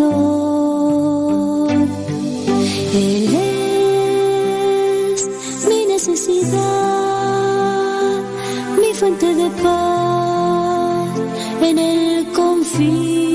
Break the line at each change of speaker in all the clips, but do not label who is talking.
Él es mi necesidad, mi fuente de paz, en él confío.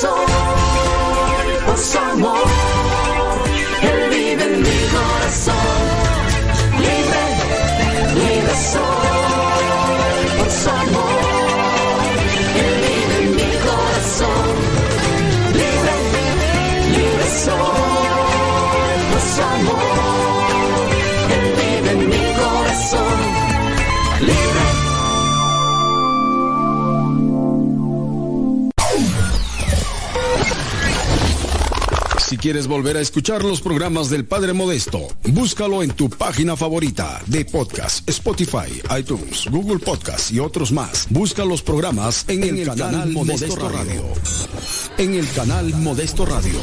Soy por.
Quieres volver a escuchar los programas del Padre Modesto, búscalo en tu página favorita de podcast, Spotify, iTunes, Google Podcast y otros más. Busca los programas en, el, canal, Modesto, Radio. En el canal Modesto Radio.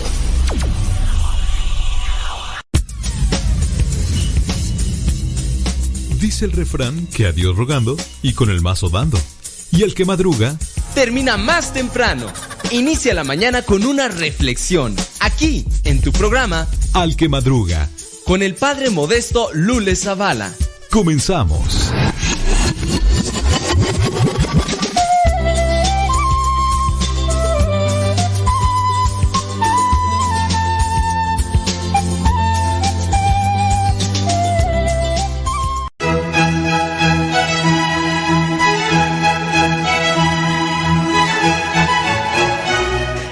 Dice el refrán que a Dios rogando y con el mazo dando. Y el que madruga,
termina más temprano. Inicia la mañana con una reflexión. Aquí, en tu programa,
al que madruga.
con el padre modesto Lule Zavala.
Comenzamos.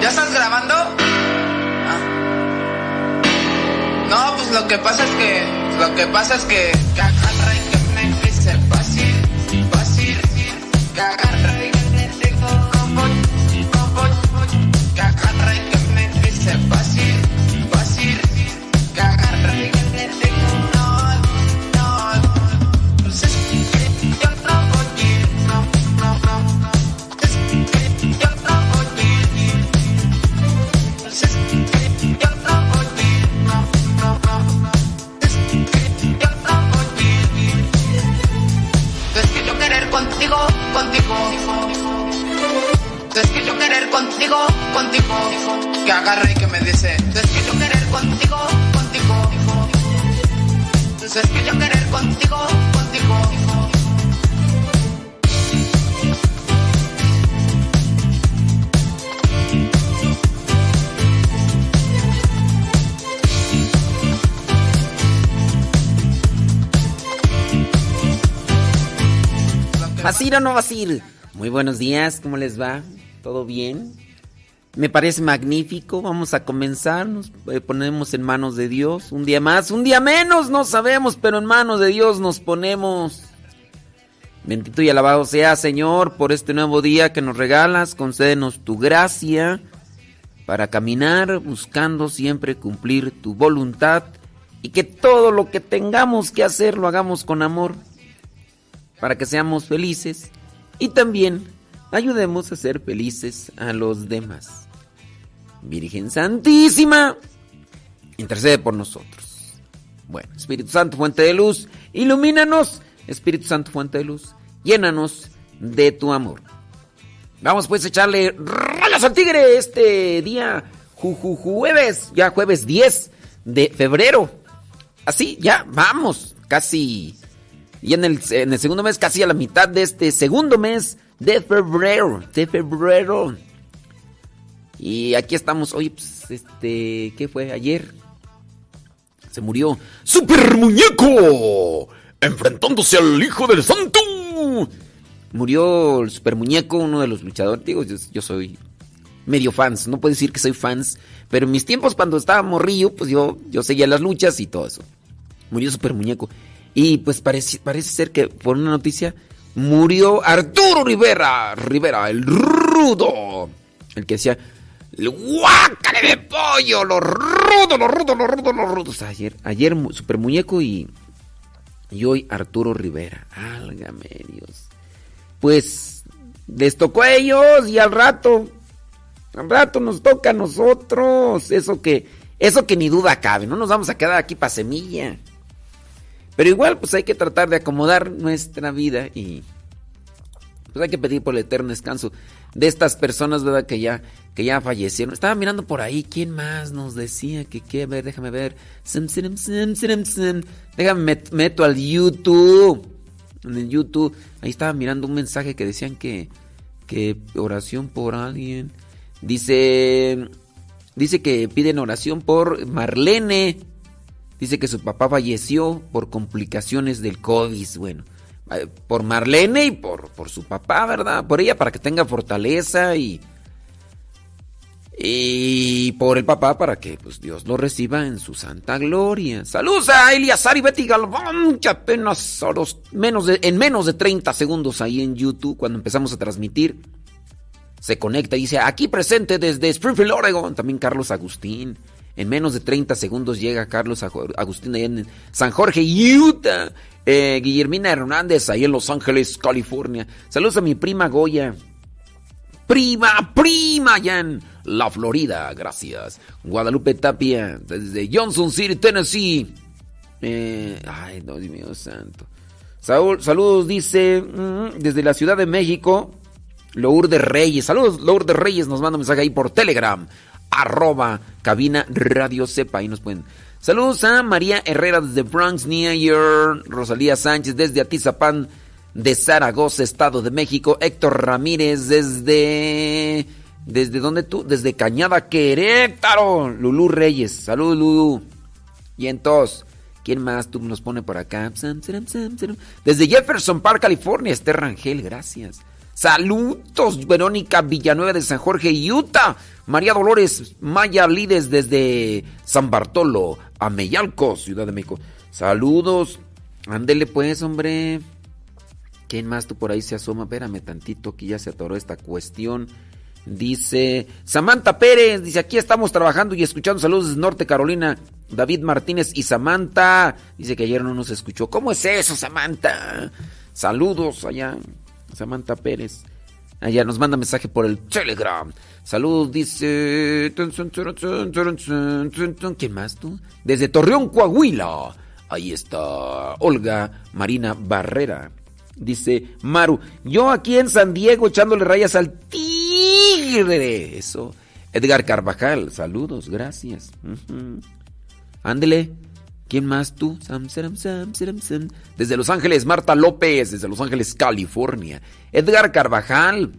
¿Ya estás grabando? Ah. No, pues lo que pasa es que. Lo que pasa es que contigo, contigo. Que agarre y que me dice. Yo querer contigo, contigo. Yo querer contigo, contigo.
¿Vacil o no vacil? Muy buenos días, ¿cómo les va? ¿Todo bien? Me parece magnífico, vamos a comenzar, nos eh, ponemos en manos de Dios, un día más, un día menos, no sabemos, pero en manos de Dios nos ponemos. Bendito y alabado sea, Señor, por este nuevo día que nos regalas, concédenos tu gracia para caminar buscando siempre cumplir tu voluntad y que todo lo que tengamos que hacer lo hagamos con amor para que seamos felices y también ayudemos a ser felices a los demás. Virgen Santísima, intercede por nosotros. Bueno, Espíritu Santo, fuente de luz, ilumínanos. Espíritu Santo, fuente de luz, llénanos de tu amor. Vamos pues a echarle rayos al tigre este día ju- ju- jueves, ya jueves 10 de febrero. Así, ya, vamos, casi y en el, en el segundo mes, casi a la mitad de este segundo mes de febrero. De febrero. Y aquí estamos. Oye, pues, este. ¿Qué fue? Ayer. Se murió. ¡Super Muñeco! Enfrentándose al Hijo del Santo. Murió el Super Muñeco, uno de los luchadores. Digo, yo, soy medio fans. No puedo decir que soy fans. Pero en mis tiempos, cuando estaba morrillo, pues yo, yo seguía las luchas y todo eso. Murió Super Muñeco. Y pues parece, parece ser que por una noticia murió Arturo Rivera, Rivera, el rudo, el que decía, el guácale de pollo, los rudos, los rudos, los rudos, los rudos. Ayer, ayer Super Muñeco y, y hoy Arturo Rivera. Álgame Dios. Pues les tocó a ellos y al rato, al rato nos toca a nosotros. Eso que, eso que ni duda cabe, no nos vamos a quedar aquí para semilla. Pero igual, pues hay que tratar de acomodar nuestra vida y pues hay que pedir por el eterno descanso de estas personas, ¿verdad? Que ya, que ya fallecieron. Estaba mirando por ahí, ¿quién más nos decía que qué? ver, déjame ver. Déjame meto al YouTube. En el YouTube, ahí estaba mirando un mensaje que decían que, que oración por alguien. Dice, dice que piden oración por Marlene. Dice que su papá falleció por complicaciones del COVID. Bueno, por Marlene y por, por su papá, ¿verdad? Por ella para que tenga fortaleza y... Y por el papá para que pues, Dios lo reciba en su santa gloria. Saludos a Eliazar y Betty Galván, que apenas a los menos de, en menos de 30 segundos ahí en YouTube, cuando empezamos a transmitir, se conecta y dice, aquí presente desde Springfield, Oregon, también Carlos Agustín. En menos de 30 segundos llega Carlos Agustín ahí en San Jorge, Utah. Eh, Guillermina Hernández ahí en Los Ángeles, California. Saludos a mi prima Goya. Prima, prima, allá en la Florida, gracias. Guadalupe Tapia, desde Johnson City, Tennessee. Eh, ay, Dios mío santo. Saúl, saludos, dice, mm, desde la Ciudad de México, Lourdes Reyes. Saludos, Lourdes Reyes, nos manda un mensaje ahí por Telegram arroba cabina radio sepa. Ahí nos pueden. Saludos a María Herrera desde Bronx, New York. Rosalía Sánchez desde Atizapán de Zaragoza, Estado de México. Héctor Ramírez desde. ¿Desde dónde tú? Desde Cañada, Querétaro. Lulú Reyes. Saludos, Lulú. Y entonces, ¿quién más tú nos pone por acá? Desde Jefferson Park, California. Esther Rangel, gracias. Saludos, Verónica Villanueva de San Jorge, Utah. María Dolores Maya Lides desde San Bartolo, Ameyalco, Ciudad de México. Saludos. Ándele pues, hombre. ¿Quién más tú por ahí se asoma? Espérame tantito que ya se atoró esta cuestión. Dice Samantha Pérez, dice aquí estamos trabajando y escuchando saludos desde Norte Carolina. David Martínez y Samantha. Dice que ayer no nos escuchó. ¿Cómo es eso, Samantha? Saludos allá. Samantha Pérez. Allá nos manda mensaje por el Telegram. Saludos, dice. ¿Quién más tú? Desde Torreón, Coahuila. Ahí está Olga Marina Barrera. Dice Maru, yo aquí en San Diego echándole rayas al tigre. Eso. Edgar Carvajal, saludos, gracias. Ándele. ¿Quién más tú? Desde Los Ángeles, Marta López, desde Los Ángeles, California. Edgar Carvajal.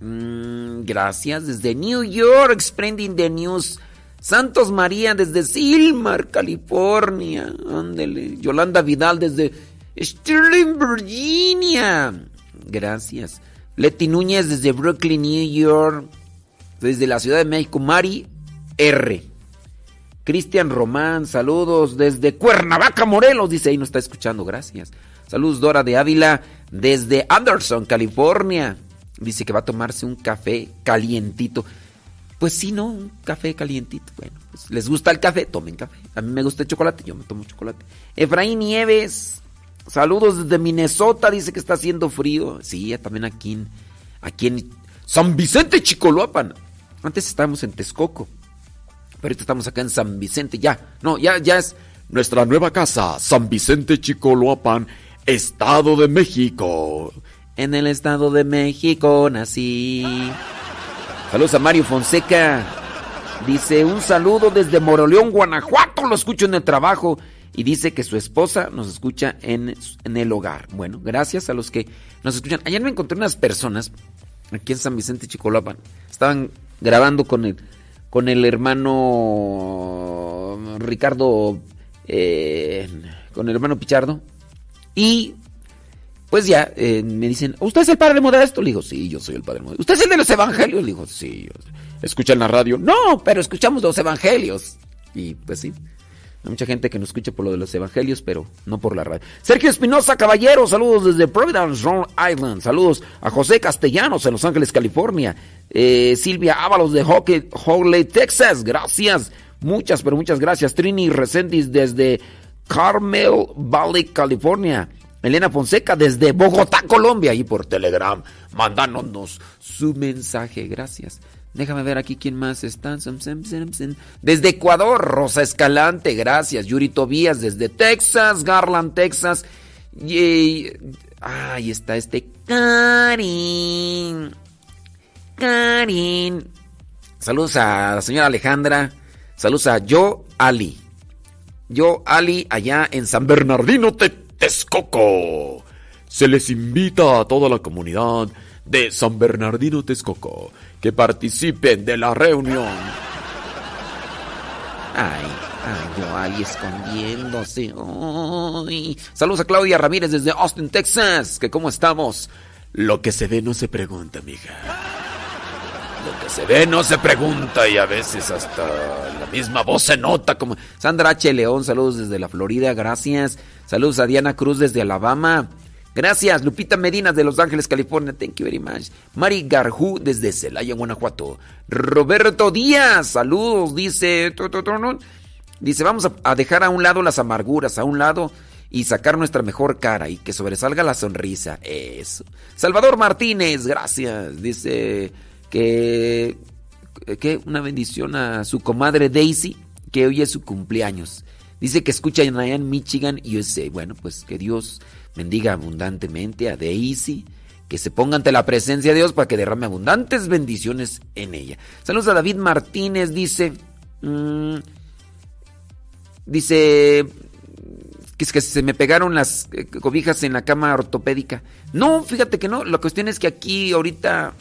Mm, gracias. Desde New York, Spreading the News. Santos María desde Silmar, California. Ándele. Yolanda Vidal desde Sterling, Virginia. Gracias. Leti Núñez desde Brooklyn, New York. Desde la Ciudad de México, Mari R. Cristian Román, saludos desde Cuernavaca, Morelos, dice ahí nos está escuchando, gracias. Saludos Dora de Ávila desde Anderson, California. Dice que va a tomarse un café calientito. Pues sí, ¿no? Un café calientito. Bueno, pues les gusta el café, tomen café. A mí me gusta el chocolate, yo me tomo chocolate. Efraín Nieves, saludos desde Minnesota, dice que está haciendo frío. Sí, también aquí en, aquí en San Vicente Chicoloapan. Antes estábamos en Texcoco. Pero estamos acá en San Vicente, ya. No, ya, ya es nuestra nueva casa, San Vicente Chicoloapan, Estado de México. En el Estado de México nací. Saludos a Mario Fonseca. Dice, un saludo desde Moroleón, Guanajuato. Lo escucho en el trabajo. Y dice que su esposa nos escucha en, en el hogar. Bueno, gracias a los que nos escuchan. Ayer me encontré unas personas aquí en San Vicente Chicoloapan. Estaban grabando con el con el hermano Ricardo, eh, con el hermano Pichardo. Y pues ya eh, me dicen, ¿usted es el padre modesto? Le digo, sí, yo soy el padre modesto. ¿Usted es el de los evangelios? Le digo, sí. ¿Escuchan la radio? No, pero escuchamos los evangelios. Y pues sí. Hay mucha gente que nos escucha por lo de los evangelios, pero no por la radio. Sergio Espinosa Caballero, saludos desde Providence, Rhode Island. Saludos a José Castellanos en Los Ángeles, California. Eh, Silvia Ábalos de Hogley, Texas. Gracias. Muchas, pero muchas gracias. Trini Resendiz desde Carmel Valley, California. Elena Fonseca desde Bogotá, Colombia, y por Telegram, mandándonos su mensaje. Gracias. Déjame ver aquí quién más está. Desde Ecuador, Rosa Escalante, gracias. Yuri Tobías desde Texas, Garland, Texas. Y, ahí está este Karin. Karin. Saludos a la señora Alejandra. Saludos a Yo Ali. Yo Ali allá en San Bernardino, Texcoco. Se les invita a toda la comunidad de San Bernardino, Texcoco que participen de la reunión. Ay, ay, yo Ali escondiéndose. Saludos a Claudia Ramírez desde Austin, Texas. Que cómo estamos. Lo que se ve no se pregunta, mija. Lo que se ve no se pregunta y a veces hasta la misma voz se nota como... Sandra H. León, saludos desde la Florida, gracias. Saludos a Diana Cruz desde Alabama. Gracias, Lupita Medina de Los Ángeles, California. Thank you very much. Mari Garjú desde Celaya, Guanajuato. Roberto Díaz, saludos, dice. Dice, vamos a dejar a un lado las amarguras, a un lado y sacar nuestra mejor cara y que sobresalga la sonrisa. Eso. Salvador Martínez, gracias. Dice que, que una bendición a su comadre Daisy, que hoy es su cumpleaños. Dice que escucha en Michigan, USA. Bueno, pues que Dios bendiga abundantemente a Daisy, que se ponga ante la presencia de Dios para que derrame abundantes bendiciones en ella. Saludos a David Martínez, dice, mm, dice que que se me pegaron las eh, cobijas en la cama ortopédica. No, fíjate que no, la cuestión es que aquí ahorita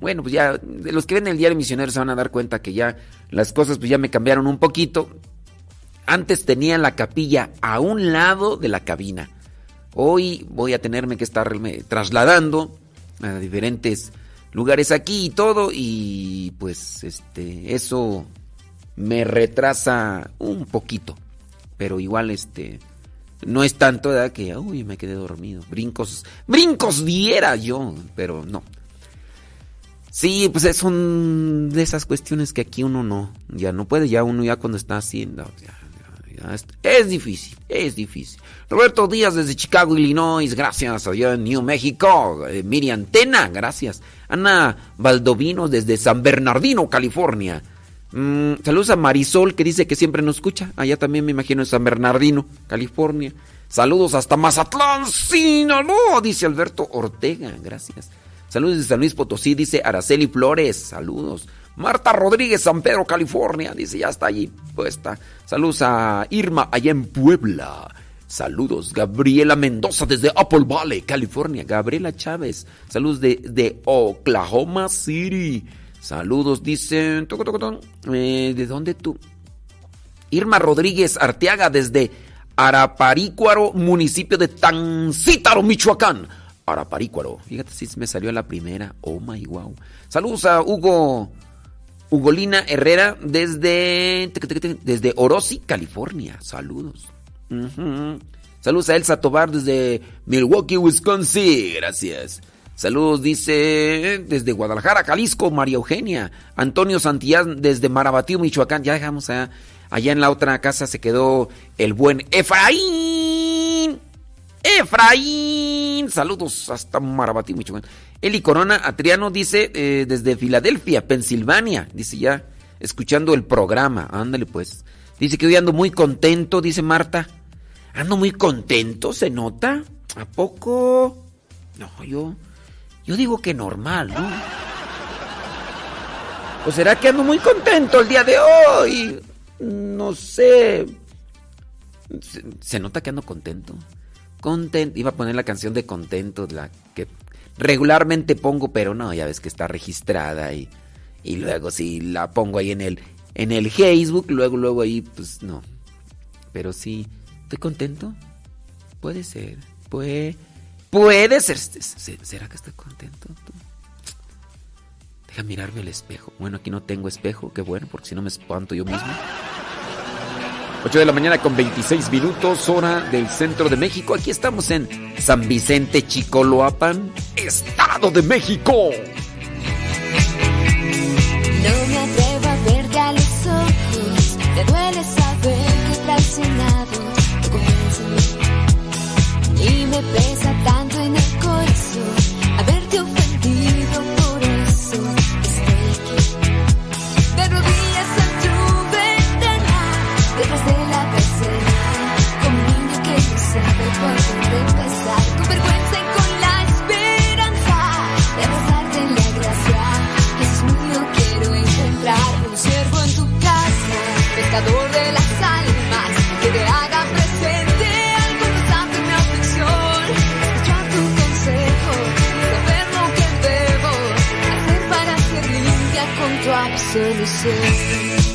bueno, pues ya los que ven el diario misionero se van a dar cuenta que ya las cosas pues ya me cambiaron un poquito. Antes tenía la capilla a un lado de la cabina. Hoy voy a tenerme que estarme trasladando a diferentes lugares aquí y todo y pues este eso me retrasa un poquito, pero igual este no es tanto ¿verdad? que uy, me quedé dormido. Brincos, brincos diera yo, pero no. Sí, pues es un de esas cuestiones que aquí uno no, ya no puede, ya uno ya cuando está haciendo, es difícil, es difícil. Roberto Díaz desde Chicago, Illinois, gracias. Allá en New México. Eh, Miriam Tena, gracias. Ana Valdovino desde San Bernardino, California. Mm, saludos a Marisol que dice que siempre nos escucha. Allá también me imagino en San Bernardino, California. Saludos hasta Mazatlán, no, dice Alberto Ortega, gracias. Saludos de San Luis Potosí, dice Araceli Flores, saludos. Marta Rodríguez, San Pedro, California. Dice, ya está allí puesta. Saludos a Irma, allá en Puebla. Saludos, Gabriela Mendoza desde Apple Valley, California. Gabriela Chávez, saludos de, de Oklahoma City. Saludos, dicen. Eh, ¿De dónde tú? Irma Rodríguez Arteaga desde Araparícuaro, municipio de Tancítaro, Michoacán. Araparícuaro. Fíjate si me salió la primera. Oh my wow. Saludos a Hugo Ugolina Herrera desde, desde California. Saludos. Saludos a Elsa Tobar desde Milwaukee, Wisconsin. Gracias. Saludos, dice, desde Guadalajara, Jalisco, María Eugenia. Antonio Santillán desde Marabatío, Michoacán. Ya dejamos allá. Allá en la otra casa se quedó el buen Efraín. Efraín. Saludos hasta Marabatío, Michoacán. Eli Corona Atriano dice eh, desde Filadelfia, Pensilvania. Dice ya, escuchando el programa. Ándale pues. Dice que hoy ando muy contento, dice Marta. Ando muy contento, ¿se nota? ¿A poco? No, yo. Yo digo que normal, ¿no? ¿O será que ando muy contento el día de hoy? No sé. Se, se nota que ando contento. Contento. Iba a poner la canción de contento, la que regularmente pongo, pero no, ya ves que está registrada y, y luego si la pongo ahí en el, en el Facebook, luego, luego ahí, pues no. Pero sí, ¿estoy contento? Puede ser, puede, puede ser. ¿Será que estoy contento? Deja mirarme al espejo. Bueno, aquí no tengo espejo, qué bueno, porque si no me espanto yo mismo.
8 de la mañana con 26 minutos, hora del centro de México. Aquí estamos en San Vicente Chicoloapan, Estado de México.
Tu absolución.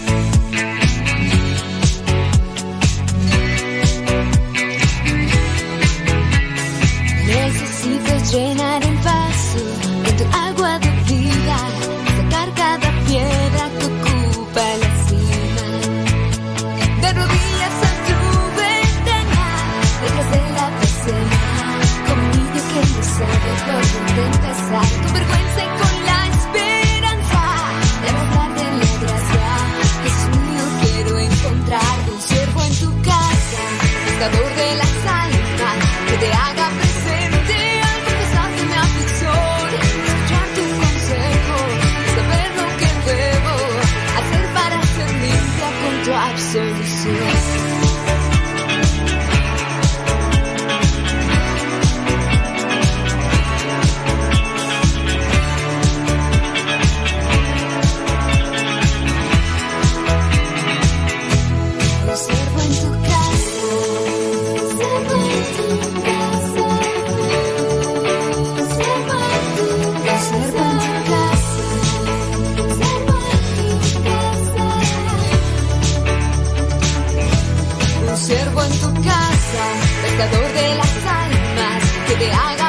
Un siervo en tu casa, pescador de las almas, que te haga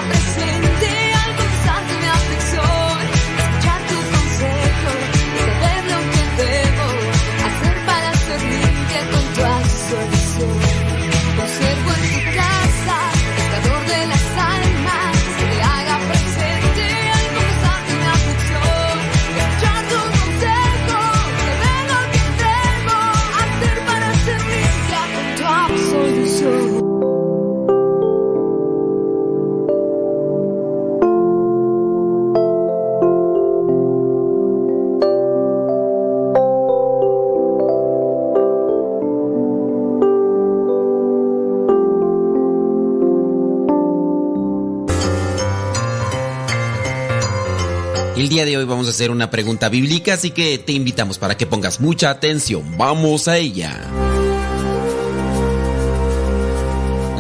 hacer una pregunta bíblica, así que te invitamos para que pongas mucha atención. Vamos a ella.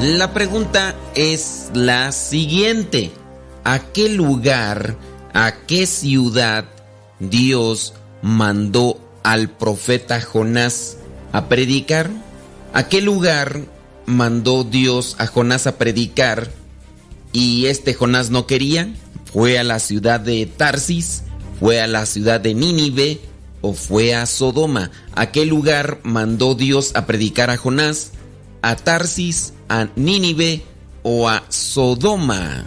La pregunta es la siguiente. ¿A qué lugar, a qué ciudad Dios mandó al profeta Jonás a predicar? ¿A qué lugar mandó Dios a Jonás a predicar y este Jonás no quería? ¿Fue a la ciudad de Tarsis? ¿Fue a la ciudad de Nínive? ¿O fue a Sodoma? ¿A qué lugar mandó Dios a predicar a Jonás? ¿A Tarsis? ¿A Nínive? ¿O a Sodoma?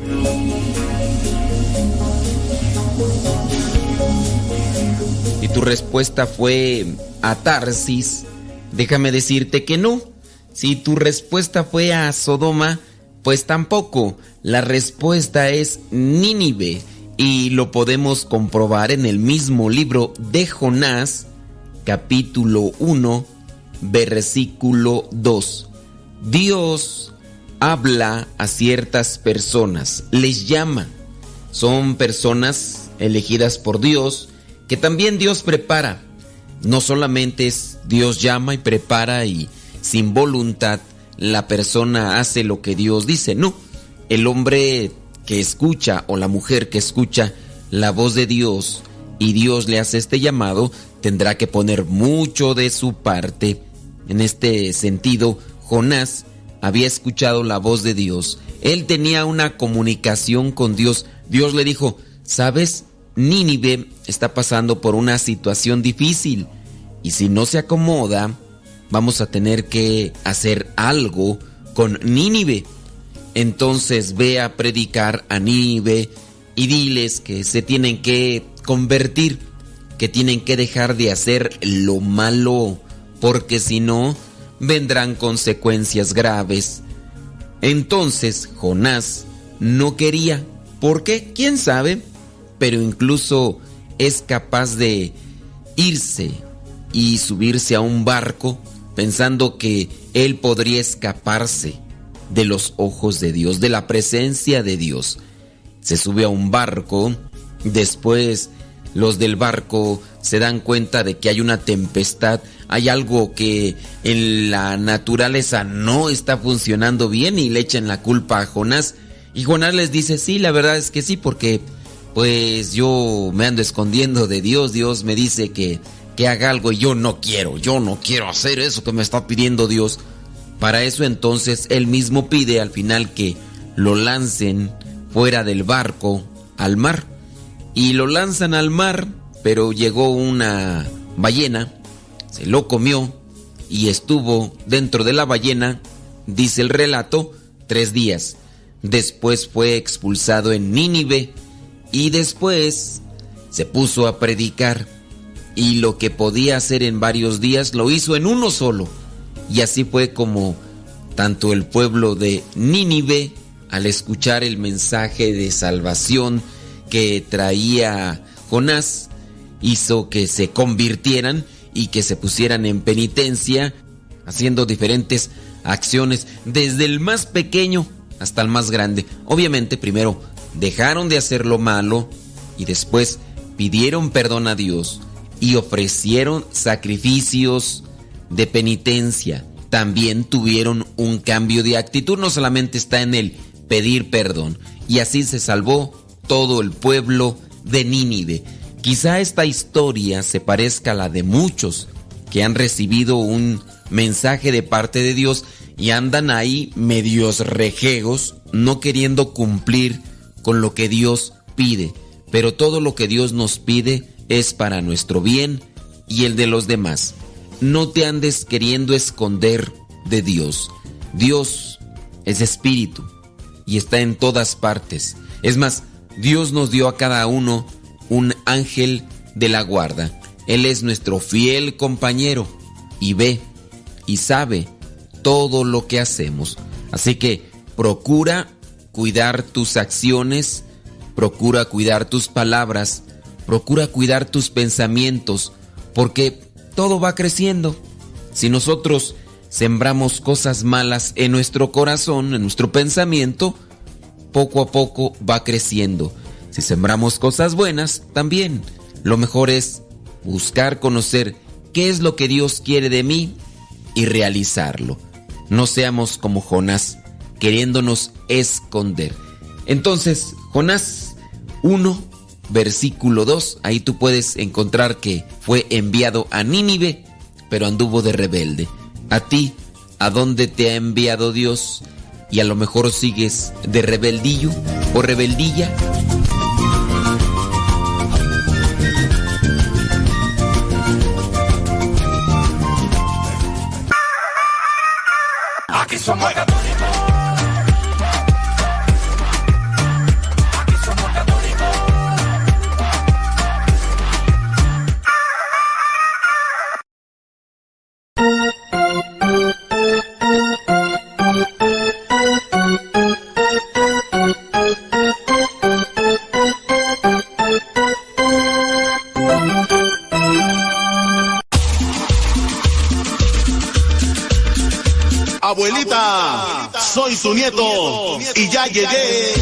Y tu respuesta fue a Tarsis. Déjame decirte que no. Si tu respuesta fue a Sodoma, pues tampoco. La respuesta es Nínive. Y lo podemos comprobar en el mismo libro de Jonás, capítulo 1, versículo 2. Dios habla a ciertas personas, les llama. Son personas elegidas por Dios que también Dios prepara. No solamente es Dios llama y prepara y sin voluntad la persona hace lo que Dios dice. No, el hombre que escucha o la mujer que escucha la voz de Dios y Dios le hace este llamado, tendrá que poner mucho de su parte. En este sentido, Jonás había escuchado la voz de Dios. Él tenía una comunicación con Dios. Dios le dijo, ¿sabes? Nínive está pasando por una situación difícil y si no se acomoda, vamos a tener que hacer algo con Nínive. Entonces ve a predicar a Nínive y diles que se tienen que convertir, que tienen que dejar de hacer lo malo, porque si no, vendrán consecuencias graves. Entonces Jonás no quería. ¿Por qué? ¿Quién sabe? Pero incluso es capaz de irse y subirse a un barco pensando que él podría escaparse de los ojos de Dios, de la presencia de Dios. Se sube a un barco, después los del barco se dan cuenta de que hay una tempestad, hay algo que en la naturaleza no está funcionando bien y le echan la culpa a Jonás. Y Jonás les dice, sí, la verdad es que sí, porque pues yo me ando escondiendo de Dios, Dios me dice que, que haga algo y yo no quiero, yo no quiero hacer eso que me está pidiendo Dios. Para eso entonces él mismo pide al final que lo lancen fuera del barco al mar. Y lo lanzan al mar, pero llegó una ballena, se lo comió y estuvo dentro de la ballena, dice el relato, tres días. Después fue expulsado en Nínive y después se puso a predicar y lo que podía hacer en varios días lo hizo en uno solo. Y así fue como tanto el pueblo de Nínive, al escuchar el mensaje de salvación que traía Jonás, hizo que se convirtieran y que se pusieran en penitencia, haciendo diferentes acciones, desde el más pequeño hasta el más grande. Obviamente, primero dejaron de hacer lo malo y después pidieron perdón a Dios y ofrecieron sacrificios de penitencia. También tuvieron un cambio de actitud, no solamente está en el pedir perdón. Y así se salvó todo el pueblo de Nínive. Quizá esta historia se parezca a la de muchos que han recibido un mensaje de parte de Dios y andan ahí medios rejegos, no queriendo cumplir con lo que Dios pide. Pero todo lo que Dios nos pide es para nuestro bien y el de los demás. No te andes queriendo esconder de Dios. Dios es espíritu y está en todas partes. Es más, Dios nos dio a cada uno un ángel de la guarda. Él es nuestro fiel compañero y ve y sabe todo lo que hacemos. Así que procura cuidar tus acciones, procura cuidar tus palabras, procura cuidar tus pensamientos, porque todo va creciendo. Si nosotros sembramos cosas malas en nuestro corazón, en nuestro pensamiento, poco a poco va creciendo. Si sembramos cosas buenas, también. Lo mejor es buscar conocer qué es lo que Dios quiere de mí y realizarlo. No seamos como Jonás, queriéndonos esconder. Entonces, Jonás 1, versículo 2, ahí tú puedes encontrar que fue enviado a Nínive, pero anduvo de rebelde. A ti, ¿a dónde te ha enviado Dios? Y a lo mejor sigues de rebeldillo o rebeldilla.
Aquí somos
su nieto y ya llegué.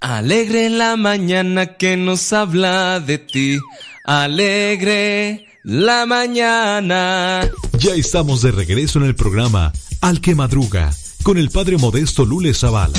Alegre la mañana que nos habla de ti. Alegre la mañana.
Ya estamos de regreso en el programa Al que Madruga con el padre modesto Lule Zavala.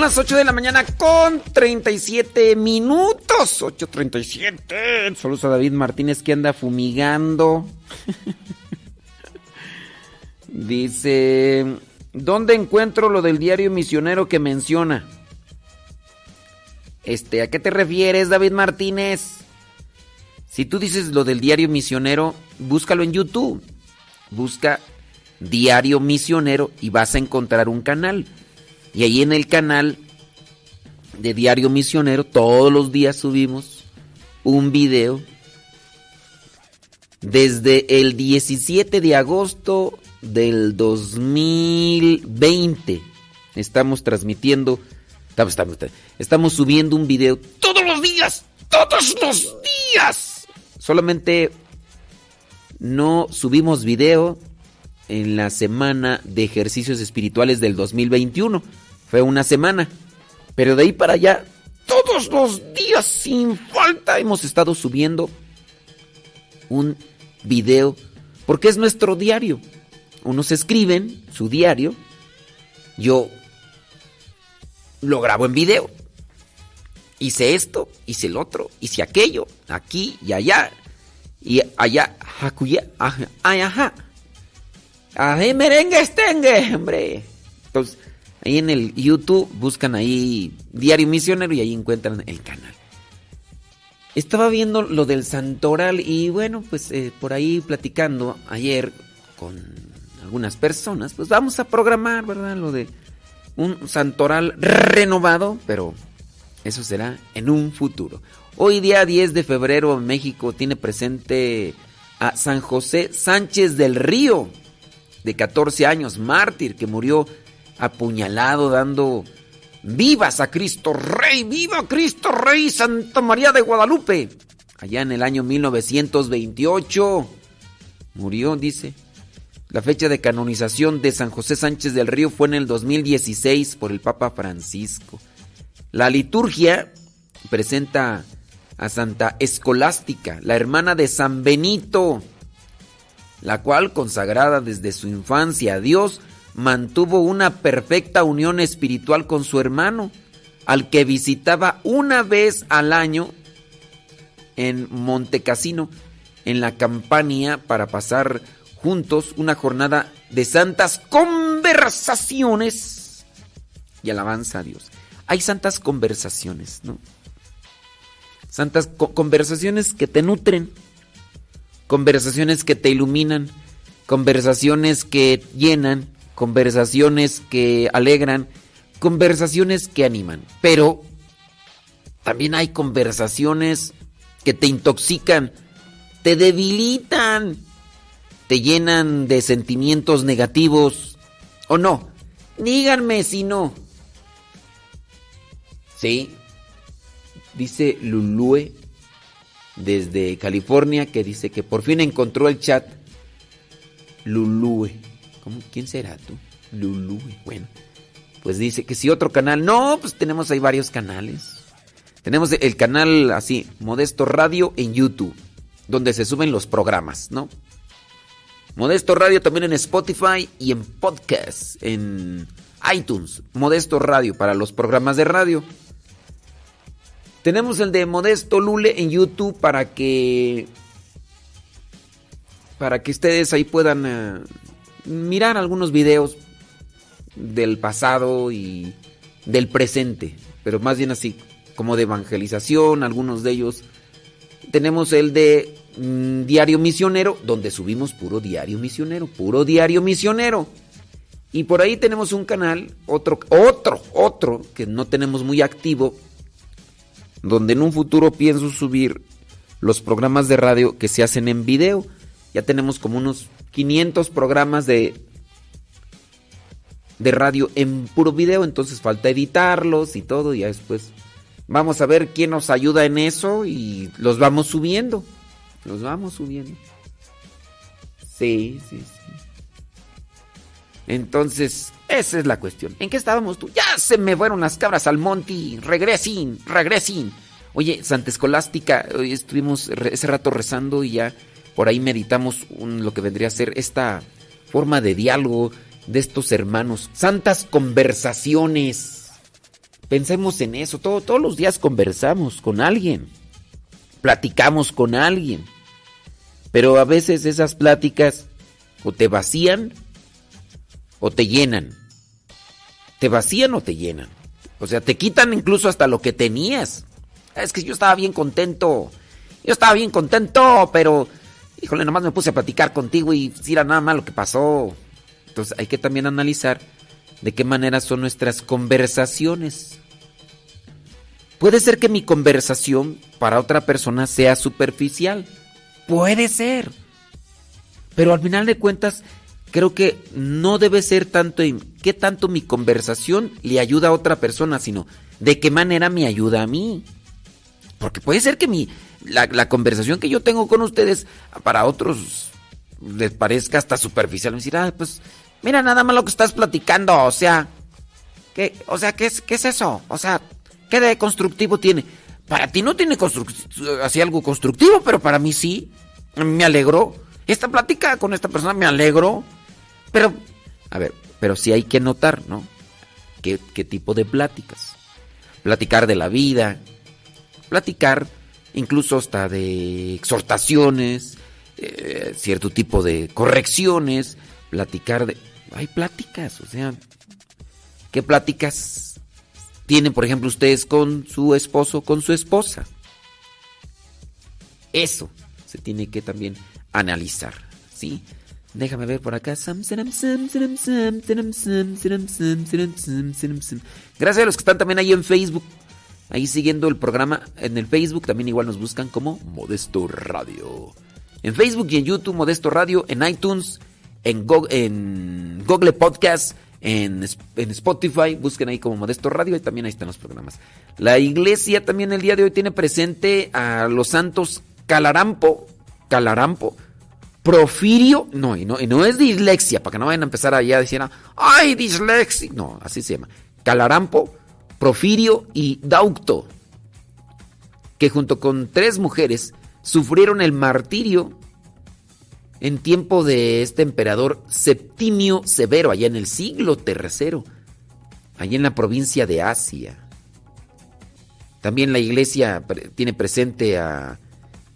Las 8 de la mañana con 37 minutos. 8.37. Saludos a David Martínez que anda fumigando. Dice, ¿dónde encuentro lo del diario misionero que menciona? Este, ¿a qué te refieres, David Martínez? Si tú dices lo del diario misionero, búscalo en YouTube. Busca Diario Misionero y vas a encontrar un canal. Y ahí en el canal de Diario Misionero todos los días subimos un video. Desde el 17 de agosto del 2020 estamos transmitiendo, estamos, estamos, estamos subiendo un video todos los días, todos los días. Solamente no subimos video en la semana de ejercicios espirituales del 2021. Fue una semana. Pero de ahí para allá, todos los días sin falta hemos estado subiendo un video. Porque es nuestro diario. Unos escriben su diario. Yo lo grabo en video. Hice esto, hice el otro, hice aquello, aquí y allá. Y allá, jacuya, ajá, ajá. ¡Ay, merengue estengue! Hombre. Entonces, ahí en el YouTube buscan ahí Diario Misionero y ahí encuentran el canal. Estaba viendo lo del santoral y bueno, pues eh, por ahí platicando ayer con algunas personas, pues vamos a programar, ¿verdad? Lo de un santoral renovado, pero eso será en un futuro. Hoy día 10 de febrero México tiene presente a San José Sánchez del Río de 14 años, mártir, que murió apuñalado dando vivas a Cristo Rey, viva Cristo Rey, Santa María de Guadalupe. Allá en el año 1928 murió, dice. La fecha de canonización de San José Sánchez del Río fue en el 2016 por el Papa Francisco. La liturgia presenta a Santa Escolástica, la hermana de San Benito la cual, consagrada desde su infancia a Dios, mantuvo una perfecta unión espiritual con su hermano, al que visitaba una vez al año en Montecasino, en la campaña, para pasar juntos una jornada de santas conversaciones y alabanza a Dios. Hay santas conversaciones, ¿no? Santas conversaciones que te nutren conversaciones que te iluminan, conversaciones que llenan, conversaciones que alegran, conversaciones que animan. Pero también hay conversaciones que te intoxican, te debilitan, te llenan de sentimientos negativos. ¿O no? Díganme si no. Sí. Dice Lulue desde California que dice que por fin encontró el chat Lulue. ¿Cómo? ¿Quién será tú? Lulue. Bueno, pues dice que si otro canal. No, pues tenemos ahí varios canales. Tenemos el canal así, Modesto Radio en YouTube, donde se suben los programas, ¿no? Modesto Radio también en Spotify y en podcast, en iTunes. Modesto Radio para los programas de radio. Tenemos el de Modesto Lule en YouTube para que para que ustedes ahí puedan eh, mirar algunos videos del pasado y del presente, pero más bien así como de evangelización, algunos de ellos tenemos el de mm, Diario Misionero, donde subimos puro Diario Misionero, puro Diario Misionero. Y por ahí tenemos un canal, otro, otro, otro, que no tenemos muy activo, donde en un futuro pienso subir los programas de radio que se hacen en video. Ya tenemos como unos 500 programas de, de radio en puro video, entonces falta editarlos y todo, y después vamos a ver quién nos ayuda en eso y los vamos subiendo. Los vamos subiendo. Sí, sí, sí. Entonces, esa es la cuestión. ¿En qué estábamos tú? Ya se me fueron las cabras al monte. Regresen, regresen. Oye, Santa Escolástica, hoy estuvimos ese rato rezando y ya por ahí meditamos lo que vendría a ser esta forma de diálogo de estos hermanos. Santas conversaciones. Pensemos en eso. todos los días conversamos con alguien. Platicamos con alguien. Pero a veces esas pláticas o te vacían o te llenan. Te vacían o te llenan. O sea, te quitan incluso hasta lo que tenías. Es que yo estaba bien contento. Yo estaba bien contento, pero híjole, nomás me puse a platicar contigo y si era nada más lo que pasó. Entonces hay que también analizar de qué manera son nuestras conversaciones. Puede ser que mi conversación para otra persona sea superficial. Puede ser. Pero al final de cuentas, creo que no debe ser tanto qué tanto mi conversación le ayuda a otra persona, sino de qué manera me ayuda a mí. Porque puede ser que mi, la, conversación que yo tengo con ustedes para otros les parezca hasta superficial. Me decir, ah, pues mira nada más lo que estás platicando, o sea, ¿qué, o sea, ¿qué es, qué es eso? O sea, ¿qué de constructivo tiene? Para ti no tiene así algo constructivo, pero para mí sí. Me alegró. Esta plática con esta persona me alegró. Pero, a ver, pero sí hay que notar, ¿no? ¿Qué, qué tipo de pláticas? Platicar de la vida, platicar incluso hasta de exhortaciones, eh, cierto tipo de correcciones, platicar de... Hay pláticas, o sea, ¿qué pláticas tienen, por ejemplo, ustedes con su esposo, con su esposa? Eso se tiene que también analizar, ¿sí? Déjame ver por acá. Gracias a los que están también ahí en Facebook. Ahí siguiendo el programa en el Facebook, también igual nos buscan como Modesto Radio. En Facebook y en YouTube, Modesto Radio, en iTunes, en Google, Podcast, en, en, Spotify, busquen ahí como Modesto Radio y también ahí están los programas. La iglesia también el día de hoy tiene presente a los santos Calarampo, Calarampo, Profirio, no, y no, no es dislexia, para que no vayan a empezar allá decir, ay, dislexia, no, así se llama. Calarampo, Profirio y Daucto, que junto con tres mujeres sufrieron el martirio en tiempo de este emperador Septimio Severo, allá en el siglo III, allá en la provincia de Asia. También la iglesia tiene presente a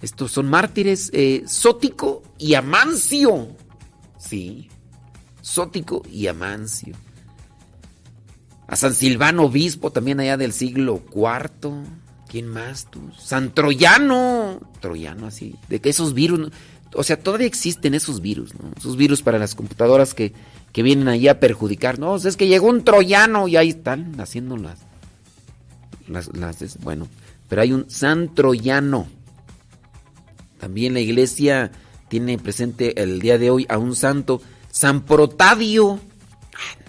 estos son mártires eh, Sótico y Amancio. Sí, Sótico y Amancio. A San Silvano Obispo, también allá del siglo IV. ¿Quién más tú? San Troyano. Troyano, así. De que esos virus. O sea, todavía existen esos virus, ¿no? Esos virus para las computadoras que, que vienen ahí a perjudicar. No, es que llegó un troyano y ahí están haciendo las, las, las. Bueno, pero hay un San Troyano. También la iglesia tiene presente el día de hoy a un santo, San Protadio.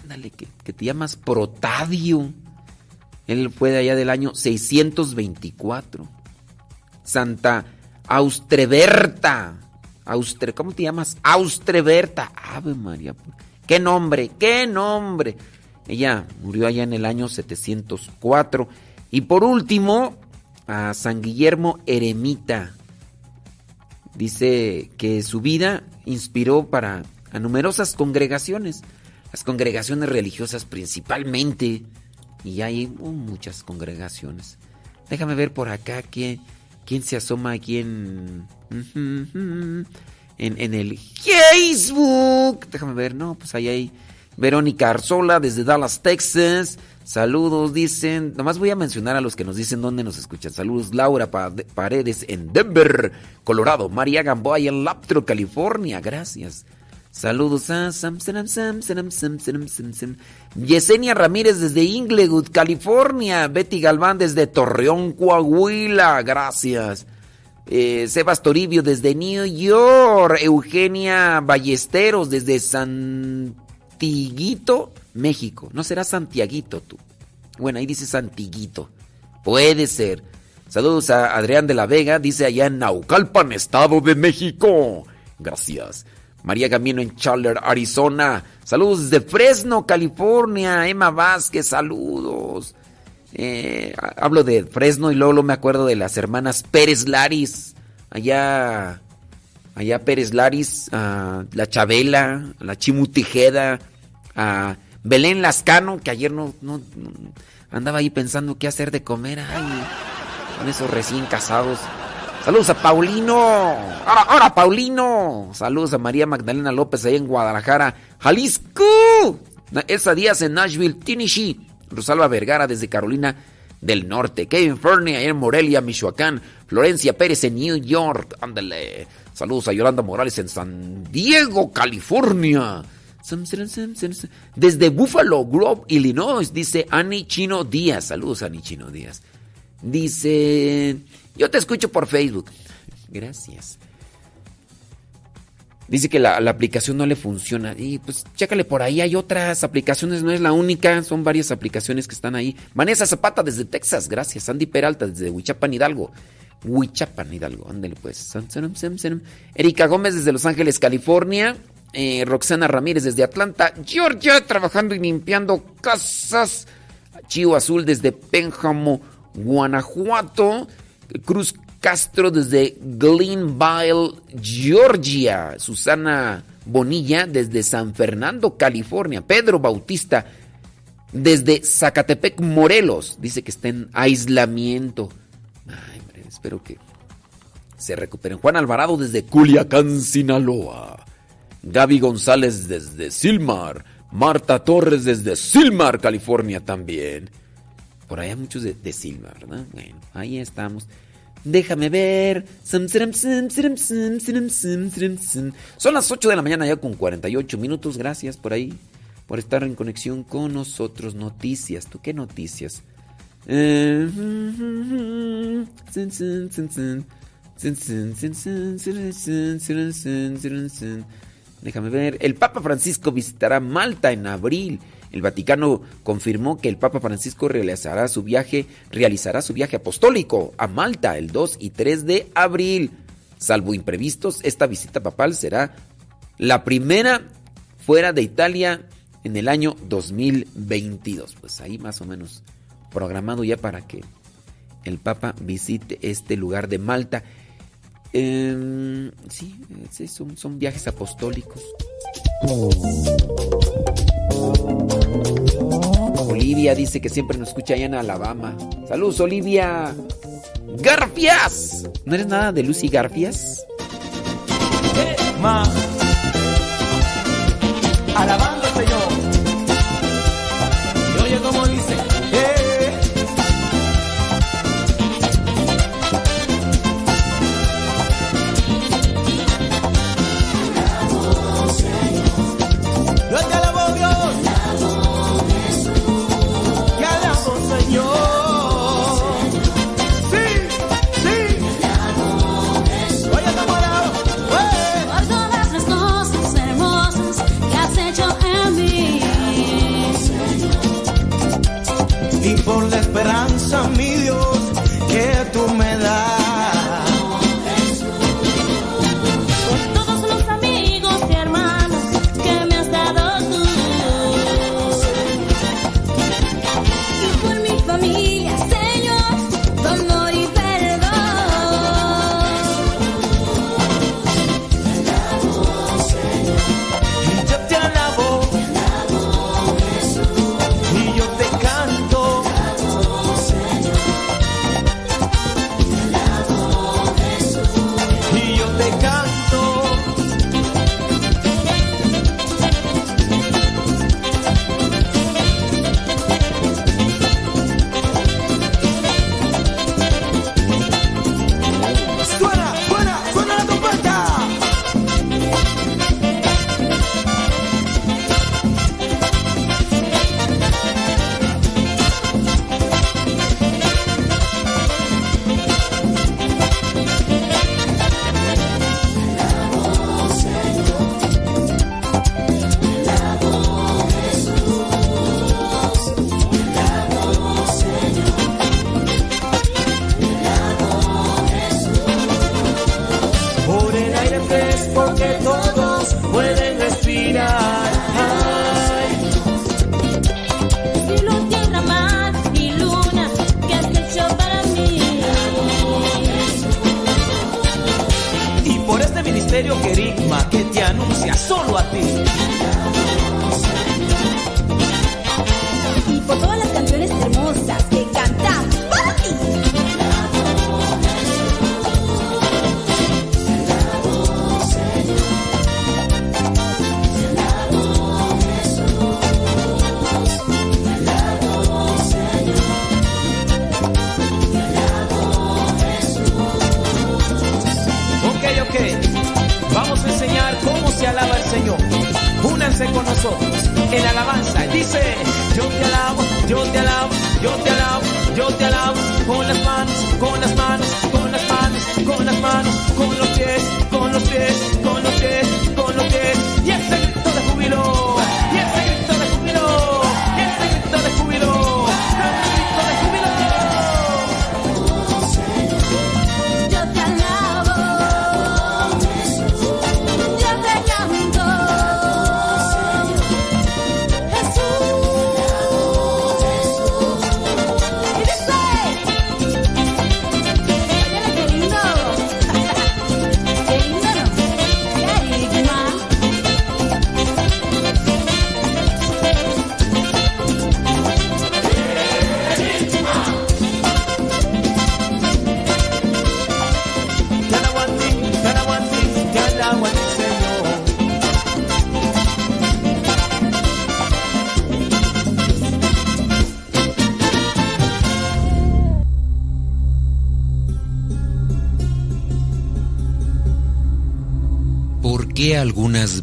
Ándale, que, te llamas Protadio. Él fue de allá del año 624. Santa Austreberta. Austre, ¿Cómo te llamas? Austreberta. Ave María. ¿Qué nombre? ¿Qué nombre? Ella murió allá en el año 704. Y por último, a San Guillermo Eremita. Dice que su vida inspiró para a numerosas congregaciones las congregaciones religiosas principalmente. Y hay uh, muchas congregaciones. Déjame ver por acá quién, quién se asoma aquí en, en, el Facebook. Déjame ver, no, pues ahí hay Verónica Arzola desde Dallas, Texas. Saludos, dicen. Nomás voy a mencionar a los que nos dicen dónde nos escuchan. Saludos, Laura Paredes en Denver, Colorado. María Gamboa en Laptro, California. Gracias. Saludos a Sam, Sam, Sam, Sam, Sam, Sam, Sam. Yesenia Ramírez desde Inglewood, California. Betty Galván desde Torreón, Coahuila. Gracias. Eh, Sebas Toribio desde New York. Eugenia Ballesteros desde Santiguito, México. ¿No será Santiaguito tú? Bueno, ahí dice Santiguito. Puede ser. Saludos a Adrián de la Vega, dice allá en Naucalpan, Estado de México. Gracias. María Camino en Chandler, Arizona. Saludos desde Fresno, California. Emma Vázquez, saludos. Eh, hablo de Fresno y luego me acuerdo de las hermanas Pérez Laris. Allá, allá Pérez Laris, a la Chabela, a la Chimutijeda, a Belén Lascano, que ayer no, no, no, andaba ahí pensando qué hacer de comer. Ay, con esos recién casados. Saludos a Paulino. Ahora, ahora, Paulino. Saludos a María Magdalena López ahí en Guadalajara, Jalisco. Elsa Díaz en Nashville, Tennessee. Rosalba Vergara desde Carolina del Norte. Kevin Fernie ahí en Morelia, Michoacán. Florencia Pérez en New York. Ándale. Saludos a Yolanda Morales en San Diego, California. Desde Buffalo Grove, Illinois, dice Annie Chino Díaz. Saludos, Annie Chino Díaz. Dice, yo te escucho por Facebook. Gracias. Dice que la, la, aplicación no le funciona. Y pues chécale por ahí, hay otras aplicaciones, no es la única, son varias aplicaciones que están ahí. Vanessa Zapata desde Texas, gracias. Andy Peralta desde Huichapan Hidalgo. Huichapan Hidalgo, ándale pues. Erika Gómez desde Los Ángeles, California. Eh, Roxana Ramírez desde Atlanta, Georgia, trabajando y limpiando casas. Chío Azul desde Pénjamo, Guanajuato. Cruz Castro desde Glenville, Georgia. Susana Bonilla desde San Fernando, California. Pedro Bautista desde Zacatepec, Morelos. Dice que está en aislamiento. Espero que se recuperen. Juan Alvarado desde Culiacán, Sinaloa. Gaby González desde Silmar. Marta Torres desde Silmar, California también. Por allá muchos de, de Silmar, ¿verdad? Bueno, ahí estamos. Déjame ver. Son las 8 de la mañana ya con 48 minutos. Gracias por ahí, por estar en conexión con nosotros. Noticias. ¿Tú qué noticias? Déjame ver. El Papa Francisco visitará Malta en abril. El Vaticano confirmó que el Papa Francisco realizará su viaje, realizará su viaje apostólico a Malta el 2 y 3 de abril. Salvo imprevistos, esta visita papal será la primera fuera de Italia en el año 2022. Pues ahí más o menos programado ya para que el Papa visite este lugar de Malta. Eh, sí, son, viajes apostólicos. Olivia dice que siempre nos escucha allá en Alabama. Saludos, Olivia. Garfias. ¿No eres nada de Lucy Garfias?
Eh, ma. Alabando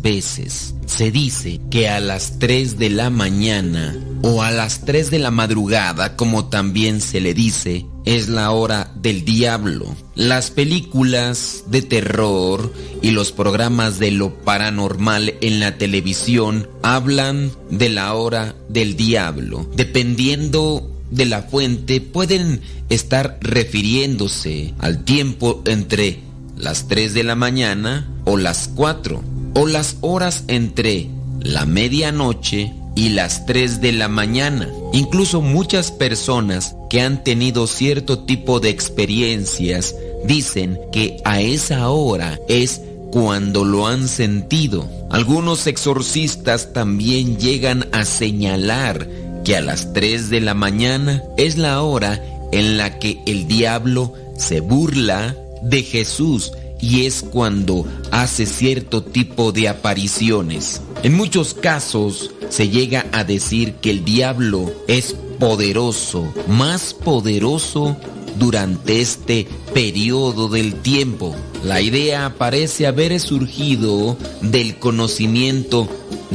veces se dice que a las 3 de la mañana o a las 3 de la madrugada, como también se le dice, es la hora del diablo? Las películas de terror y los programas de lo paranormal en la televisión hablan de la hora del diablo. Dependiendo de la fuente pueden estar refiriéndose al tiempo entre las 3 de la mañana o las 4 o las horas entre la medianoche y las 3 de la mañana. Incluso muchas personas que han tenido cierto tipo de experiencias dicen que a esa hora es cuando lo han sentido. Algunos exorcistas también llegan a señalar que a las 3 de la mañana es la hora en la que el diablo se burla de Jesús y es cuando hace cierto tipo de apariciones. En muchos casos se llega a decir que el diablo es poderoso, más poderoso durante este periodo del tiempo. La idea parece haber surgido del conocimiento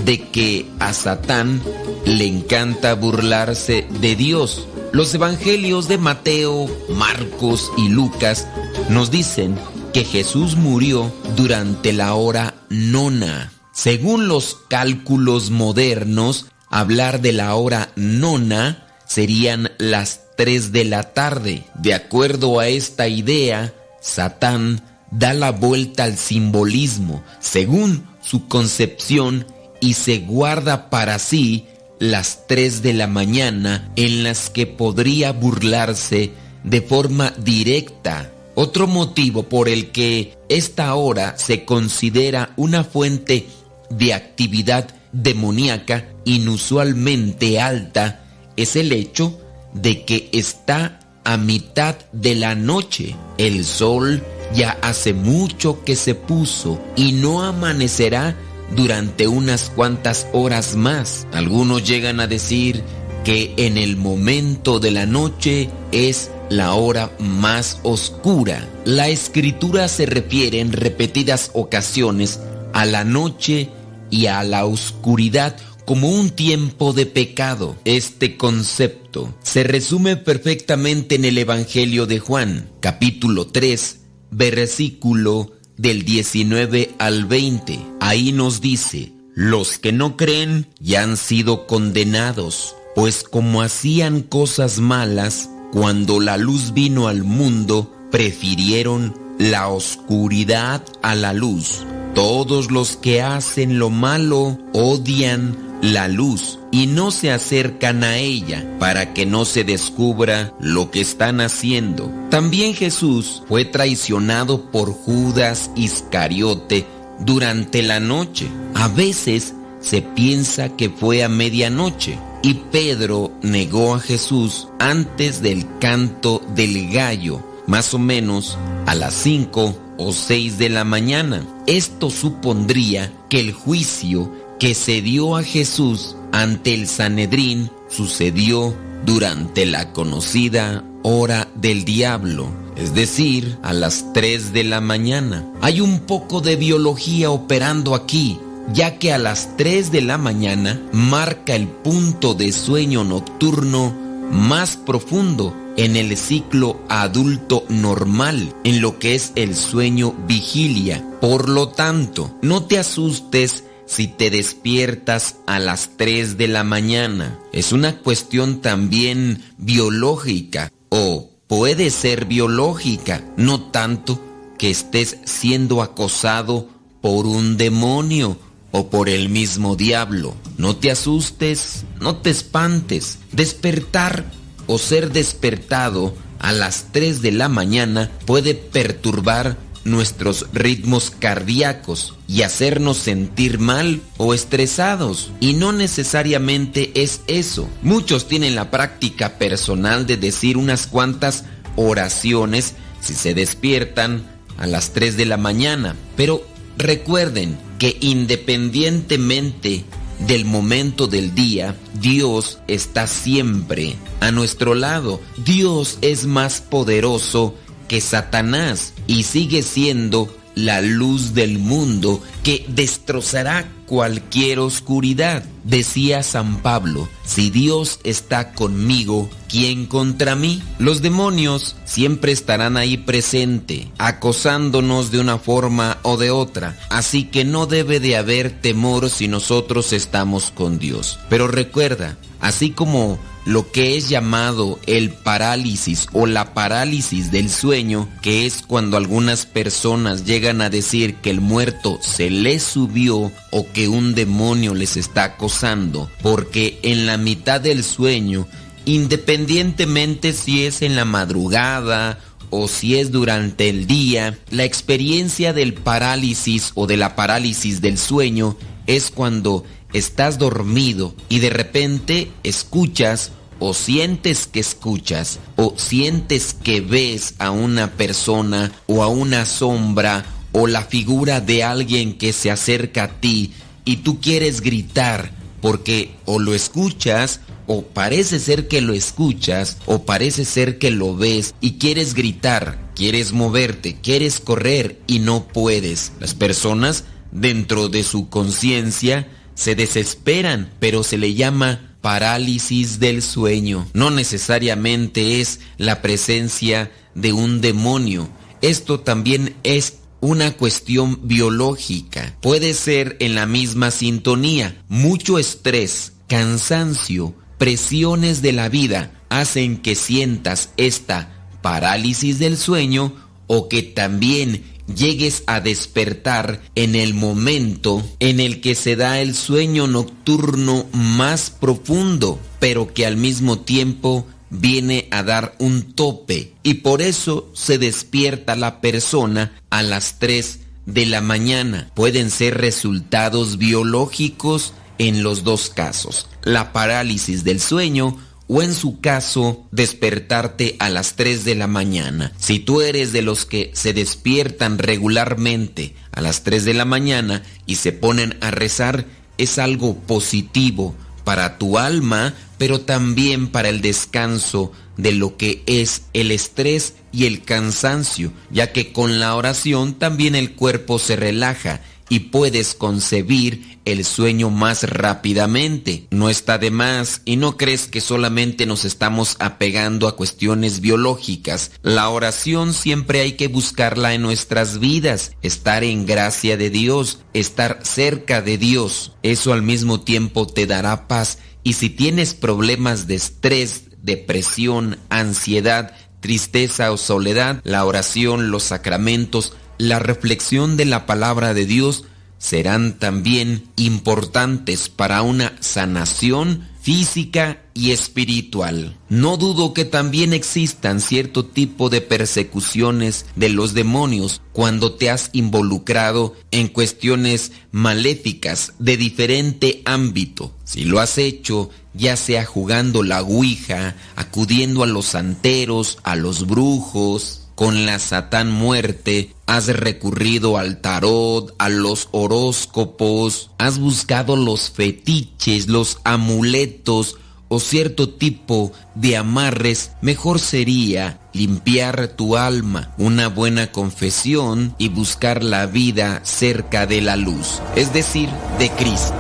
de que a Satán le encanta burlarse de Dios. Los evangelios de Mateo, Marcos y Lucas nos dicen que Jesús murió durante la hora nona. Según los cálculos modernos, hablar de la hora nona serían las 3 de la tarde. De acuerdo a esta idea, Satán da la vuelta al simbolismo según su concepción y se guarda para sí las 3 de la mañana en las que podría burlarse de forma directa. Otro motivo por el que esta hora se considera una fuente de actividad demoníaca inusualmente alta es el hecho de que está a mitad de la noche. El sol ya hace mucho que se puso y no amanecerá durante unas cuantas horas más. Algunos llegan a decir que en el momento de la noche es la hora más oscura. La escritura se refiere en repetidas ocasiones a la noche y a la oscuridad como un tiempo de pecado. Este concepto se resume perfectamente en el Evangelio de Juan, capítulo 3, versículo del 19 al 20. Ahí nos dice, los que no creen ya han sido condenados, pues como hacían cosas malas, cuando la luz vino al mundo, prefirieron la oscuridad a la luz. Todos los que hacen lo malo odian la luz y no se acercan a ella para que no se descubra lo que están haciendo. También Jesús fue traicionado por Judas Iscariote durante la noche. A veces se piensa que fue a medianoche y Pedro negó a Jesús antes del canto del gallo, más o menos a las 5 o 6 de la mañana. Esto supondría que el juicio que se dio a Jesús ante el Sanedrín sucedió durante la conocida hora del diablo, es decir, a las 3 de la mañana. Hay un poco de biología operando aquí, ya que a las 3 de la mañana marca el punto de sueño nocturno más profundo en el ciclo adulto normal, en lo que es el sueño vigilia. Por lo tanto, no te asustes si te despiertas a las 3 de la mañana. Es una cuestión también biológica o puede ser biológica, no tanto que estés siendo acosado por un demonio o por el mismo diablo. No te asustes, no te espantes. Despertar o ser despertado a las 3 de la mañana puede perturbar nuestros ritmos cardíacos y hacernos sentir mal o estresados. Y no necesariamente es eso. Muchos tienen la práctica personal de decir unas cuantas oraciones si se despiertan a las 3 de la mañana. Pero recuerden que independientemente del momento del día, Dios está siempre a nuestro lado. Dios es más poderoso que Satanás y sigue siendo la luz del mundo que destrozará cualquier oscuridad. Decía San Pablo, si Dios está conmigo, ¿quién contra mí? Los demonios siempre estarán ahí presente, acosándonos de una forma o de otra, así que no debe de haber temor si nosotros estamos con Dios. Pero recuerda, así como lo que es llamado el parálisis o la parálisis del sueño, que es cuando algunas personas llegan a decir que el muerto se les subió o que un demonio les está acosando, porque en la mitad del sueño, independientemente si es en la madrugada, o si es durante el día, la experiencia del parálisis o de la parálisis del sueño es cuando estás dormido y de repente escuchas o sientes que escuchas o sientes que ves a una persona o a una sombra o la figura de alguien que se acerca a ti y tú quieres gritar porque o lo escuchas o parece ser que lo escuchas o parece ser que lo ves y quieres gritar, quieres moverte, quieres correr y no puedes. Las personas dentro de su conciencia se desesperan, pero se le llama parálisis del sueño. No necesariamente es la presencia de un demonio. Esto también es una cuestión biológica. Puede ser en la misma sintonía. Mucho estrés, cansancio, presiones de la vida hacen que sientas esta parálisis del sueño o que también llegues a despertar en el momento en el que se da el sueño nocturno más profundo, pero que al mismo tiempo viene a dar un tope y por eso se despierta la persona a las 3 de la mañana. Pueden ser resultados biológicos en los dos casos. La parálisis del sueño o en su caso despertarte a las 3 de la mañana. Si tú eres de los que se despiertan regularmente a las 3 de la mañana y se ponen a rezar, es algo positivo para tu alma, pero también para el descanso de lo que es el estrés y el cansancio, ya que con la oración también el cuerpo se relaja y puedes concebir el sueño más rápidamente. No está de más y no crees que solamente nos estamos apegando a cuestiones biológicas. La oración siempre hay que buscarla en nuestras vidas, estar en gracia de Dios, estar cerca de Dios. Eso al mismo tiempo te dará paz y si tienes problemas de estrés, depresión, ansiedad,
tristeza o soledad, la oración, los sacramentos, la reflexión de la palabra de Dios serán también importantes para una sanación física y espiritual. No dudo que también existan cierto tipo de persecuciones de los demonios cuando te has involucrado en cuestiones maléficas de diferente ámbito. Si lo has hecho, ya sea jugando la ouija, acudiendo a los santeros, a los brujos, con la Satán muerte, has recurrido al tarot, a los horóscopos, has buscado los fetiches, los amuletos o cierto tipo de amarres, mejor sería limpiar tu alma, una buena confesión y buscar la vida cerca de la luz, es decir, de Cristo.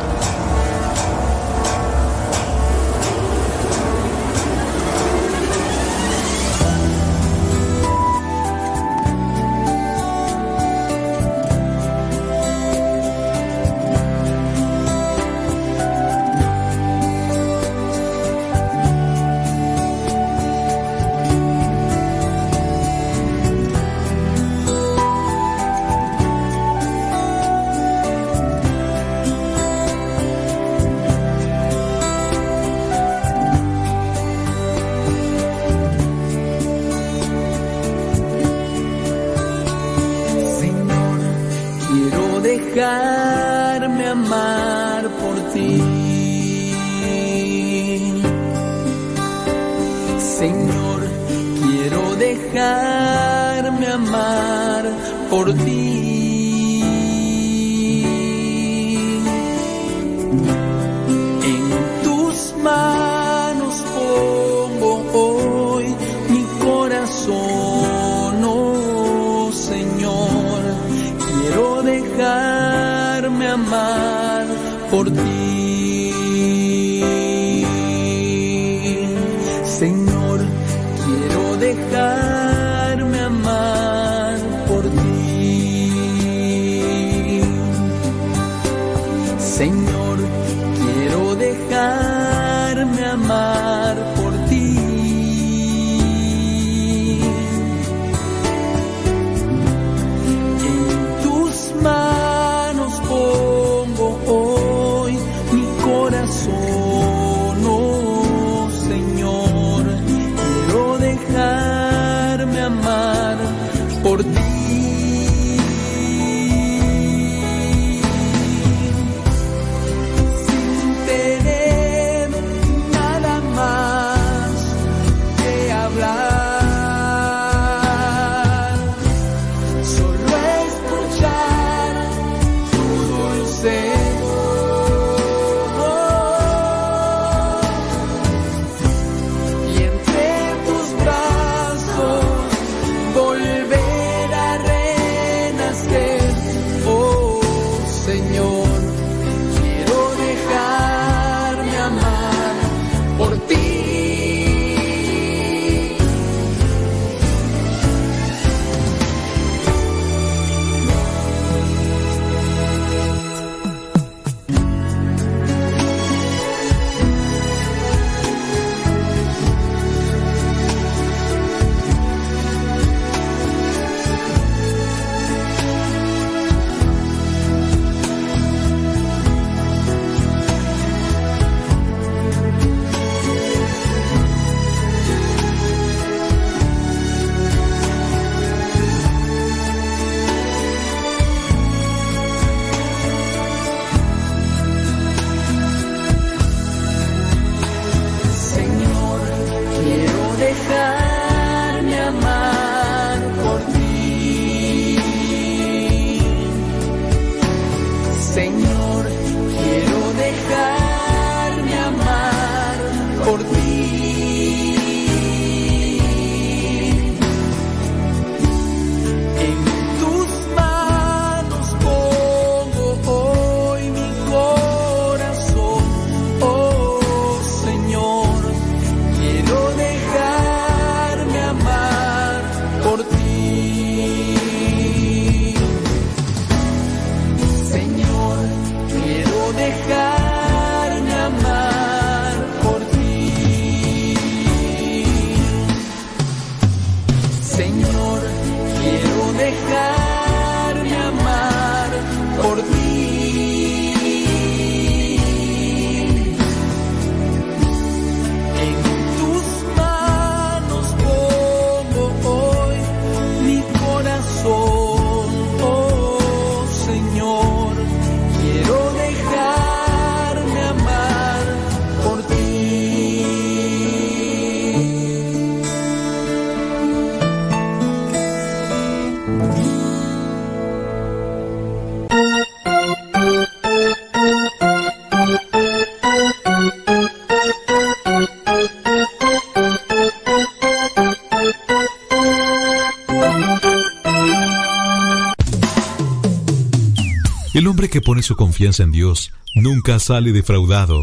Que
pone su confianza en Dios nunca sale defraudado.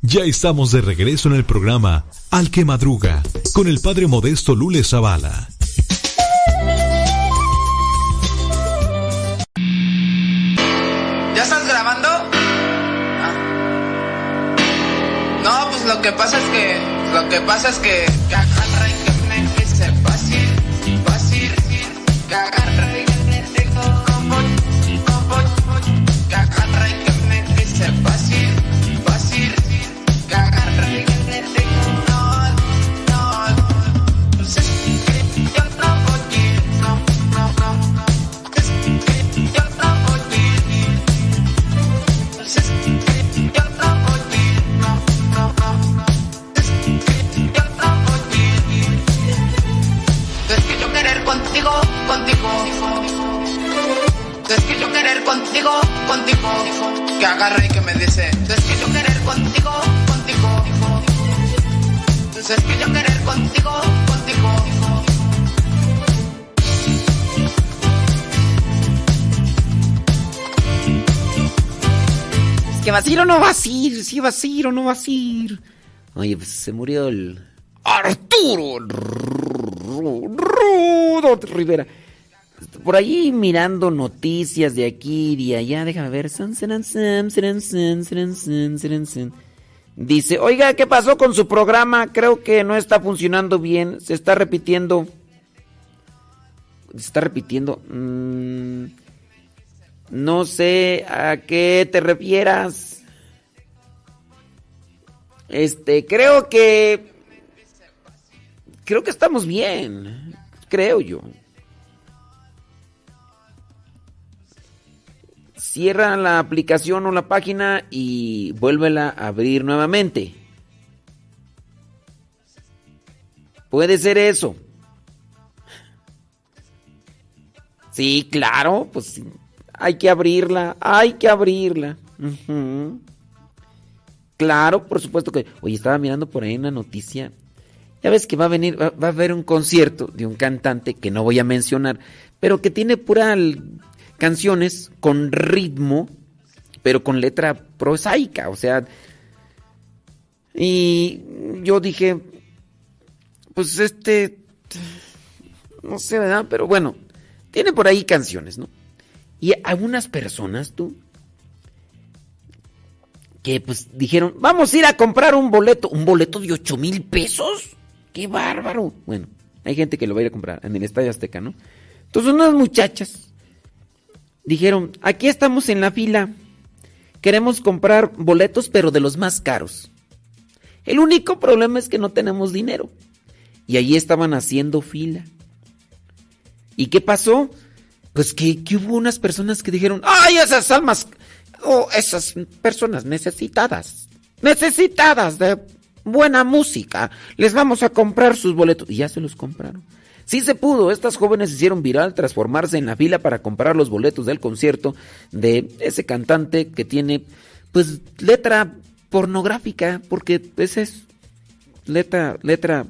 Ya estamos de regreso en el programa Al que Madruga con el padre modesto Lule Zavala.
¿Ya estás grabando? Ah. No, pues lo que pasa es que. Lo que pasa es que. Me dice. Es que yo querer contigo, contigo. Es que yo querer contigo, contigo. Es que
vacío no vas a ir, sí vacío no vas a ir. Oye, pues se murió el Arturo Rudo Rivera por ahí mirando noticias de aquí y de allá, déjame ver. Dice, oiga, ¿qué pasó con su programa? Creo que no está funcionando bien, se está repitiendo. Se está repitiendo. Mm, no sé a qué te refieras. Este, creo que... Creo que estamos bien, creo yo. Cierra la aplicación o la página y vuélvela a abrir nuevamente. Puede ser eso. Sí, claro, pues hay que abrirla, hay que abrirla. Claro, por supuesto que. Oye, estaba mirando por ahí una noticia. Ya ves que va a venir, va, va a haber un concierto de un cantante que no voy a mencionar, pero que tiene pura canciones con ritmo, pero con letra prosaica, o sea. Y yo dije, pues este, no sé, ¿verdad? Pero bueno, tiene por ahí canciones, ¿no? Y algunas personas, tú, que pues dijeron, vamos a ir a comprar un boleto, un boleto de 8 mil pesos. ¡Qué bárbaro! Bueno, hay gente que lo va a ir a comprar en el Estadio Azteca, ¿no? Entonces unas muchachas dijeron, aquí estamos en la fila, queremos comprar boletos pero de los más caros. El único problema es que no tenemos dinero. Y allí estaban haciendo fila. ¿Y qué pasó? Pues que, que hubo unas personas que dijeron, ¡ay, esas almas! O esas personas necesitadas, necesitadas de buena música, les vamos a comprar sus boletos. Y ya se los compraron. Sí se pudo, estas jóvenes hicieron viral transformarse en la fila para comprar los boletos del concierto de ese cantante que tiene, pues, letra pornográfica, porque esa es letra, letra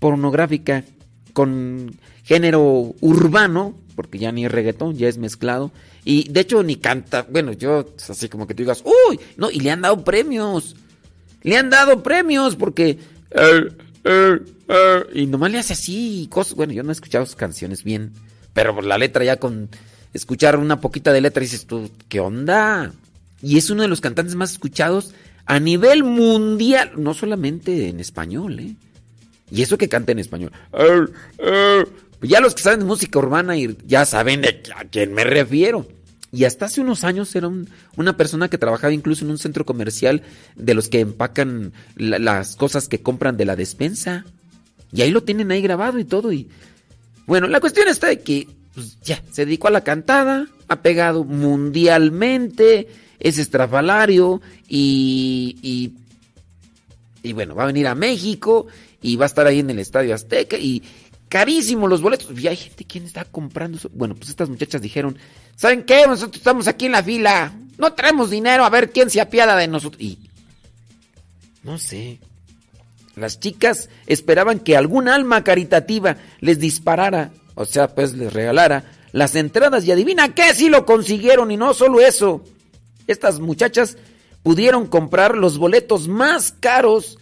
pornográfica con género urbano, porque ya ni reggaetón, ya es mezclado. Y de hecho ni canta, bueno, yo así como que tú digas, uy, no, y le han dado premios. Le han dado premios porque... eh, y nomás le hace así cosas. Bueno, yo no he escuchado sus canciones bien, pero por la letra ya con escuchar una poquita de letra dices tú, ¿qué onda? Y es uno de los cantantes más escuchados a nivel mundial, no solamente en español, ¿eh? Y eso que canta en español. Eh, eh. Ya los que saben de música urbana y ya saben de a quién me refiero. Y hasta hace unos años era un- una persona que trabajaba incluso en un centro comercial de los que empacan la- las cosas que compran de la despensa. Y ahí lo tienen ahí grabado y todo. Y bueno, la cuestión está de que pues, ya se dedicó a la cantada, ha pegado mundialmente, es estrafalario y, y y bueno, va a venir a México y va a estar ahí en el Estadio Azteca y carísimo los boletos. Y hay gente que está comprando eso. Bueno, pues estas muchachas dijeron, ¿saben qué? Nosotros estamos aquí en la fila. No traemos dinero, a ver quién se apiada de nosotros. Y no sé. Las chicas esperaban que algún alma caritativa les disparara, o sea, pues les regalara las entradas y adivina qué, sí lo consiguieron y no solo eso. Estas muchachas pudieron comprar los boletos más caros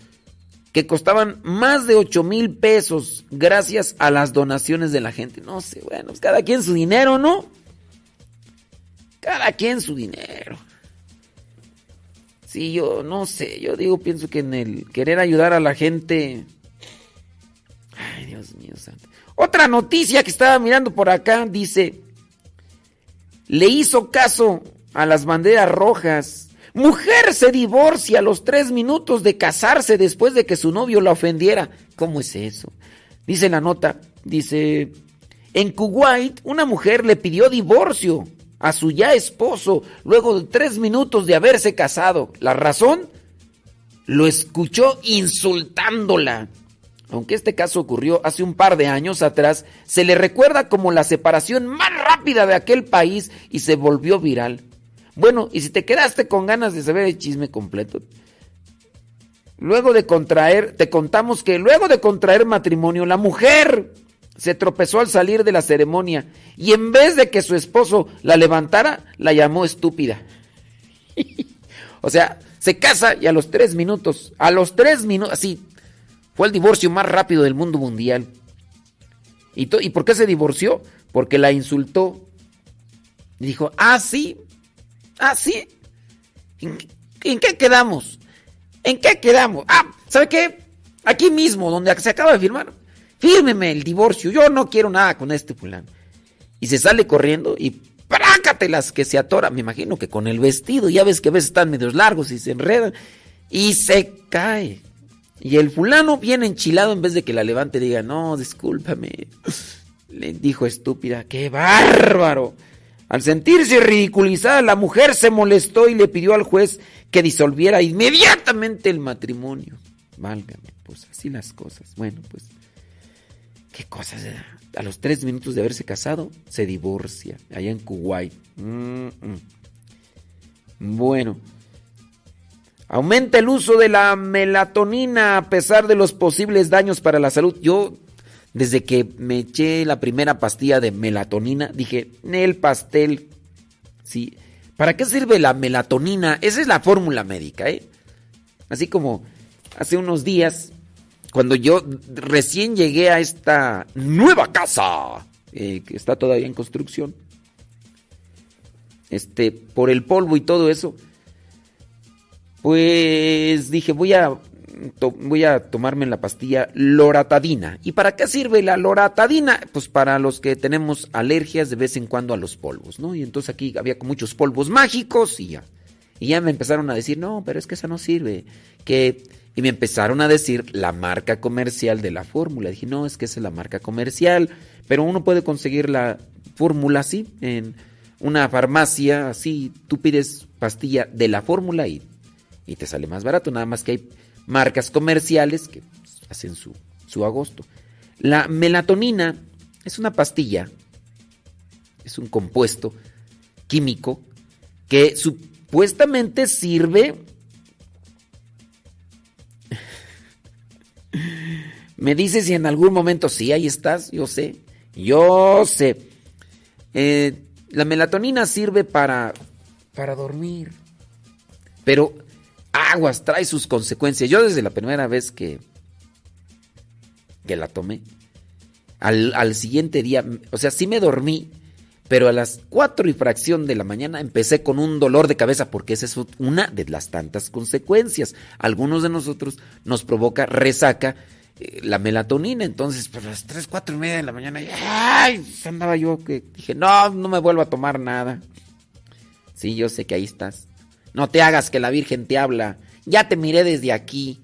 que costaban más de 8 mil pesos gracias a las donaciones de la gente. No sé, bueno, pues cada quien su dinero, ¿no? Cada quien su dinero. Sí, yo no sé, yo digo, pienso que en el querer ayudar a la gente... Ay, Dios mío santo. Otra noticia que estaba mirando por acá dice, le hizo caso a las banderas rojas. Mujer se divorcia a los tres minutos de casarse después de que su novio la ofendiera. ¿Cómo es eso? Dice la nota, dice, en Kuwait una mujer le pidió divorcio a su ya esposo luego de tres minutos de haberse casado. ¿La razón? Lo escuchó insultándola. Aunque este caso ocurrió hace un par de años atrás, se le recuerda como la separación más rápida de aquel país y se volvió viral. Bueno, y si te quedaste con ganas de saber el chisme completo, luego de contraer, te contamos que luego de contraer matrimonio, la mujer se tropezó al salir de la ceremonia y en vez de que su esposo la levantara, la llamó estúpida. o sea, se casa y a los tres minutos, a los tres minutos, así, fue el divorcio más rápido del mundo mundial. ¿Y, ¿Y por qué se divorció? Porque la insultó. dijo, ah, sí, ah, sí. ¿En, ¿En, qué quedamos? ¿En qué quedamos? Ah, ¿sabe qué? Aquí mismo, donde se acaba de firmar, fírmeme el divorcio. Yo no quiero nada con este fulano. Y se sale corriendo y prácatelas que se atora. Me imagino que con el vestido, ya ves que a veces están medios largos y se enredan. Y se cae. Y el fulano viene enchilado en vez de que la levante y diga, no, discúlpame. Le dijo estúpida, qué bárbaro. Al sentirse ridiculizada, la mujer se molestó y le pidió al juez que disolviera inmediatamente el matrimonio. Válgame, pues así las cosas. Bueno, pues, qué cosas. A los tres minutos de haberse casado, se divorcia, allá en Kuwait. Bueno. Aumenta el uso de la melatonina a pesar de los posibles daños para la salud. Yo, desde que me eché la primera pastilla de melatonina, dije, el pastel. Sí. ¿Para qué sirve la melatonina? Esa es la fórmula médica, ¿eh? Así como hace unos días, cuando yo recién llegué a esta nueva casa, eh, que está todavía en construcción, este, por el polvo y todo eso, pues dije, voy a, voy a tomarme la pastilla loratadina. ¿Y para qué sirve la loratadina? Pues para los que tenemos alergias de vez en cuando a los polvos, ¿no? Y entonces aquí había muchos polvos mágicos y ya. Y ya me empezaron a decir, no, pero es que esa no sirve. Que... Y me empezaron a decir la marca comercial de la fórmula. Dije, no, es que esa es la marca comercial. Pero uno puede conseguir la fórmula así, en una farmacia, así. Tú pides pastilla de la fórmula y y te sale más barato. Nada más que hay marcas comerciales que hacen su, su agosto. La melatonina es una pastilla, es un compuesto químico que supuestamente sirve... Me dice si en algún momento sí, ahí estás, yo sé, yo sé. Eh, la melatonina sirve para, para dormir, pero aguas, trae sus consecuencias. Yo desde la primera vez que, que la tomé, al, al, siguiente día, o sea, sí me dormí, pero a las cuatro y fracción de la mañana empecé con un dolor de cabeza porque esa es una de las tantas consecuencias. Algunos de nosotros nos provoca resaca eh, la melatonina, entonces pues a las tres, cuatro y media de la mañana, ay, andaba yo que dije, no, no me vuelvo a tomar nada. Sí, yo sé que ahí estás. No te hagas que la Virgen te habla. Ya te miré desde aquí.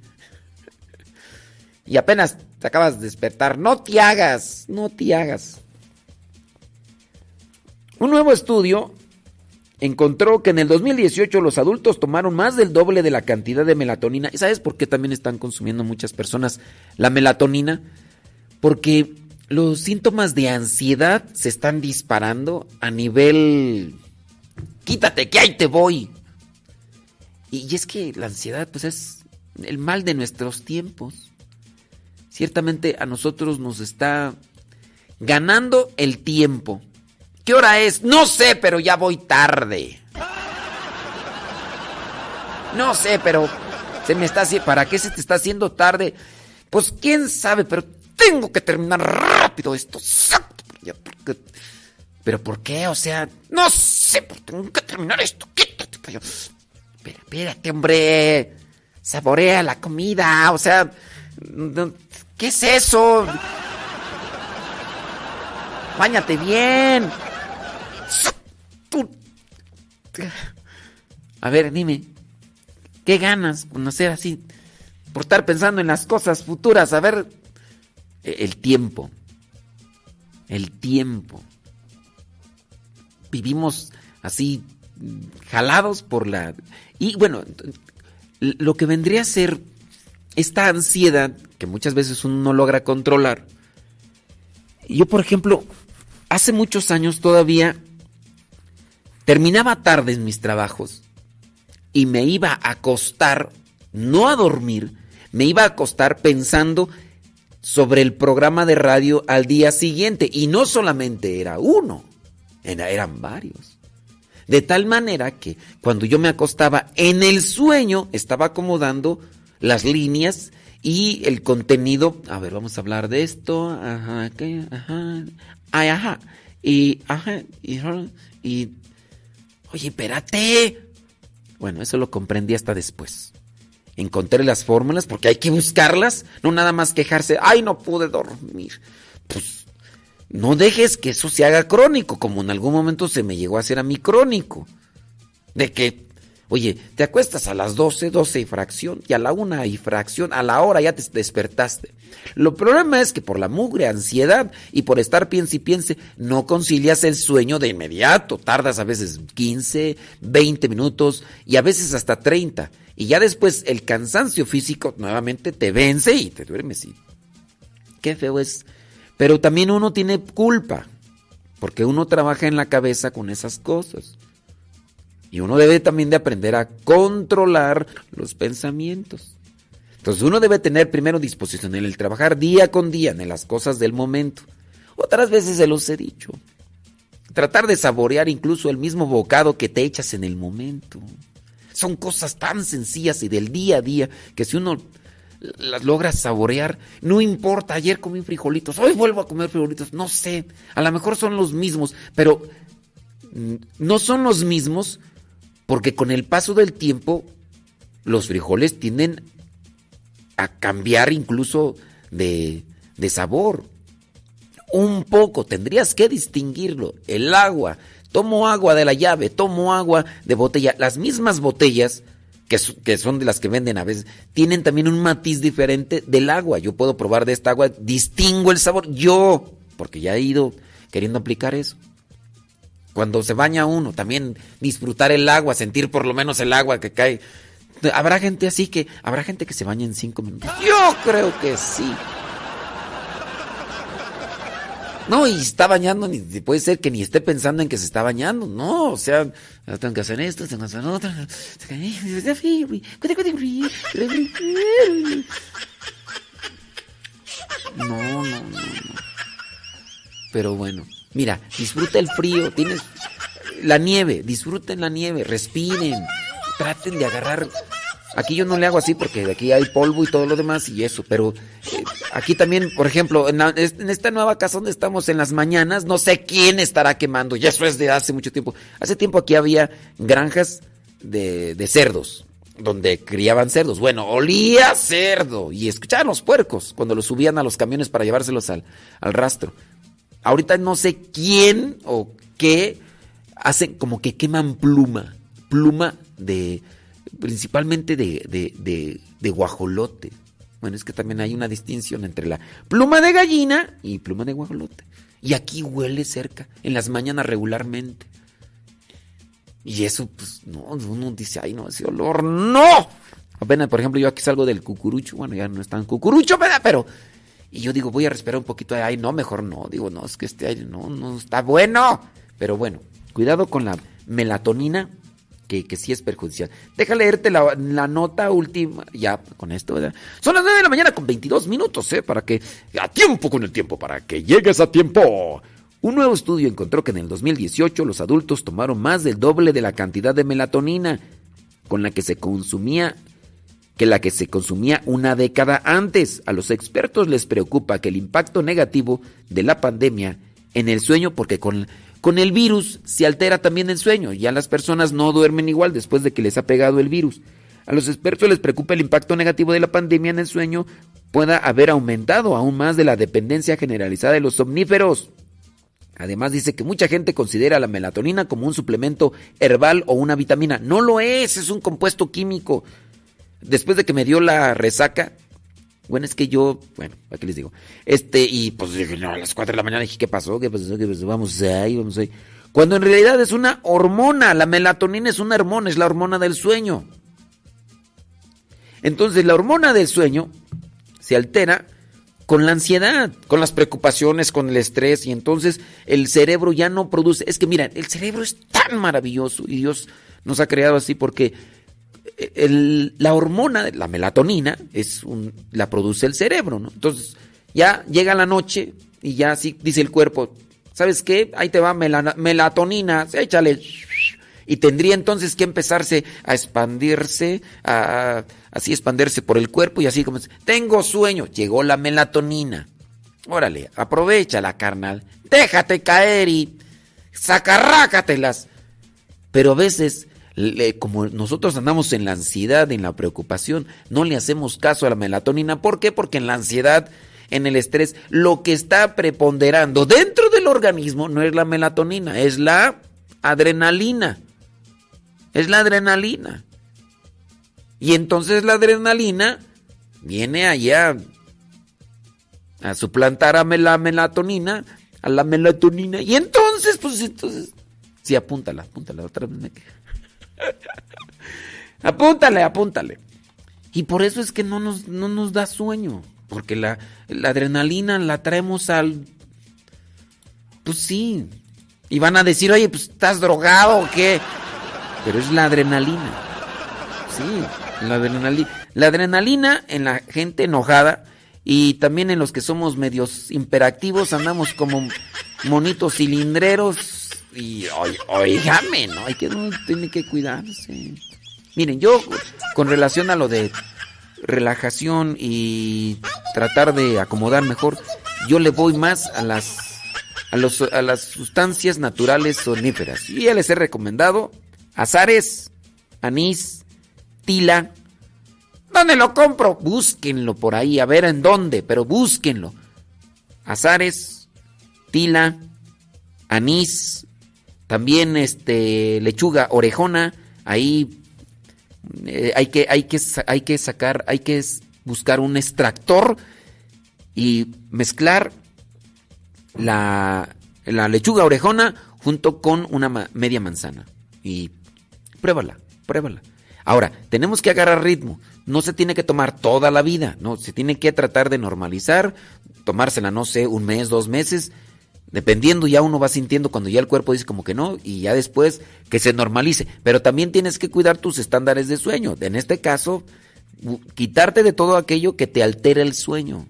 Y apenas te acabas de despertar. No te hagas, no te hagas. Un nuevo estudio encontró que en el 2018 los adultos tomaron más del doble de la cantidad de melatonina. ¿Y sabes por qué también están consumiendo muchas personas la melatonina? Porque los síntomas de ansiedad se están disparando a nivel... Quítate, que ahí te voy. Y, es que la ansiedad, pues es el mal de nuestros tiempos. Ciertamente a nosotros nos está ganando el tiempo. ¿Qué hora es? No sé, pero ya voy tarde. No sé, pero se me está haciendo. ¿Para qué se te está haciendo tarde? Pues quién sabe, pero tengo que terminar rápido esto. Pero ¿por qué? O sea, no sé, pero tengo que terminar esto. Quítate allá. Pero espérate, hombre. Saborea la comida. O sea, ¿qué es eso? Báñate bien. A ver, dime. ¿Qué ganas con hacer así? Por estar pensando en las cosas futuras. A ver. e-, El tiempo. El tiempo. Vivimos así jalados por la... Y bueno, lo que vendría a ser esta ansiedad que muchas veces uno no logra controlar. Yo, por ejemplo, hace muchos años todavía terminaba tarde en mis trabajos y me iba a acostar, no a dormir, me iba a acostar pensando sobre el programa de radio al día siguiente. Y no solamente era uno, era- eran varios. De tal manera que cuando yo me acostaba en el sueño, estaba acomodando las líneas y el contenido. A ver, vamos a hablar de esto. Ajá, ¿qué? Ajá. Ay, ajá. Y, ajá. Y, y- oye, espérate. Bueno, eso lo comprendí hasta después. Encontré las fórmulas porque hay que buscarlas, no nada más quejarse, ay, no pude dormir. Pues no dejes que eso se haga crónico, como en algún momento se me llegó a hacer a mí crónico. De que, oye, te acuestas a las 12, 12 y fracción, y a la 1 y fracción, a la hora ya te despertaste. Lo problema es que por la mugre ansiedad y por estar piense y piense, no concilias el sueño de inmediato. Tardas a veces 15, 20 minutos y a veces hasta 30. Y ya después el cansancio físico nuevamente te vence y te duermes. Y qué feo es. Pero también uno tiene culpa, porque uno trabaja en la cabeza con esas cosas. Y uno debe también de aprender a controlar los pensamientos. Entonces uno debe tener primero disposición en el trabajar día con día en las cosas del momento. Otras veces se los he dicho. Tratar de saborear incluso el mismo bocado que te echas en el momento. Son cosas tan sencillas y del día a día que si uno las logra saborear, no importa, ayer comí frijolitos, hoy vuelvo a comer frijolitos, no sé, a lo mejor son los mismos, pero mm, no son los mismos porque con el paso del tiempo los frijoles tienden a cambiar incluso de, de sabor. Un poco, tendrías que distinguirlo. El agua, tomo agua de la llave, tomo agua de botella. Las mismas botellas, que, so- que son de las que venden a veces, tienen también un matiz diferente del agua. Yo puedo probar de esta agua, distingo el sabor. Yo, porque ya he ido queriendo aplicar eso. Cuando se baña uno, también disfrutar el agua, sentir por lo menos el agua que cae. Habrá gente así que, habrá gente que se baña en cinco minutos. Yo creo que sí. No, y está bañando, ni puede ser que ni esté pensando en que se está bañando. No, o sea, tengo que hacer esto, tengo que hacer otro. No, no, no, no. Pero bueno, mira, disfruta el frío, tienes la nieve, disfruten la nieve, respiren, traten de agarrar. Aquí yo no le hago así porque aquí hay polvo y todo lo demás y eso, pero eh, aquí también, por ejemplo, en, esta nueva casa donde estamos en las mañanas, no sé quién estará quemando, y eso es de hace mucho tiempo. Hace tiempo aquí había granjas de, cerdos, donde criaban cerdos. Bueno, olía cerdo y escuchaban los puercos cuando los subían a los camiones para llevárselos al rastro. Ahorita no sé quién o qué hacen como que queman pluma, pluma de principalmente de, de, de, guajolote. Bueno, es que también hay una distinción entre la pluma de gallina y pluma de guajolote. Y aquí huele cerca, en las mañanas regularmente. Y eso, pues, no, uno dice, ay, no, ese olor, no. Apenas, por ejemplo, yo aquí salgo del cucurucho, bueno, ya no es tan cucurucho, ¿verdad? Pero, y yo digo, voy a respirar un poquito de no, mejor no, digo, no, es que este aire no, no está bueno. Pero bueno, cuidado con la melatonina, que, que sí es perjudicial. Deja leerte la, la nota última, ya con esto, ¿verdad? Son las 9 de la mañana con 22 minutos, ¿eh? Para que, a tiempo con el tiempo, para que llegues a tiempo. Un nuevo estudio encontró que en el 2018 los adultos tomaron más del doble de la cantidad de melatonina con la que se consumía que la que se consumía una década antes. A los expertos les preocupa que el impacto negativo de la pandemia en el sueño, porque con, con el virus se altera también el sueño, ya las personas no duermen igual después de que les ha pegado el virus. A los expertos les preocupa el impacto negativo de la pandemia en el sueño pueda haber aumentado aún más de la dependencia generalizada de los somníferos. Además dice que mucha gente considera la melatonina como un suplemento herbal o una vitamina. No lo es, es un compuesto químico. Después de que me dio la resaca, bueno, es que yo, bueno, aquí les digo? Este, y pues dije, no, a las 4 de la mañana dije, ¿qué pasó? ¿Qué pasó? ¿Qué pasó? Vamos ahí, vamos ahí. Cuando en realidad es una hormona, la melatonina es una hormona, es la hormona del sueño. Entonces, la hormona del sueño se altera con la ansiedad, con las preocupaciones, con el estrés y entonces el cerebro ya no produce. Es que miren, el cerebro es tan maravilloso y Dios nos ha creado así porque la hormona, la melatonina, es un, la produce el cerebro, ¿no? Entonces ya llega la noche y ya así dice el cuerpo, ¿sabes qué? Ahí te va melana- melatonina, échale. Y tendría entonces que empezarse a expandirse, a, así expandirse por el cuerpo y así como, tengo sueño, llegó la melatonina. Órale, aprovecha la carnal, déjate caer y sacarrácatelas. Pero a veces, como nosotros andamos en la ansiedad, en la preocupación, no le hacemos caso a la melatonina. ¿Por qué? Porque en la ansiedad, en el estrés, lo que está preponderando dentro del organismo no es la melatonina, es la adrenalina. Es la adrenalina. Y entonces la adrenalina viene allá a suplantar a la melatonina, a la melatonina. Y entonces, pues entonces, sí, apúntala, apúntala, otra vez me queja. apúntale, apúntale. Y por eso es que no nos, no nos da sueño, porque la, la adrenalina la traemos al... Pues sí. Y van a decir, oye, pues estás drogado o qué. Pero es la adrenalina. Sí, la adrenalina. La adrenalina en la gente enojada y también en los que somos medios imperactivos, andamos como monitos cilindreros y oígame, ¿no? Hay que, tiene que cuidarse. Miren, yo con relación a lo de relajación y tratar de acomodar mejor, yo le voy más a las a, los- a las sustancias naturales soníferas. Y ya les he recomendado azares, anís, tila. ¿Dónde lo compro? Búsquenlo por ahí, a ver en dónde, pero búsquenlo. Azares, tila, anís, también este lechuga orejona, ahí eh, hay que hay que hay que sacar, hay que buscar un extractor y mezclar la, la lechuga orejona junto con una media manzana. Y pruébala, pruébala. Ahora, tenemos que agarrar ritmo. No se tiene que tomar toda la vida, no, se tiene que tratar de normalizar, tomársela, no sé, un mes, dos meses, dependiendo, ya uno va sintiendo cuando ya el cuerpo dice como que no, y ya después que se normalice. Pero también tienes que cuidar tus estándares de sueño. En este caso, quitarte de todo aquello que te altera el sueño.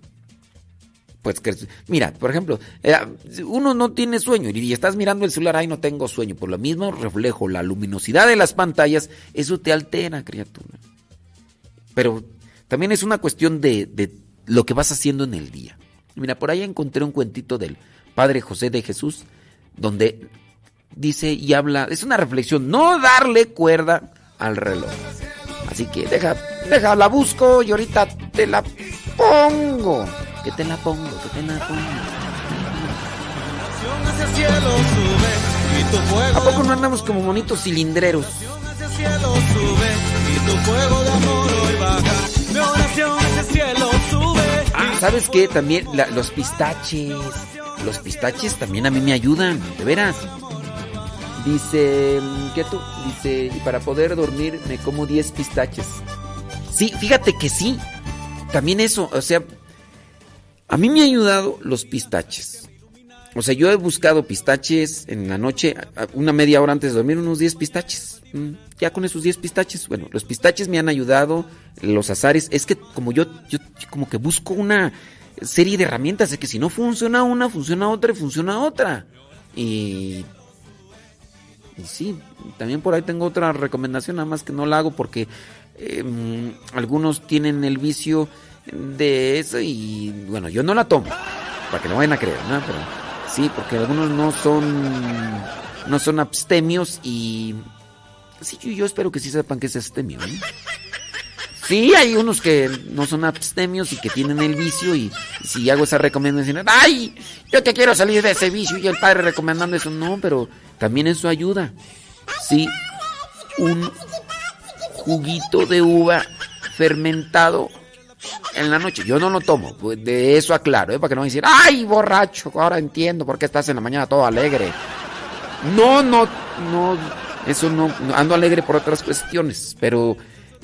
Pues que, mira, por ejemplo, eh, uno no tiene sueño y estás mirando el celular, ay, no tengo sueño. Por lo mismo reflejo, la luminosidad de las pantallas, eso te altera, criatura. Pero también es una cuestión de, de lo que vas haciendo en el día. Mira, por ahí encontré un cuentito del Padre José de Jesús, donde dice y habla, es una reflexión, no darle cuerda al reloj. Así que deja, deja, la busco y ahorita te la pongo. Que te la pongo, que te la pongo. ¿A poco no andamos como monitos cilindreros? Ah, ¿sabes qué? También los pistaches. Los pistaches también a mí me ayudan, de veras. Dice, ¿qué tú? Dice, y para poder dormir me como 10 pistaches. Sí, fíjate que sí. También eso, o sea, a mí me ha ayudado los pistaches. O sea, yo he buscado pistaches en la noche, una media hora antes de dormir, unos 10 pistaches. Mm, Ya con esos 10 pistaches, bueno, los pistaches me han ayudado, los azares, es que como yo, yo como que busco una serie de herramientas, de que si no funciona una, funciona otra y funciona otra. Y, y sí, también por ahí tengo otra recomendación, nada más que no la hago porque em, algunos tienen el vicio de eso y bueno, yo no la tomo, para que no vayan a creer, ¿no? Pero sí, porque algunos no son no son abstemios y sí, yo, yo espero que sí sepan que es abstemio, ¿no? Sí, hay unos que no son abstemios y que tienen el vicio y si hago esa recomendación, ¡ay! Yo te quiero salir de ese vicio y el padre recomendando eso. No, pero también eso ayuda. Sí, un juguito de uva fermentado en la noche. Yo no lo tomo, pues de eso aclaro, ¿eh? para que no me decir, ¡ay, borracho! Ahora entiendo por qué estás en la mañana todo alegre. No, no, no, eso no, no, ando alegre por otras cuestiones, pero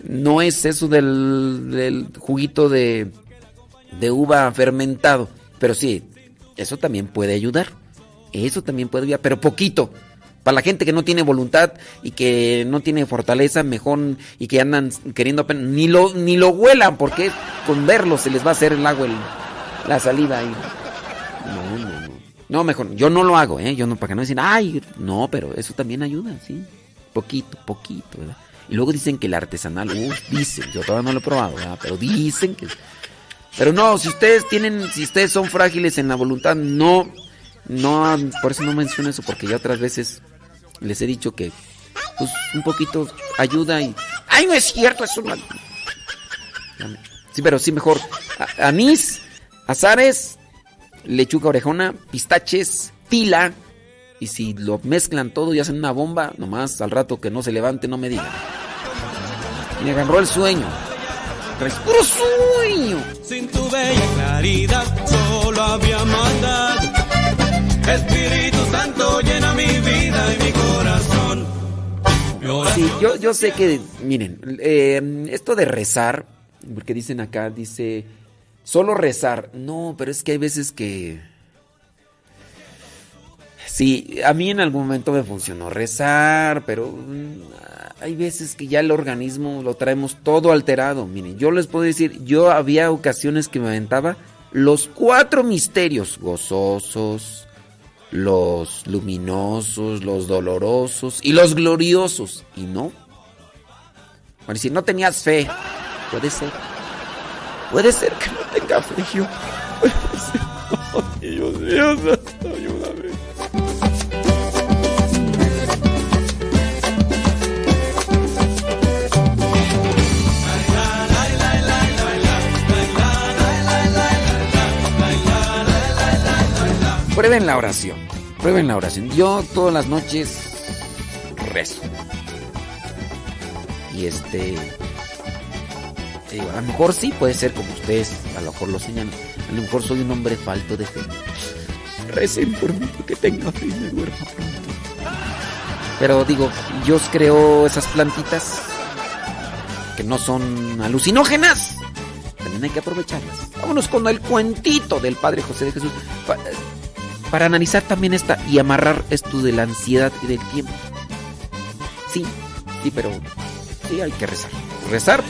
no es eso del, juguito de, de uva fermentado. Pero sí, eso también puede ayudar. Eso también puede ayudar, pero poquito. Para la gente que no tiene voluntad y que no tiene fortaleza, mejor y que andan queriendo ni lo, ni lo huelan, porque con verlo se les va a hacer el agua, el- la saliva. Y... No, no, no. No, mejor, yo no lo hago, ¿eh? Yo no, para que no dicen, ay, no, pero eso también ayuda, sí. Poquito, poquito, ¿verdad? Y luego dicen que el artesanal, uh, dicen, yo todavía no lo he probado. Pero dicen que... Pero no, si ustedes tienen, si ustedes son frágiles en la voluntad, no, no, por eso no menciono eso, porque ya otras veces les he dicho que, pues, un poquito ayuda y... ¡Ay, no es cierto! Es. Sí, pero sí mejor. Anís, azares, lechuga orejona, pistaches, tila. Y si lo mezclan todo y hacen una bomba, nomás al rato que no se levante, no me digan. Me agarró el sueño. Traes puro sueño.
Sin tu bella claridad solo había maldad. Espíritu Santo llena mi vida y mi corazón.
Sí, yo, yo sé que, miren, eh, esto de rezar, porque dicen acá, dice, solo rezar. No, pero es que hay veces que... Sí, a mí en algún momento me funcionó rezar, pero mm, hay veces que ya el organismo lo traemos todo alterado. Miren, yo les puedo decir, yo había ocasiones que me aventaba los cuatro misterios gozosos, los luminosos, los dolorosos y los gloriosos. Y no. Bueno, si no tenías fe, puede ser. Puede ser que no tenga fe yo. Puede ser. Ayúdame. Prueben la oración. Prueben la oración. Yo todas las noches rezo. Y este. a lo mejor sí puede ser como ustedes, a lo mejor lo señalan. A lo mejor soy un hombre falto de fe. Recen por mí porque tenga fe y me duerma pronto. Pero digo, Dios creó esas plantitas que no son alucinógenas. También hay que aprovecharlas. Vámonos con el cuentito del Padre José de Jesús. Pa- para analizar también esta y amarrar esto de la ansiedad y del tiempo. Sí, sí, pero sí hay que rezar. Rezar,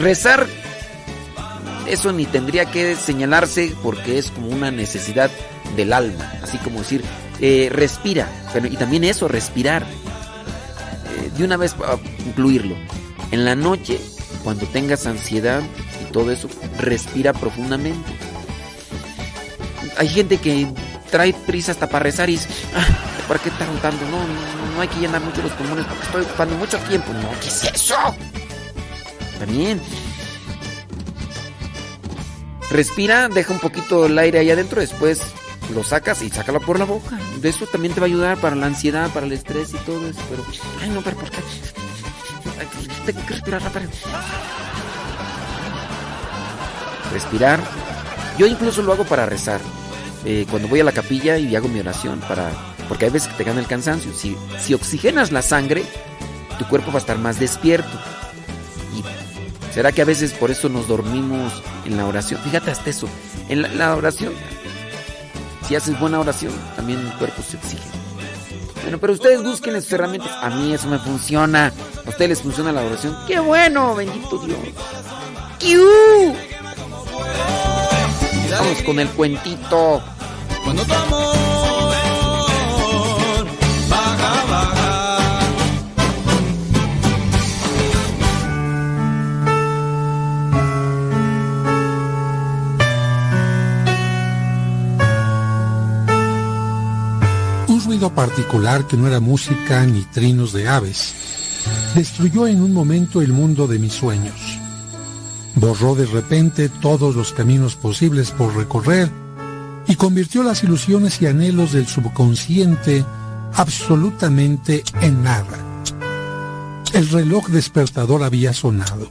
rezar, eso ni tendría que señalarse porque es como una necesidad del alma. Así como decir, eh, respira. Pero, y también eso, respirar. Eh, de una vez para incluirlo. En la noche, cuando tengas ansiedad y todo eso, respira profundamente. Hay gente que trae prisa hasta para rezar y dice, "Ah, ¿para qué estar tanto? No, no, no hay que llenar mucho los pulmones porque estoy ocupando mucho tiempo. No, ¿qué es eso? También. Respira, deja un poquito el aire ahí adentro, después lo sacas y sácalo por la boca. De eso también te va a ayudar para la ansiedad, para el estrés y todo eso. Pero, ay, no, pero ¿por qué? Tengo que respirar rápido. Respirar. Yo incluso lo hago para rezar. Eh, cuando voy a la capilla y hago mi oración para porque hay veces que te gana el cansancio. Si, oxigenas la sangre, tu cuerpo va a estar más despierto. Y será que a veces por eso nos dormimos en la oración. Fíjate hasta eso. En la, oración, si haces buena oración, también el cuerpo se exige. Bueno, pero ustedes busquen sus herramientas. A mí eso me funciona. A ustedes les funciona la oración. ¡Qué bueno! Bendito Dios. ¡Kiu! Vamos con el cuentito.
Cuando tu baja, baja.
Un ruido particular que no era música ni trinos de aves destruyó en un momento el mundo de mis sueños Borró de repente todos los caminos posibles por recorrer y convirtió las ilusiones y anhelos del subconsciente absolutamente en nada. El reloj despertador había sonado.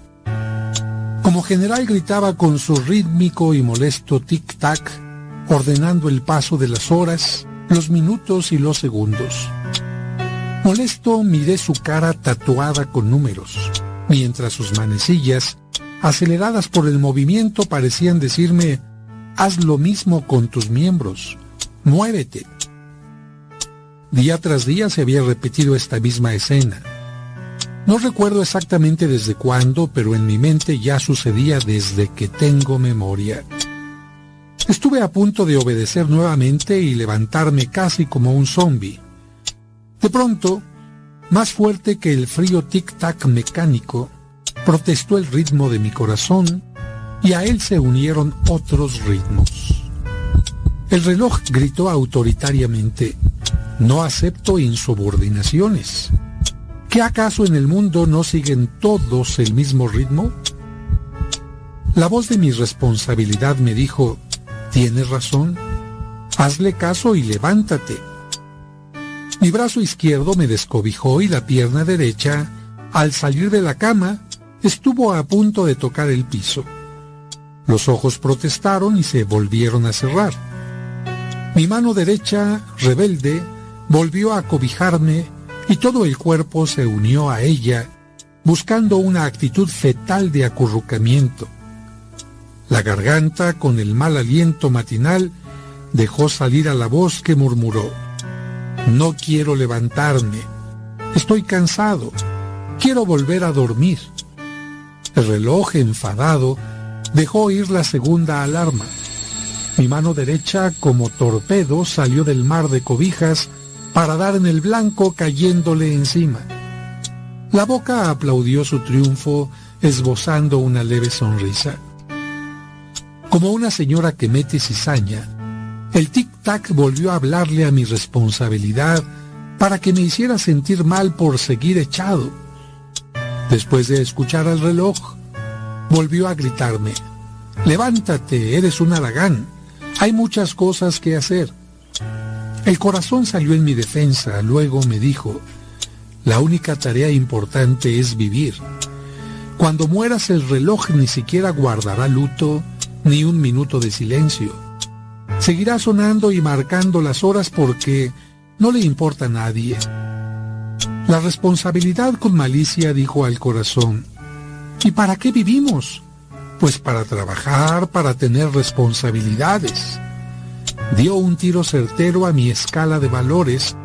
Como general gritaba con su rítmico y molesto tic-tac, ordenando el paso de las horas, los minutos y los segundos. Molesto miré su cara tatuada con números, mientras sus manecillas, aceleradas por el movimiento, parecían decirme, haz lo mismo con tus miembros, muévete. Día tras día se había repetido esta misma escena. No recuerdo exactamente desde cuándo, pero en mi mente ya sucedía desde que tengo memoria. Estuve a punto de obedecer nuevamente y levantarme casi como un zombi. De pronto, más fuerte que el frío tic-tac mecánico, protestó el ritmo de mi corazón y a él se unieron otros ritmos. El reloj gritó autoritariamente, no acepto insubordinaciones. ¿Qué acaso en el mundo no siguen todos el mismo ritmo? La voz de mi responsabilidad me dijo, tienes razón, hazle caso y levántate. Mi brazo izquierdo me descobijó y la pierna derecha, al salir de la cama, estuvo a punto de tocar el piso. Los ojos protestaron y se volvieron a cerrar. Mi mano derecha, rebelde, volvió a cobijarme y todo el cuerpo se unió a ella, buscando una actitud fetal de acurrucamiento. La garganta, con el mal aliento matinal, dejó salir a la voz que murmuró, No quiero levantarme, estoy cansado, quiero volver a dormir. El reloj, enfadado, dejó oír la segunda alarma. Mi mano derecha, como torpedo, salió del mar de cobijas para dar en el blanco cayéndole encima. La boca aplaudió su triunfo, esbozando una leve sonrisa. Como una señora que mete cizaña, el tic-tac volvió a hablarle a mi responsabilidad para que me hiciera sentir mal por seguir echado. Después de escuchar al reloj, volvió a gritarme, levántate, eres un aragán, hay muchas cosas que hacer. El corazón salió en mi defensa, luego me dijo, la única tarea importante es vivir. Cuando mueras el reloj ni siquiera guardará luto ni un minuto de silencio. Seguirá sonando y marcando las horas porque no le importa a nadie. La responsabilidad con malicia dijo al corazón, ¿y para qué vivimos? Pues para trabajar, para tener responsabilidades dio un tiro certero a mi escala de valores,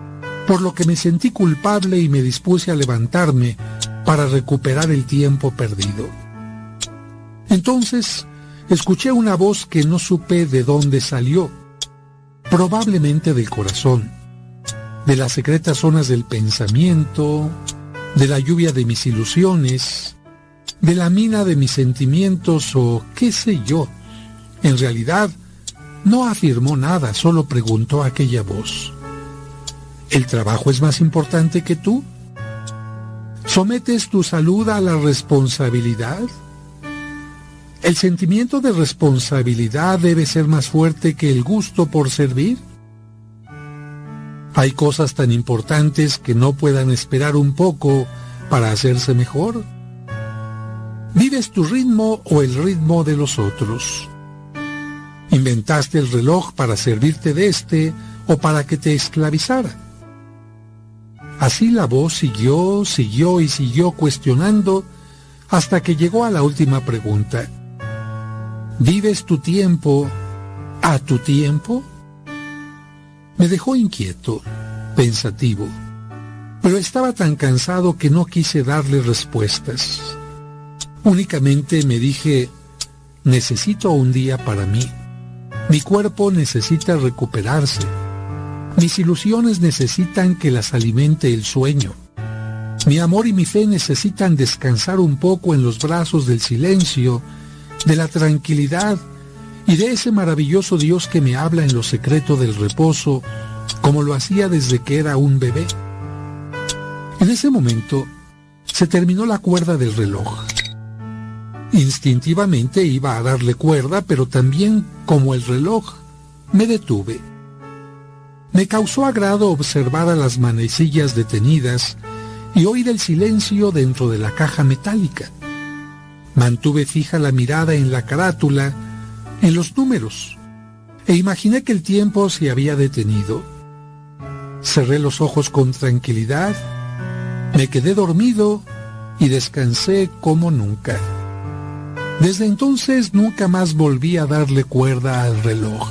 por lo que me sentí culpable y me dispuse a levantarme para recuperar el tiempo perdido. Entonces, escuché una voz que no supe de dónde salió, probablemente del corazón, de las secretas zonas del pensamiento, de la lluvia de mis ilusiones, de la mina de mis sentimientos o qué sé yo. En realidad, no afirmó nada, solo preguntó aquella voz. ¿El trabajo es más importante que tú? ¿Sometes tu salud a la responsabilidad? ¿El sentimiento de responsabilidad debe ser más fuerte que el gusto por servir? ¿Hay cosas tan importantes que no puedan esperar un poco para hacerse mejor? ¿Vives tu ritmo o el ritmo de los otros? Inventaste el reloj para servirte de este o para que te esclavizara. Así la voz siguió, siguió y siguió cuestionando hasta que llegó a la última pregunta. ¿Vives tu tiempo a tu tiempo? Me dejó inquieto, pensativo, pero estaba tan cansado que no quise darle respuestas. Únicamente me dije, necesito un día para mí. Mi cuerpo necesita recuperarse. Mis ilusiones necesitan que las alimente el sueño. Mi amor y mi fe necesitan descansar un poco en los brazos del silencio, de la tranquilidad y de ese maravilloso Dios que me habla en lo secreto del reposo como lo hacía desde que era un bebé. En ese momento se terminó la cuerda del reloj. Instintivamente iba a darle cuerda, pero también, como el reloj, me detuve. Me causó agrado observar a las manecillas detenidas y oír el silencio dentro de la caja metálica. Mantuve fija la mirada en la carátula, en los números, e imaginé que el tiempo se había detenido. Cerré los ojos con tranquilidad, me quedé dormido y descansé como nunca. Desde entonces nunca más volví a darle cuerda al reloj.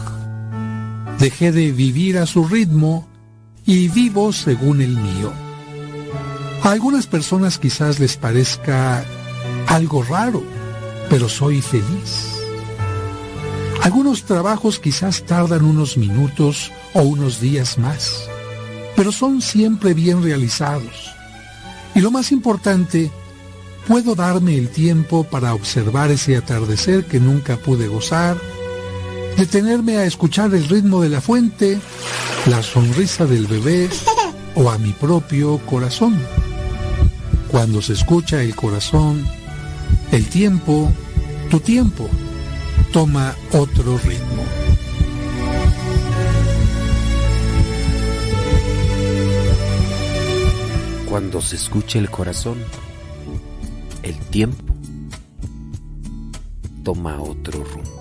Dejé de vivir a su ritmo y vivo según el mío. A algunas personas quizás les parezca algo raro, pero soy feliz. Algunos trabajos quizás tardan unos minutos o unos días más, pero son siempre bien realizados. Y lo más importante, puedo darme el tiempo para observar ese atardecer que nunca pude gozar, detenerme a escuchar el ritmo de la fuente, la sonrisa del bebé o a mi propio corazón. Cuando se escucha el corazón, el tiempo, tu tiempo, toma otro ritmo.
Cuando se escucha el corazón, el tiempo toma otro rumbo.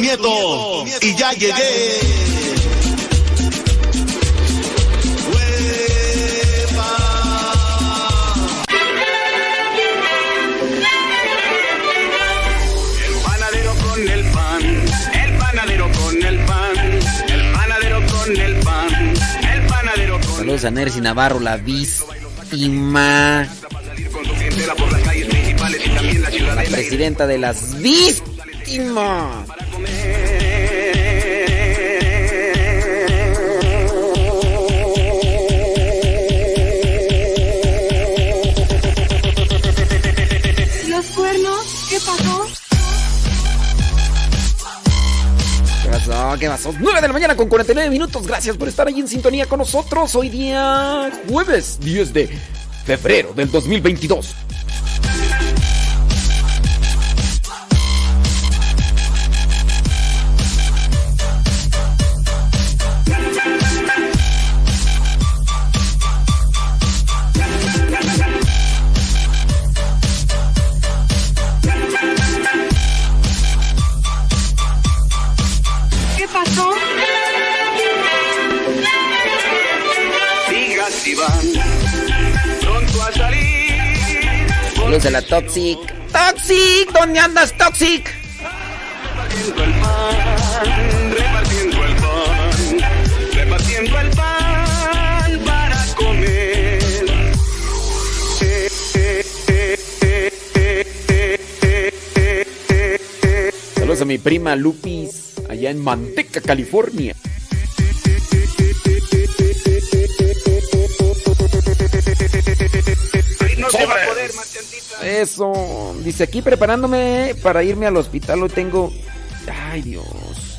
nieto, y ya llegué. El panadero con el pan, el panadero con el pan, el panadero con el pan, el panadero con el
Saludos a Nercy Navarro, la víctima. La presidenta de las víctimas.
Pasó?
¿Qué pasó? 9 de la mañana con 49 minutos. Gracias por estar ahí en sintonía con nosotros. Hoy día jueves 10 de febrero del 2022. Toxic. Toxic, ¿dónde andas, Toxic?
Repartiendo el pan, repartiendo el pan, repartiendo el pan para comer.
Saludos a mi prima Lupis, allá en Manteca, California. Eso. Dice aquí preparándome para irme al hospital. Hoy tengo. Ay, Dios.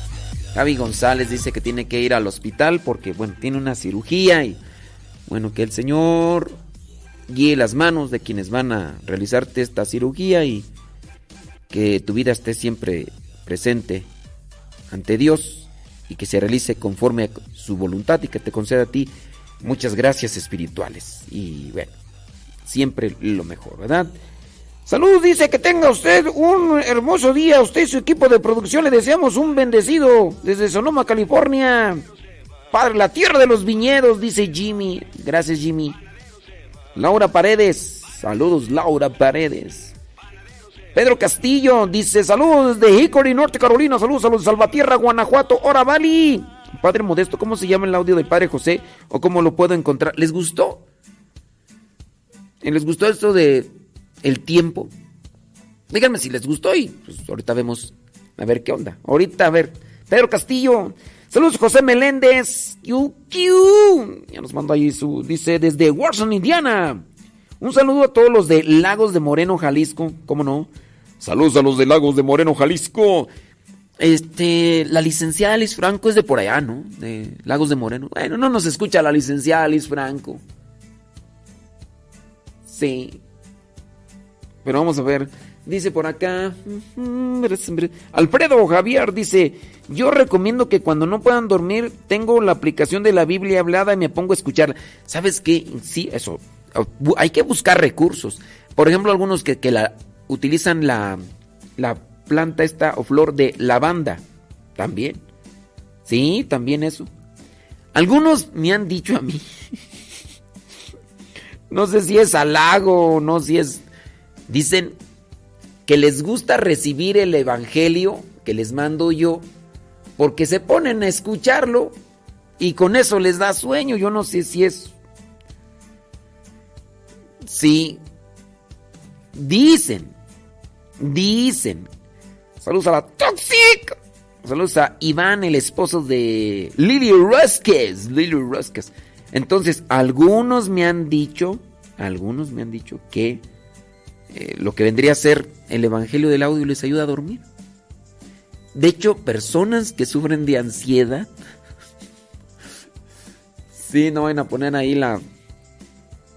Javi González dice que tiene que ir al hospital porque, bueno, tiene una cirugía y, bueno, que el Señor guíe las manos de quienes van a realizarte esta cirugía y que tu vida esté siempre presente ante Dios y que se realice conforme a su voluntad y que te conceda a ti muchas gracias espirituales. Y bueno, siempre lo mejor, ¿verdad? Salud, dice que tenga usted un hermoso día. Usted y su equipo de producción le deseamos un bendecido desde Sonoma, California. Padre, la tierra de los viñedos, dice Jimmy. Gracias, Jimmy. Laura Paredes. Saludos, Laura Paredes. Pedro Castillo dice: Saludos de Hickory, Norte Carolina. Saludos a los Salvatierra, Guanajuato. Ora. Padre Modesto, ¿cómo se llama el audio del Padre José? ¿O cómo lo puedo encontrar? ¿Les gustó? ¿Les gustó esto de el tiempo? Díganme si les gustó y pues ahorita vemos a ver qué onda. Ahorita a ver. Pedro Castillo. Saludos José Meléndez. Q, Q. Ya nos mandó ahí su dice desde Warson, Indiana. Un saludo a todos los de Lagos de Moreno, Jalisco, ¿cómo no? Saludos a los de Lagos de Moreno, Jalisco. Este, la licenciada Alice Franco es de por allá, ¿no? De Lagos de Moreno. Bueno, no nos escucha la licenciada Alice Franco. Sí. Pero vamos a ver. Dice por acá. Alfredo Javier dice: Yo recomiendo que cuando no puedan dormir, tengo la aplicación de la Biblia hablada y me pongo a escuchar. ¿Sabes qué? Sí, eso. Hay que buscar recursos. Por ejemplo, algunos que, que la utilizan la, la planta esta o flor de lavanda. También. Sí, también eso. Algunos me han dicho a mí. No sé si es halago no si es... Dicen que les gusta recibir el Evangelio que les mando yo porque se ponen a escucharlo y con eso les da sueño. Yo no sé si es... Sí. Dicen. Dicen. Saludos a la Toxic. Saludos a Iván, el esposo de Lily Rusques. Lily Rusques. Entonces, algunos me han dicho, algunos me han dicho que eh, lo que vendría a ser el Evangelio del Audio les ayuda a dormir. De hecho, personas que sufren de ansiedad, sí, no van a poner ahí la...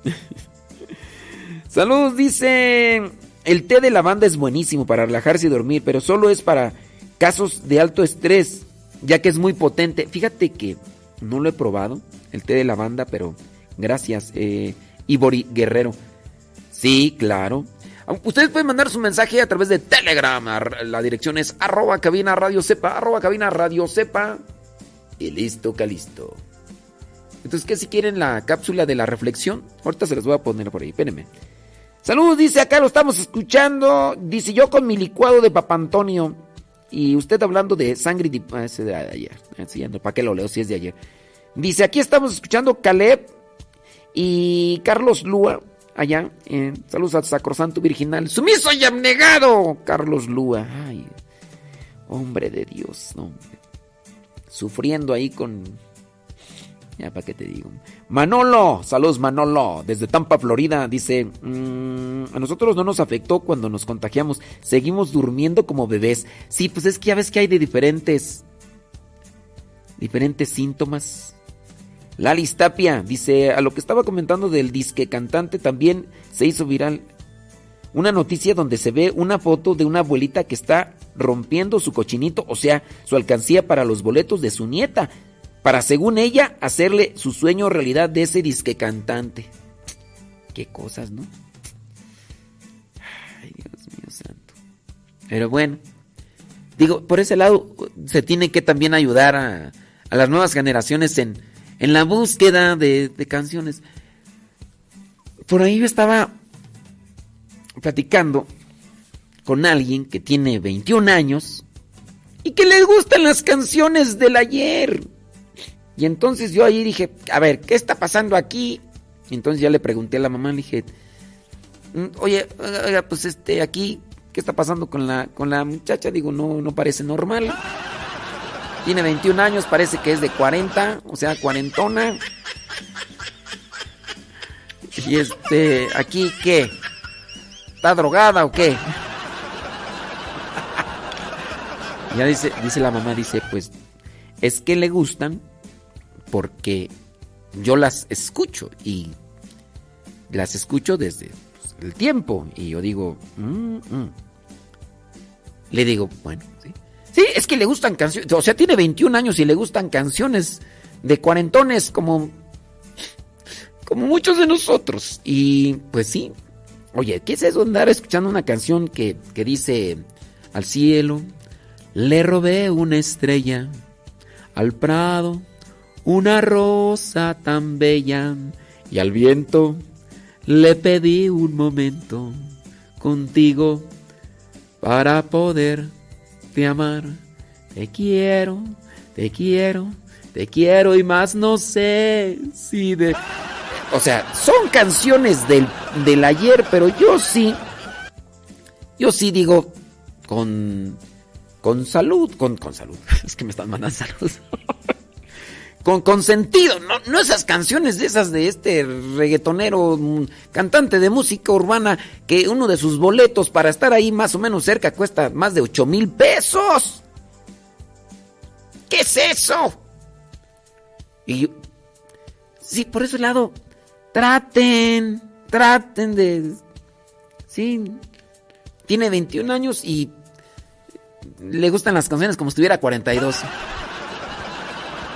Saludos, dice, el té de lavanda es buenísimo para relajarse y dormir, pero solo es para casos de alto estrés, ya que es muy potente. Fíjate que no lo he probado el té de lavanda, pero gracias, eh, Ibori Guerrero. Sí, claro. Ustedes pueden mandar su mensaje a través de Telegram. La dirección es arroba cabina radio sepa, arroba cabina radio. Y listo, calisto. Entonces, ¿qué si quieren la cápsula de la reflexión? Ahorita se las voy a poner por ahí, espérenme. Saludos, dice acá, lo estamos escuchando. Dice yo con mi licuado de Papa Antonio. Y usted hablando de sangre. Ah, ese de ayer. ¿Para qué lo leo si es de ayer? Dice, aquí estamos escuchando Caleb Y Carlos Lúa, allá, en saludos al Sacrosanto Virginal. Sumiso y abnegado, Carlos Lúa. Ay, hombre de Dios, no. Sufriendo ahí con... Ya, ¿para qué te digo? Manolo, saludos Manolo, desde Tampa, Florida, dice, "Mm, a nosotros no nos afectó cuando nos contagiamos, seguimos durmiendo como bebés. Sí, pues es que ya ves que hay de diferentes, diferentes síntomas. Lalis Tapia dice, a lo que estaba comentando del disque cantante también se hizo viral una noticia donde se ve una foto de una abuelita que está rompiendo su cochinito, o sea, su alcancía para los boletos de su nieta, para según ella hacerle su sueño realidad de ese disque cantante. Qué cosas, ¿no? Ay, Dios mío santo. Pero bueno, digo, por ese lado se tiene que también ayudar a, a las nuevas generaciones en, en la búsqueda de, de canciones. Por ahí yo estaba platicando con alguien que tiene 21 años y que le gustan las canciones del ayer. Y entonces yo ahí dije, a ver, ¿qué está pasando aquí? Y entonces ya le pregunté a la mamá, le dije, "Mm, oye, pues este, aquí, ¿qué está pasando con la, con la muchacha? Digo, no, no parece normal. Tiene 21 años, parece que es de 40, o sea, cuarentona. Y este, aquí, ¿qué? ¿Está drogada o qué? Ya dice, dice la mamá, dice, pues, es que le gustan porque yo las escucho y las escucho desde el tiempo. Y yo digo, "Mm, mm". le digo, bueno, sí. Sí, es que le gustan canciones, o sea, tiene 21 años y le gustan canciones de cuarentones como, como muchos de nosotros. Y pues sí, oye, ¿qué es eso andar escuchando una canción que, que dice al cielo? Le robé una estrella al prado, una rosa tan bella, y al viento le pedí un momento contigo para poder te amar. Te quiero, te quiero, te quiero y más no sé si de... O sea, son canciones del, del ayer, pero yo sí, yo sí digo con, con salud, con, con salud, es que me están mandando salud. con, con sentido, no, no esas canciones de esas de este reggaetonero, mm, cantante de música urbana, que uno de sus boletos para estar ahí más o menos cerca cuesta más de 8 mil pesos. ¿Qué es eso? Y sí, por ese lado, traten, traten de, sí, tiene 21 años y le gustan las canciones como si tuviera 42.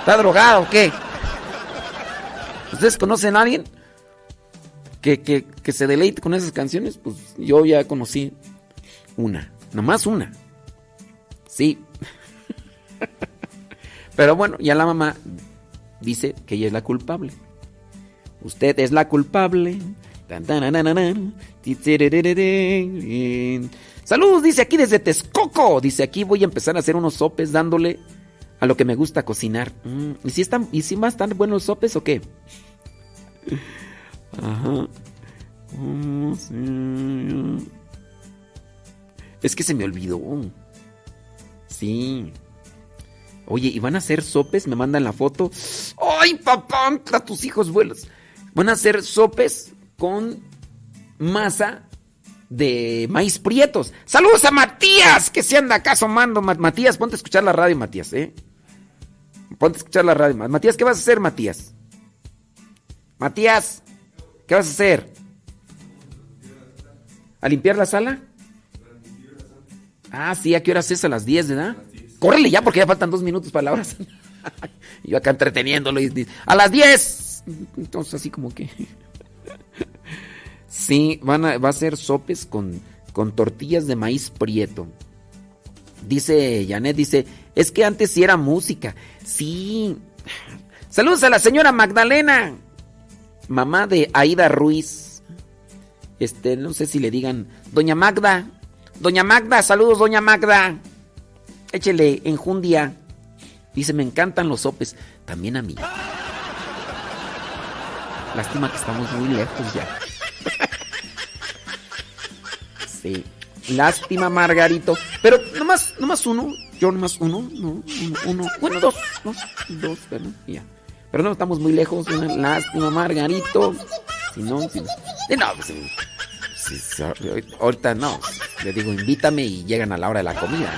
¿Está drogado o qué? ¿Ustedes conocen a alguien que, que, que se deleite con esas canciones? Pues yo ya conocí una, nomás una. Sí. Pero bueno, ya la mamá dice que ella es la culpable. Usted es la culpable. Saludos, dice aquí desde Texcoco. Dice aquí voy a empezar a hacer unos sopes dándole a lo que me gusta cocinar. Mm, ¿Y si están, y si más están buenos sopes o qué? Ajá. Sí. Es que se me olvidó. Sí. Oye, ¿y van a hacer sopes? Me mandan la foto. ¡Ay, papá! A tus hijos vuelos. Van a hacer sopes con masa de maíz prietos. ¡Saludos a Matías! Que se anda acá asomando. Ma- Matías, ponte a escuchar la radio, Matías, ¿eh? Ponte a escuchar la radio. Matías, ¿qué vas a hacer, Matías? Matías, ¿qué vas a hacer? ¿A limpiar la sala? Ah, sí, ¿a qué horas es? A las 10, ¿verdad? Córrele ya porque ya faltan dos minutos para la hora. Yo acá entreteniéndolo a las 10. Entonces así como que... Sí, van a, va a ser sopes con, con tortillas de maíz prieto. Dice Janet, dice, es que antes sí era música. Sí. Saludos a la señora Magdalena, mamá de Aida Ruiz. Este, no sé si le digan, Doña Magda. Doña Magda, saludos, Doña Magda. Échele enjundia. Dice, me encantan los sopes. También a mí. Lástima que estamos muy lejos ya. Sí. Lástima, Margarito. Pero nomás, nomás uno. Yo nomás uno. No, uno, uno. Bueno, dos. Dos. Dos, pero ya. Pero no estamos muy lejos. Lástima, Margarito. Si no, si no. No, pues, ahorita no. Le digo, invítame y llegan a la hora de la comida.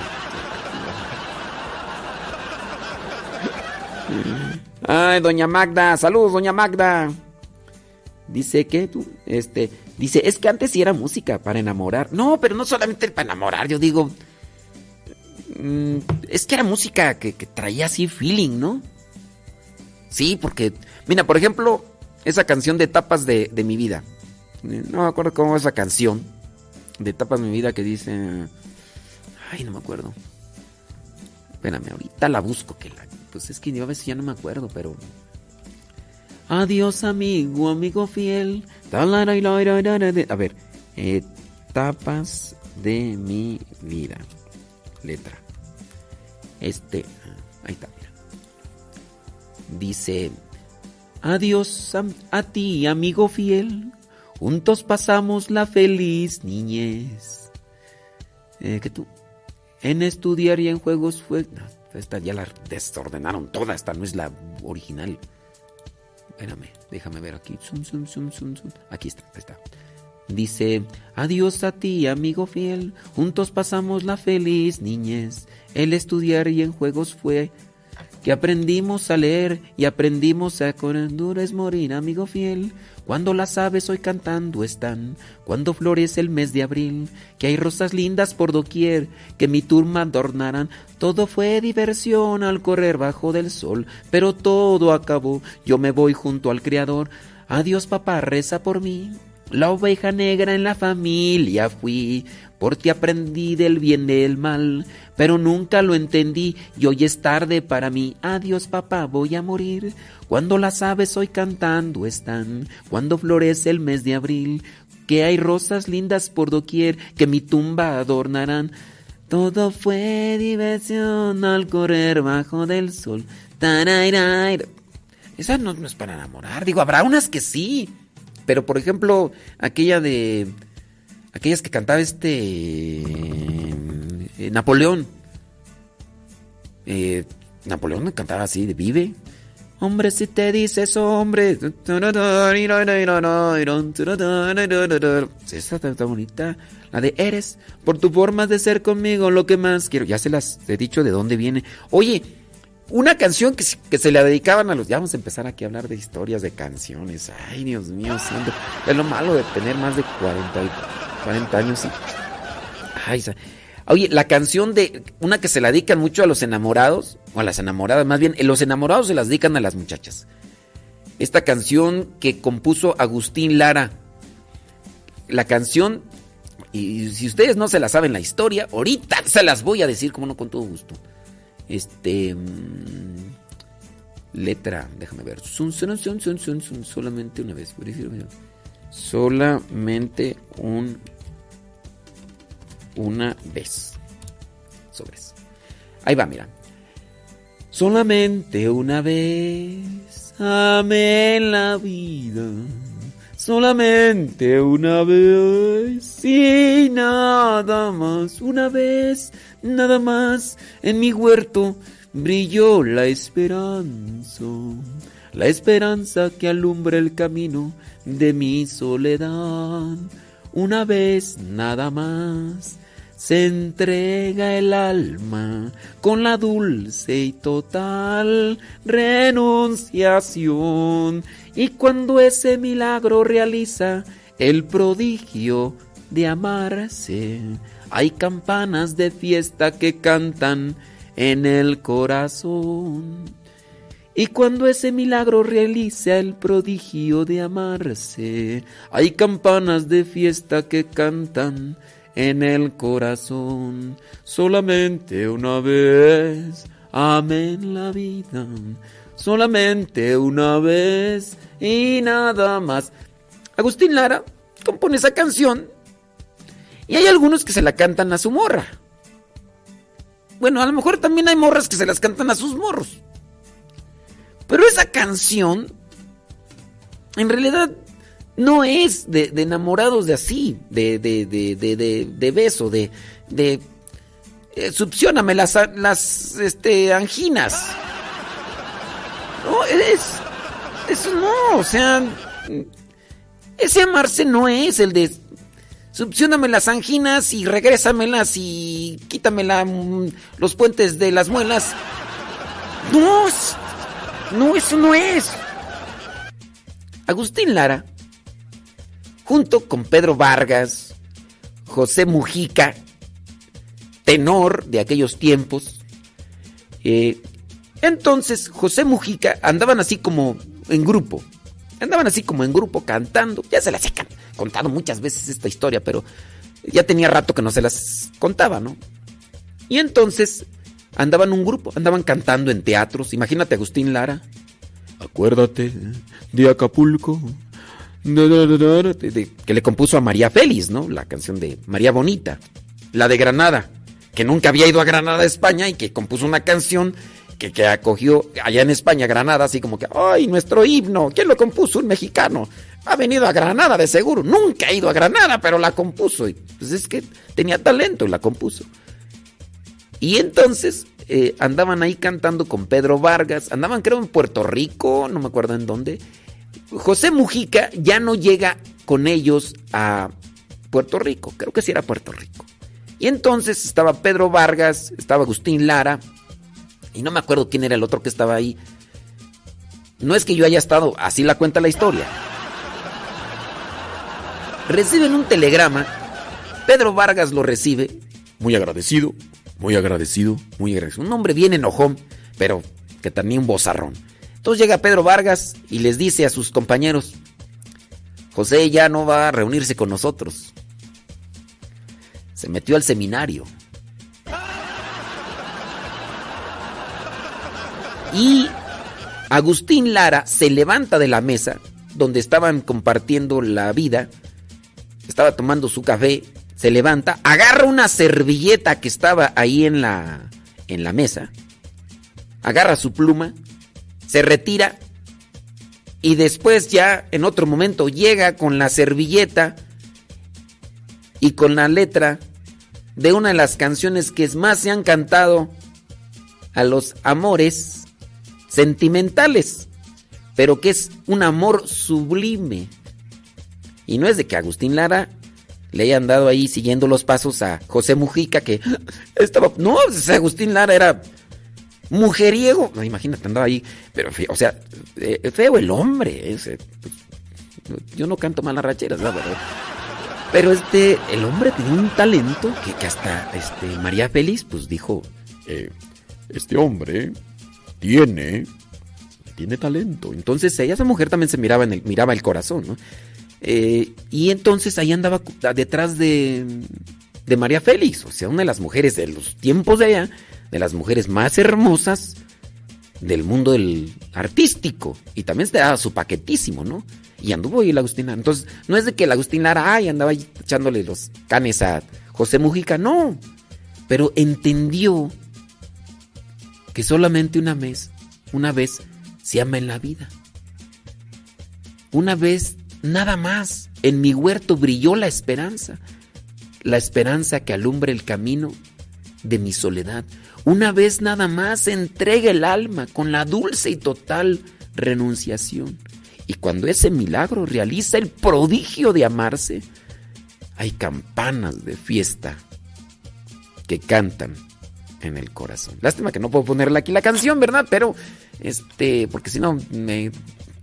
Ay, doña Magda, saludos, doña Magda. Dice que tú, este, dice, es que antes sí era música para enamorar. No, pero no solamente para enamorar, yo digo, mm, es que era música que, que traía así feeling, ¿no? Sí, porque, mira, por ejemplo, esa canción de etapas de, de mi vida. No me acuerdo cómo es esa canción de etapas de mi vida que dice, ay, no me acuerdo. Espérame, ahorita la busco, que la, pues es que a veces ya no me acuerdo, pero... Adiós amigo, amigo fiel. A ver, etapas de mi vida. Letra. Este, ahí está. Dice, adiós a, ti, amigo fiel. Juntos pasamos la feliz niñez. Eh, que tú, en estudiar y en juegos fue... esta ya la desordenaron toda, esta no es la original. Espérame, déjame ver aquí. Aquí está, está. Dice, adiós a ti, amigo fiel, juntos pasamos la feliz niñez. El estudiar y en juegos fue que aprendimos a leer y aprendimos a con duro es morir, amigo fiel. Cuando las aves hoy cantando están, cuando florece el mes de abril, que hay rosas lindas por doquier, que mi turma adornarán. Todo fue diversión al correr bajo del sol, pero todo acabó. Yo me voy junto al Creador. Adiós, papá, reza por mí. La oveja negra en la familia fui, por ti aprendí del bien del mal, pero nunca lo entendí y hoy es tarde para mí. Adiós papá, voy a morir. Cuando las aves hoy cantando están, cuando florece el mes de abril, que hay rosas lindas por doquier que mi tumba adornarán. Todo fue diversión al correr bajo del sol. Tarairai. Esa no, no es para enamorar. Digo, habrá unas que sí. Pero por ejemplo, aquella de. Aquellas que cantaba este. eh, Napoleón. Eh, Napoleón cantaba así, de Vive. Hombre, si te dices hombre. Esa está, está bonita. La de Eres, por tu forma de ser conmigo, lo que más quiero. Ya se las he dicho de dónde viene. Oye, una canción que, que se la dedicaban a los. Ya vamos a empezar aquí a hablar de historias de canciones. Ay, Dios mío, santo. Es lo malo de tener más de 40, y- 40 años. y- Ay, Oye, la canción de. Una que se la dedican mucho a los enamorados. O a las enamoradas, más bien. Los enamorados se las dedican a las muchachas. Esta canción que compuso Agustín Lara. La canción. Y si ustedes no se la saben la historia, ahorita se las voy a decir, como no, con todo gusto. Este. mm, letra, déjame ver. Solamente una vez. Solamente un. Una vez. Sobres. Ahí va, mira. Solamente una vez amé la vida. Solamente una vez y nada más. Una vez, nada más. En mi huerto brilló la esperanza. La esperanza que alumbra el camino de mi soledad. Una vez, nada más. Se entrega el alma con la dulce y total renunciación. Y cuando ese milagro realiza el prodigio de amarse, hay campanas de fiesta que cantan en el corazón. Y cuando ese milagro realiza el prodigio de amarse, hay campanas de fiesta que cantan en el corazón. Solamente una vez amé en la vida, solamente una vez y nada más. Agustín Lara compone esa canción y hay algunos que se la cantan a su morra. Bueno, a lo mejor también hay morras que se las cantan a sus morros. Pero esa canción en realidad no es de, enamorados de así, de, de, de, beso, de, de eh, las, este, anginas. No, es, eso no, o sea, ese amarse no es el de succióname las anginas y regrésamelas y quítame la, mm, los puentes de las muelas. No, no, eso no es. Agustín Lara, junto con Pedro Vargas, José Mujica, tenor de aquellos tiempos, eh, entonces José Mujica andaban así como en grupo, andaban así como en grupo cantando, ya se las he contado muchas veces esta historia, pero ya tenía rato que no se las contaba, ¿no? Y entonces andaban un grupo, andaban cantando en teatros, imagínate Agustín Lara, acuérdate de Acapulco, que le compuso a María Félix, ¿no? La canción de María Bonita, la de Granada, que nunca había ido a Granada, España, y que compuso una canción que, que acogió allá en España, Granada, así como que, ¡ay, nuestro himno! ¿Quién lo compuso? Un mexicano. Ha venido a Granada de seguro. Nunca ha ido a Granada, pero la compuso. Y pues es que tenía talento y la compuso. Y entonces eh, andaban ahí cantando con Pedro Vargas, andaban creo en Puerto Rico, no me acuerdo en dónde. José Mujica ya no llega con ellos a Puerto Rico, creo que sí era Puerto Rico. Y entonces estaba Pedro Vargas, estaba Agustín Lara, y no me acuerdo quién era el otro que estaba ahí. No es que yo haya estado, así la cuenta la historia. Reciben un telegrama, Pedro Vargas lo recibe, muy agradecido, muy agradecido, muy agradecido. Un hombre bien enojón, pero que tenía un bozarrón. Entonces llega Pedro Vargas y les dice a sus compañeros, José ya no va a reunirse con nosotros. Se metió al seminario. Y Agustín Lara se levanta de la mesa donde estaban compartiendo la vida, estaba tomando su café, se levanta, agarra una servilleta que estaba ahí en la, en la mesa, agarra su pluma, se retira y después ya en otro momento llega con la servilleta y con la letra de una de las canciones que más se han cantado a los amores sentimentales, pero que es un amor sublime. Y no es de que Agustín Lara le hayan dado ahí siguiendo los pasos a José Mujica, que estaba. No, Agustín Lara era mujeriego. No, imagínate, andaba ahí. Pero, o sea, eh, feo el hombre. ese, yo no canto malas racheras, la verdad. Pero este, el hombre tenía un talento que, hasta este, María Félix, pues dijo: eh, Este hombre tiene, tiene talento. Entonces ella, esa mujer también se miraba en el, miraba el corazón, ¿no? Eh, y entonces ahí andaba detrás de, de María Félix, o sea, una de las mujeres de los tiempos de allá, de las mujeres más hermosas del mundo del artístico. Y también se daba su paquetísimo, ¿no? Y anduvo ahí el Agustín. Entonces, no es de que el Agustín Lara, ay, andaba ahí echándole los canes a José Mujica, no. Pero entendió que solamente una vez, una vez se ama en la vida. Una vez, nada más, en mi huerto brilló la esperanza. La esperanza que alumbra el camino de mi soledad. Una vez nada más entrega el alma con la dulce y total renunciación. Y cuando ese milagro realiza el prodigio de amarse, hay campanas de fiesta que cantan en el corazón. Lástima que no puedo ponerle aquí la canción, ¿verdad? Pero, este, porque si no me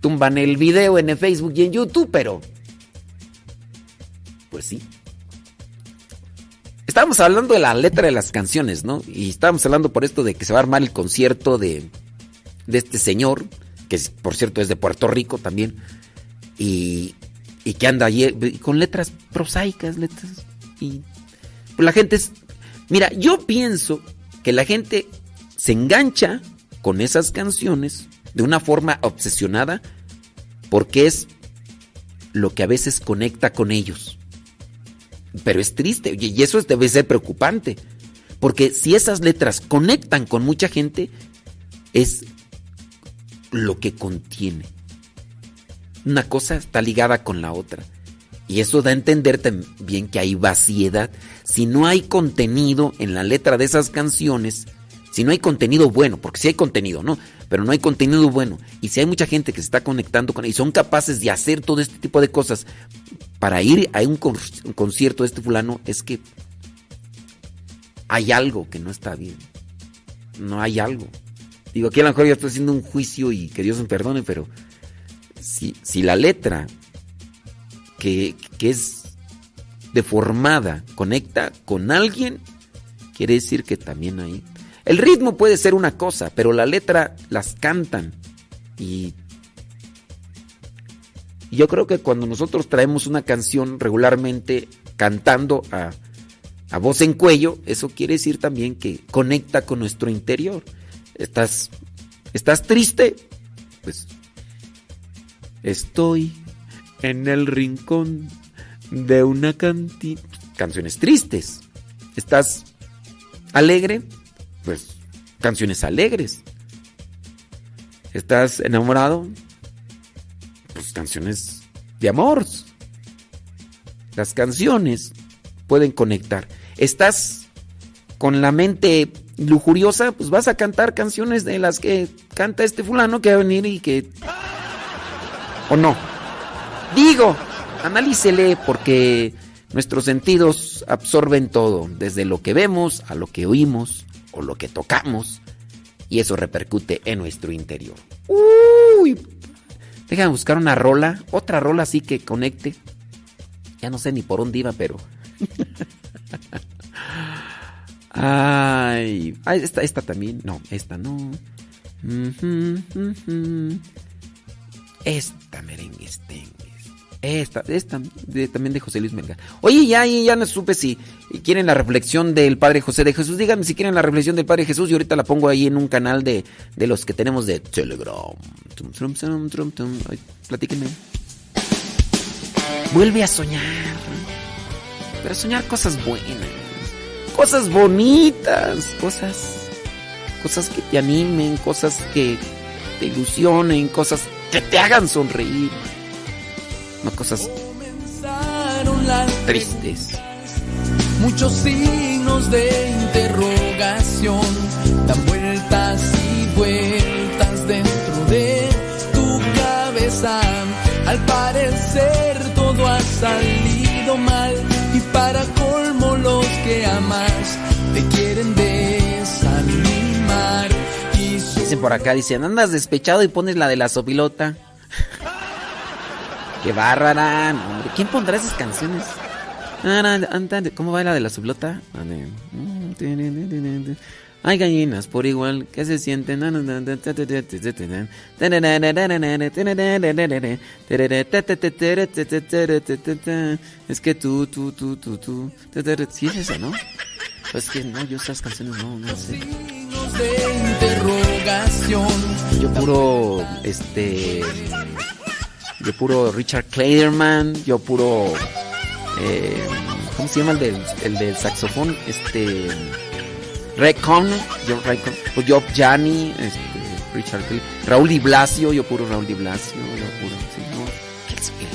tumban el video en el Facebook y en YouTube, pero, pues sí. Estábamos hablando de la letra de las canciones, ¿no? Y estábamos hablando por esto de que se va a armar el concierto de, de este señor, que por cierto es de Puerto Rico también, y, y que anda allí eh, con letras prosaicas, letras. Y pues la gente es. Mira, yo pienso que la gente se engancha con esas canciones de una forma obsesionada porque es lo que a veces conecta con ellos. Pero es triste y eso es- debe ser preocupante. Porque si esas letras conectan con mucha gente, es lo que contiene. una cosa está ligada con la otra. Y eso da a entender también que hay vaciedad. Si no hay contenido en la letra de esas canciones, si no hay contenido bueno, porque si hay contenido, ¿no? Pero no hay contenido bueno. Y si hay mucha gente que se está conectando con y son capaces de hacer todo este tipo de cosas para ir a un, concierto de este fulano, es que hay algo que no está bien. No hay algo. Digo, aquí a lo mejor yo estoy haciendo un juicio y que Dios me perdone, pero si, si la letra que, que es deformada conecta con alguien, quiere decir que también hay. El ritmo puede ser una cosa, pero la letra las cantan. Y yo creo que cuando nosotros traemos una canción regularmente cantando a, a voz en cuello, eso quiere decir también que conecta con nuestro interior. Estás, estás triste, pues estoy en el rincón de una cantina. Canciones tristes. ¿Estás alegre? Pues canciones alegres. ¿Estás enamorado? Canciones de amor. Las canciones pueden conectar. ¿Estás con la mente lujuriosa? Pues vas a cantar canciones de las que canta este fulano que va a venir y que... ¿O no? Digo, analícele porque nuestros sentidos absorben todo, desde lo que vemos a lo que oímos o lo que tocamos, y eso repercute en nuestro interior. Uy, déjame buscar una rola, otra rola así que conecte. Ya no sé ni por dónde iba, pero... Ay, esta, esta también, no, esta no. Esta merengue esta, esta también de José Luis Melgar. Oye, ya, ya no supe si quieren la reflexión del Padre José de Jesús. Díganme si quieren la reflexión del Padre Jesús y ahorita la pongo ahí en un canal de, de los que tenemos de Telegram. platíquenme. Vuelve a soñar. Pero soñar cosas buenas. Cosas bonitas. Cosas. Cosas que te animen. Cosas que te ilusionen. Cosas que te hagan sonreír no cosas tristes.
Muchos signos de interrogación dan vueltas y vueltas dentro de tu cabeza. Al parecer todo ha salido mal y para colmo los que amas te quieren desanimar.
Dicen por acá, dicen, andas despechado y pones la de la sopilota. ¡Qué bárbara! hombre. ¿Quién pondrá esas canciones? ¿Cómo va la de la sublota? Hay gallinas por igual que se sienten. Es que tú, tú, tú, tú, tú. Sí es esa, ¿no? Pues que no, yo esas canciones no, no sé. Yo puro, este yo puro Richard Clayderman, yo puro... Eh, ¿Cómo se llama el del, el del saxofón? Este... Recon, yo, Recon, pues yo Gianni, este, Richard Raúl Di yo puro Raúl Di Blasio, yo puro, sí, no,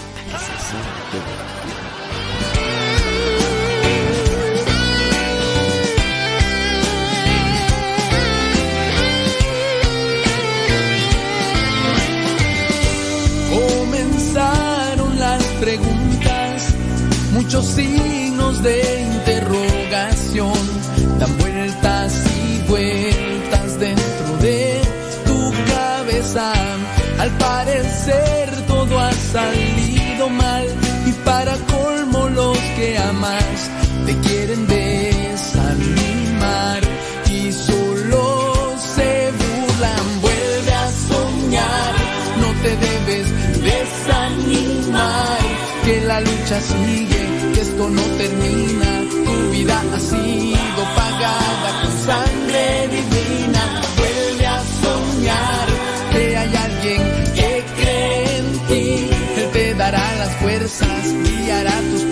muchos signos de interrogación dan vueltas y vueltas dentro de tu cabeza. Al parecer todo ha salido mal y para que la lucha sigue no termina, tu vida ha sido pagada con sangre divina. Vuelve a soñar que hay alguien que cree en ti. Él te dará las fuerzas, guiará tus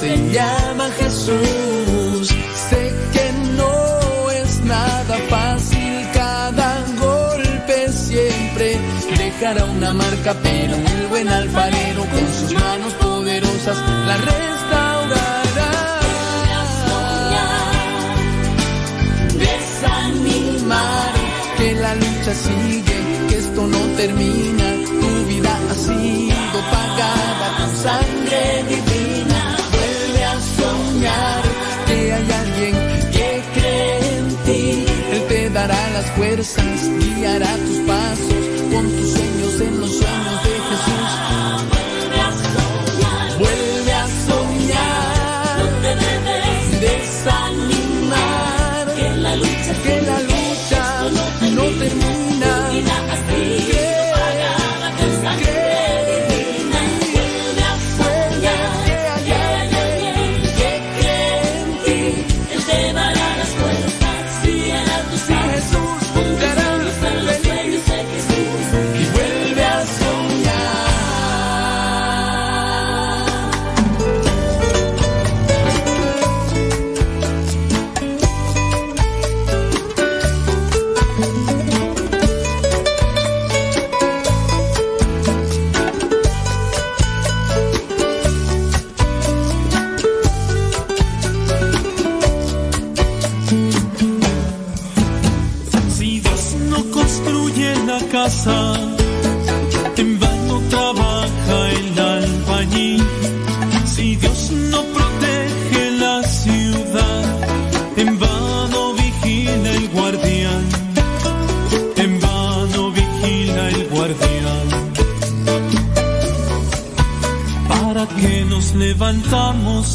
se llama Jesús. Sé que no es nada fácil, cada golpe siempre dejará una marca, pero el buen alfarero con sus manos poderosas la restaurará. Desanimar que la lucha sigue, que esto no termina, tu vida ha sido pagada con sangre divina. Que hay alguien que cree en ti. Él te dará las fuerzas, guiará tus pasos con tus sueños en los sueños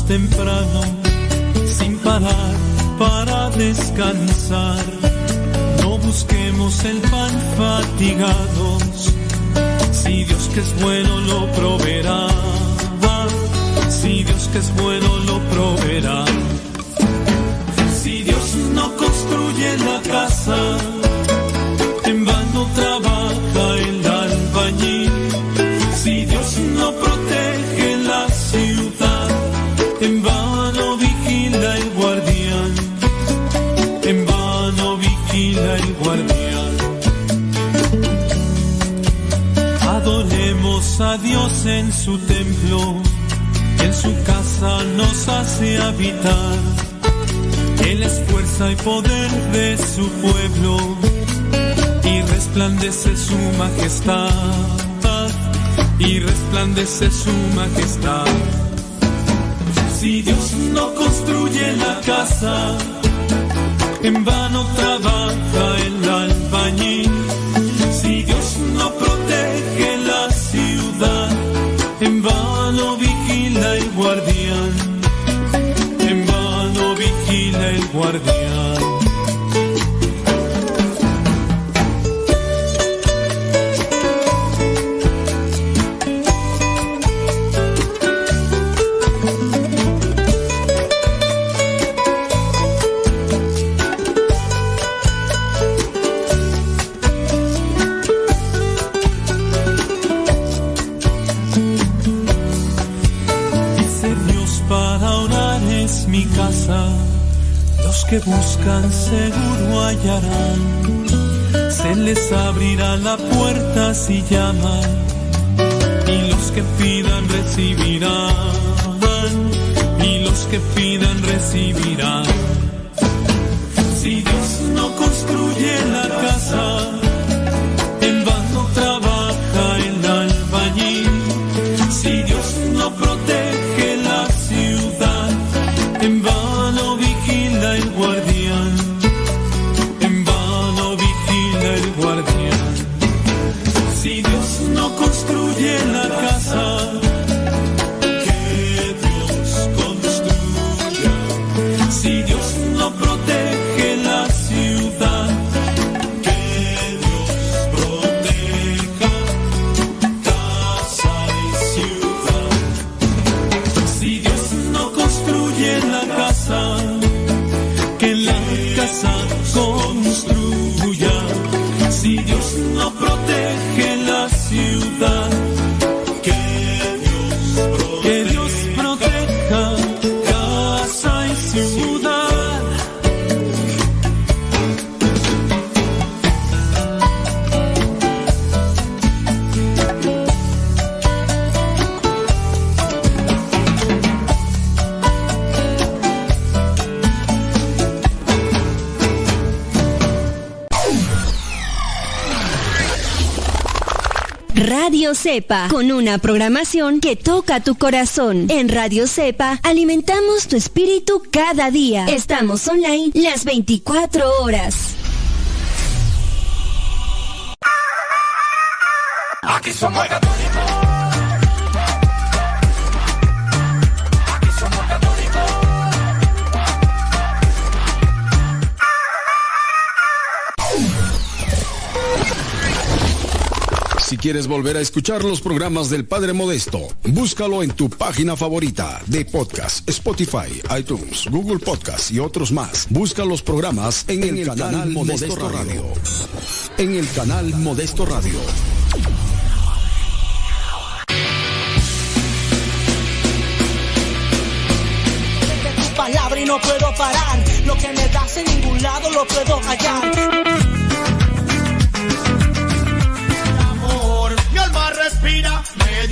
temprano, sin parar, para descansar? No busquemos el pan fatigados, si Dios que es bueno lo proveerá. Si Dios que es bueno lo proveerá. Hace habitar. Él es fuerza y poder de su pueblo y resplandece su majestad. Y resplandece su majestad. Si Dios no construye la casa, en vano trabaja el albañil. Si Dios no protege la ciudad, en vano que buscan seguro hallarán. Se les abrirá la puerta si llaman. Y los que pidan recibirán. Y los que pidan recibirán. Si Dios no construye la casa,
Cepa, con una programación que toca tu corazón. En Radio Cepa alimentamos tu espíritu cada día. Estamos online las 24 horas.
Aquí somos
quieres volver a escuchar los programas del Padre Modesto, búscalo en tu página favorita de podcast, Spotify, iTunes, Google Podcast y otros más. Busca los programas en, el, canal, Modesto, Radio. En el canal Modesto Radio.
palabra y no puedo parar. Lo que me das en ningún lado lo puedo hallar.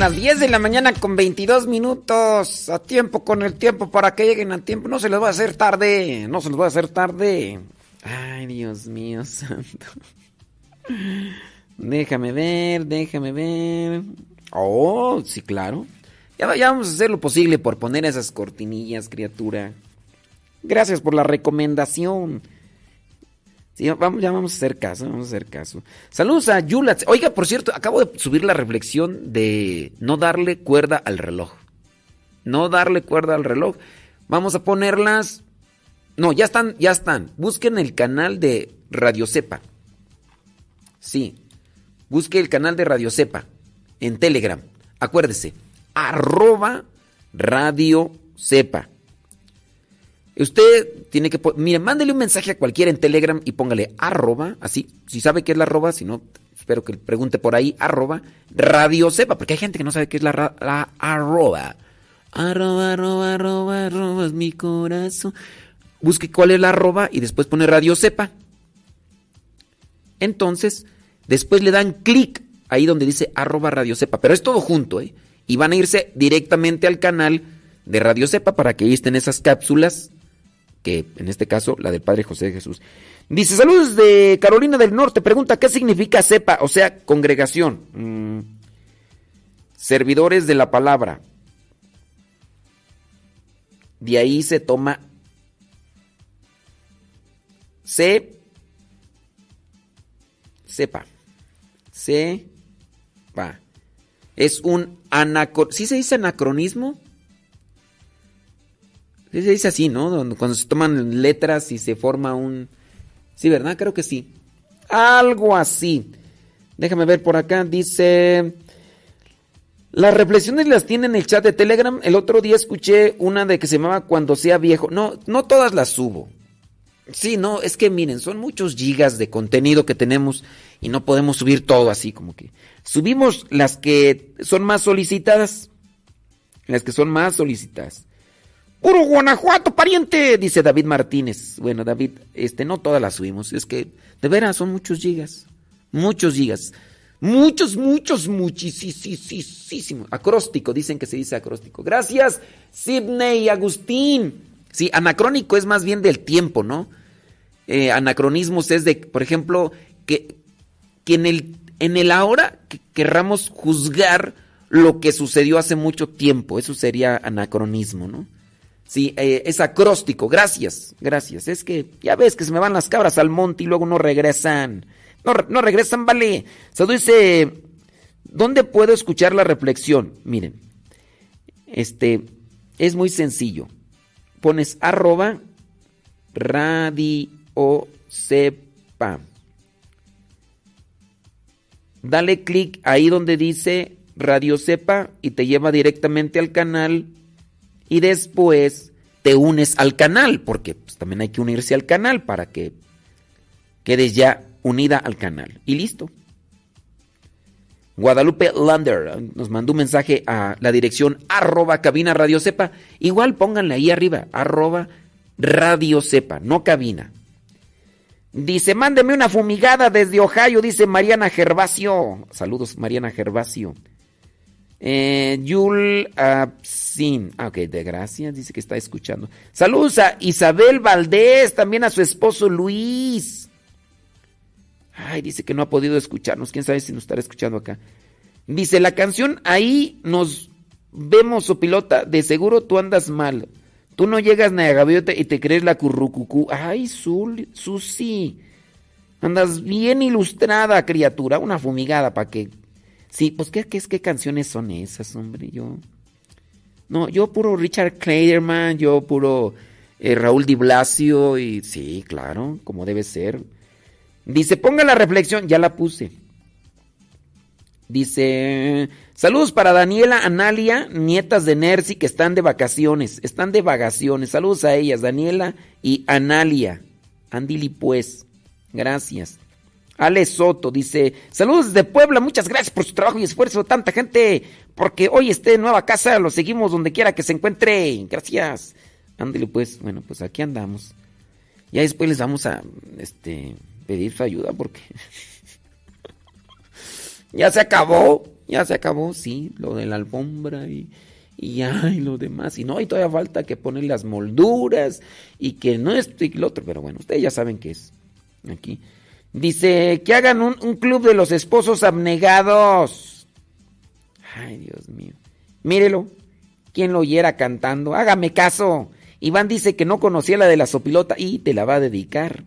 Las 10 de la mañana con 22 minutos. A tiempo, con el tiempo, para que lleguen a tiempo. No se les va a hacer tarde. No se les va a hacer tarde. Ay, Dios mío santo. Déjame ver, déjame ver. Oh, sí, claro. Ya, ya vamos a hacer lo posible por poner esas cortinillas, criatura. Gracias por la recomendación. Sí, vamos, ya vamos a hacer caso, vamos a hacer caso. Saludos a Yulat. Oiga, por cierto, acabo de subir la reflexión de no darle cuerda al reloj. No darle cuerda al reloj. Vamos a ponerlas. No, ya están, ya están. Busquen el canal de Radio Cepa. Sí. Busque el canal de Radio Cepa en Telegram. Acuérdese, arroba Radio Cepa. Usted tiene que... Mire, mándele un mensaje a cualquiera en Telegram y póngale arroba, así. Si sabe qué es la arroba, si no, espero que pregunte por ahí, arroba, radio sepa, porque hay gente que no sabe qué es la, la arroba. Arroba, arroba, arroba, arroba es mi corazón. Busque cuál es la arroba y después pone radio sepa. Entonces, después le dan clic ahí donde dice arroba radio sepa, pero es todo junto, ¿eh? Y van a irse directamente al canal de Radio Cepa para que ahí estén esas cápsulas, que en este caso la del Padre José Jesús. Dice, saludos de Carolina del Norte, pregunta, ¿qué significa cepa? O sea, congregación. Mm, servidores de la palabra. De ahí se toma se sepa. Sepa. Es un anacronismo. ¿Sí se dice anacronismo? Dice así, ¿no? Cuando se toman letras y se forma un... Sí, ¿verdad? Creo que sí. Algo así. Déjame ver por acá. Dice... Las reflexiones las tiene en el chat de Telegram. El otro día escuché una de que se llamaba Cuando sea viejo. No, no todas las subo. Sí, no, es que miren, son muchos gigas de contenido que tenemos y no podemos subir todo así como que. Subimos las que son más solicitadas. Las que son más solicitadas. Puro Guanajuato, pariente, dice David Martínez. Bueno, David, este, no todas las subimos. Es que, de veras, son muchos gigas. Muchos gigas. Muchos, muchos, muchísimos. Acróstico, dicen que se dice acróstico. Gracias, Sidney Agustín. Sí, anacrónico es más bien del tiempo, ¿no? Eh, anacronismos es de, por ejemplo, que, que en, el, en el ahora querramos juzgar lo que sucedió hace mucho tiempo. Eso sería anacronismo, ¿no? Sí, eh, es acróstico. Gracias, gracias. Es que ya ves que se me van las cabras al monte y luego no regresan. No, regresan, vale. Se dice, ¿dónde puedo escuchar la reflexión? Miren, este, es muy sencillo. Pones arroba radio sepa. Dale clic ahí donde dice Radio Sepa y te lleva directamente al canal y después te unes al canal, porque pues, también hay que unirse al canal para que quedes ya unida al canal. Y listo. Guadalupe Lander nos mandó un mensaje a la dirección arroba cabina radio sepa. Igual pónganle ahí arriba, arroba radio sepa, no cabina. Dice, mándeme una fumigada desde Ohio, dice Mariana Gervasio. Saludos, Mariana Gervasio. Eh, Yul Absin. Ah, ok, de gracias, dice que está escuchando. Saludos a Isabel Valdés, también a su esposo Luis. Ay, dice que no ha podido escucharnos. Quién sabe si nos estará escuchando acá. Dice, la canción ahí nos vemos, o pilota, de seguro tú andas mal. Tú no llegas ni a gaviota y te crees la currucucú. Ay, Susi. Andas bien ilustrada, criatura. Una fumigada para que. Sí, pues ¿qué, qué, qué canciones son esas, hombre? Yo. No, yo puro Richard Clayderman, yo puro eh, Raúl Di Blasio y sí, claro, como debe ser. Dice, ponga la reflexión, ya la puse. Dice, saludos para Daniela, Analia, nietas de Nercy que están de vacaciones, están de vacaciones. Saludos a ellas, Daniela y Analia. Andili pues, gracias. Ale Soto dice, saludos de Puebla, muchas gracias por su trabajo y esfuerzo, tanta gente, porque hoy esté en nueva casa, lo seguimos donde quiera que se encuentre. Gracias. Ándale pues, bueno, pues aquí andamos. Ya después les vamos a este, pedir su ayuda porque... Ya se acabó, ya se acabó, sí, lo de la alfombra y, y ya, lo demás. Y no, y todavía falta que poner las molduras y que no esto y lo otro, pero bueno, ustedes ya saben qué es. Aquí. Dice que hagan un, club de los esposos abnegados. Ay, Dios mío. Mírelo. ¿Quién lo oyera cantando? Hágame caso. Iván dice que no conocía la de la sopilota y te la va a dedicar.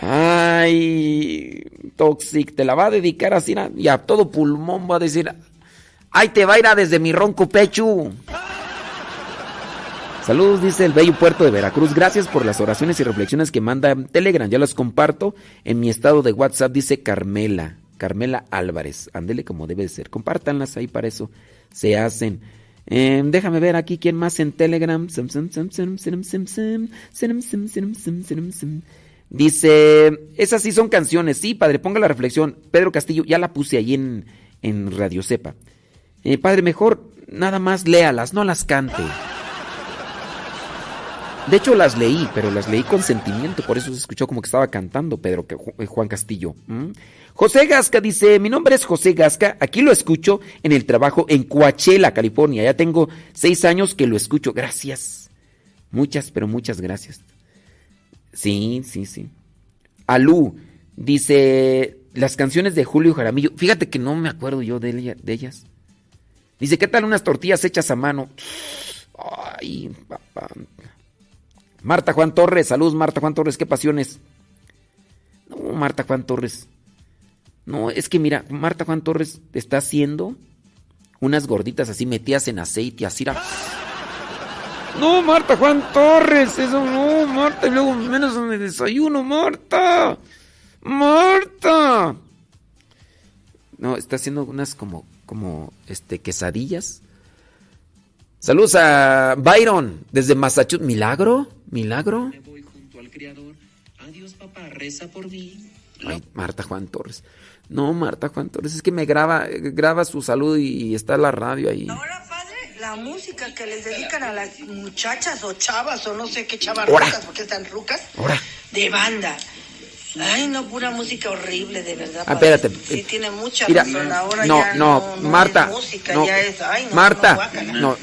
Ay, Toxic, te la va a dedicar así y a todo pulmón va a decir, ay, te va a ir desde mi ronco pecho. Saludos, dice el bello puerto de Veracruz. Gracias por las oraciones y reflexiones que manda Telegram. Ya las comparto en mi estado de WhatsApp, dice Carmela. Carmela Álvarez. Ándele como debe ser. Compártanlas ahí, para eso se hacen. Eh, déjame ver aquí quién más en Telegram. Dice, esas sí son canciones. Sí, padre, ponga la reflexión. Pedro Castillo, ya la puse ahí en, en Radio Cepa. Eh, padre, mejor nada más léalas, no las cante. De hecho, las leí, pero las leí con sentimiento, por eso se escuchó como que estaba cantando Pedro eh, Juan Castillo. José Gasca dice, mi nombre es José Gasca, aquí lo escucho en el trabajo en Coachella, California. Ya tengo seis años que lo escucho. Gracias. Muchas, pero muchas gracias. Sí, sí, sí. Alú dice, las canciones de Julio Jaramillo. Fíjate que no me acuerdo yo de, de ellas. Dice, ¿qué tal unas tortillas hechas a mano? Ay, papá. Marta Juan Torres, saludos Marta Juan Torres, qué pasiones. No, Marta Juan Torres. No, es que mira, Marta Juan Torres está haciendo unas gorditas así metidas en aceite, así. ra- No, Marta Juan Torres, eso no, Marta, y luego menos en el desayuno, Marta. Marta. No, está haciendo unas como, como, este, quesadillas. Saludos a Byron, desde Massachusetts. ¿Milagro? ¿Milagro?
junto al Creador. Adiós, papá, reza por mí.
Ay, Marta Juan Torres. No, Marta Juan Torres, es que me graba, eh, graba su salud y está la radio ahí.
La música que les dedican a las muchachas o chavas o no sé qué chavas
Ahora.
rucas, porque están rucas,
Ahora.
de banda. Ay, no, pura música horrible, de verdad.
Ah,
padre.
espérate.
Sí, tiene mucha
Mira,
razón. Ahora
no,
ya
no,
no, no
Marta,
es música,
no,
ya es, ay, no,
Marta,
no,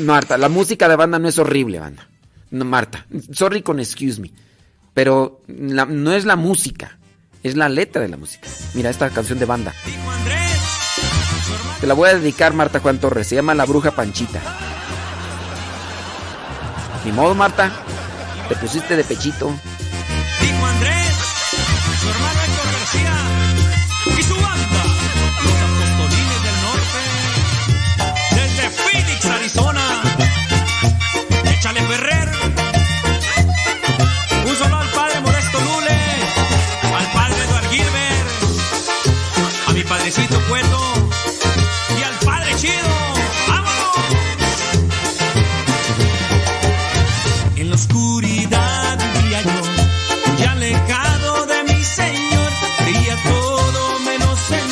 Marta, la música de banda no es horrible, banda. No, Marta, sorry con excuse me, pero no es la música, es la letra de la música. Mira esta canción de banda. Te la voy a dedicar, Marta Juan Torres, se llama La Bruja Panchita. Ni modo, Marta, te pusiste de pechito.
Dijo Andrés, su hermano Héctor García y su padrecito Cueto y al padre Chido. ¡Vámonos! En la oscuridad vivía yo, muy alejado de mi Señor. Creía todo menos en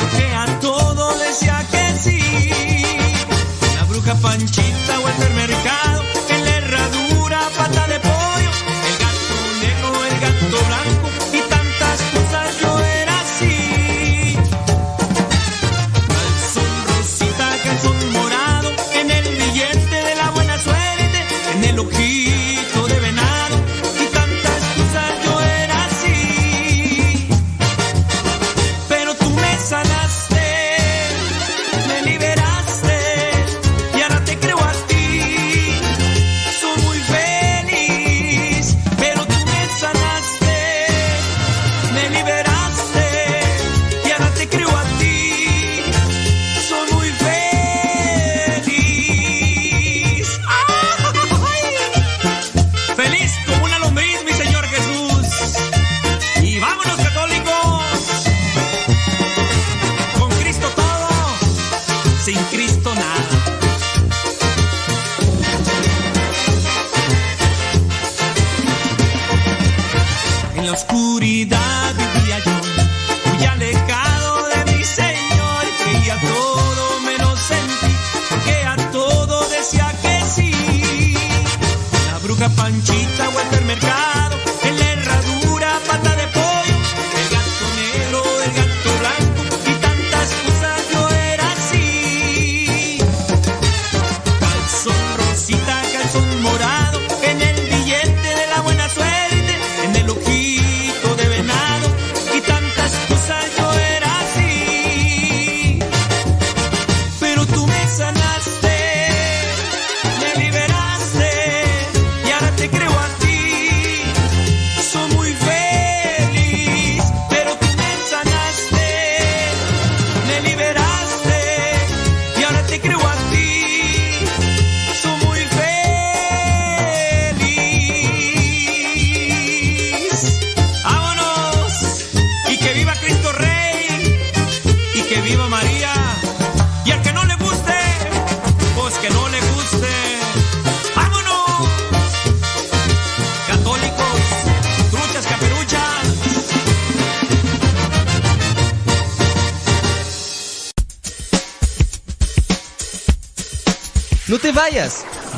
porque a todo decía que sí. La bruja Panchita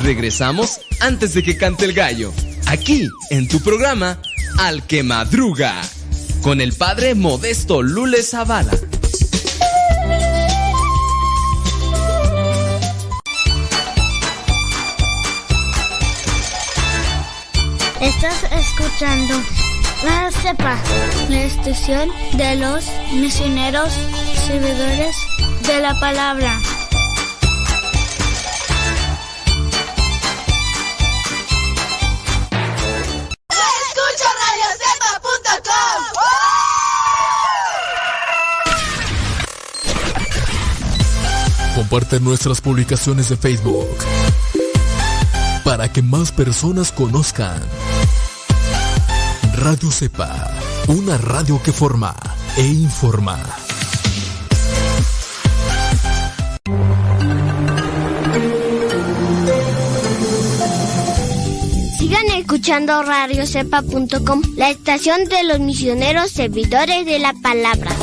Regresamos antes de que cante el gallo. Aquí, en tu programa, Al que Madruga. Con el padre Modesto Lule Zavala.
Estás escuchando
Radio Sepa, la estación de los misioneros servidores de la palabra.
Comparte nuestras publicaciones de Facebook para que más personas conozcan. Radio Cepa, una radio que forma e informa.
Sigan escuchando radiocepa.com, la estación de los misioneros servidores de la palabra.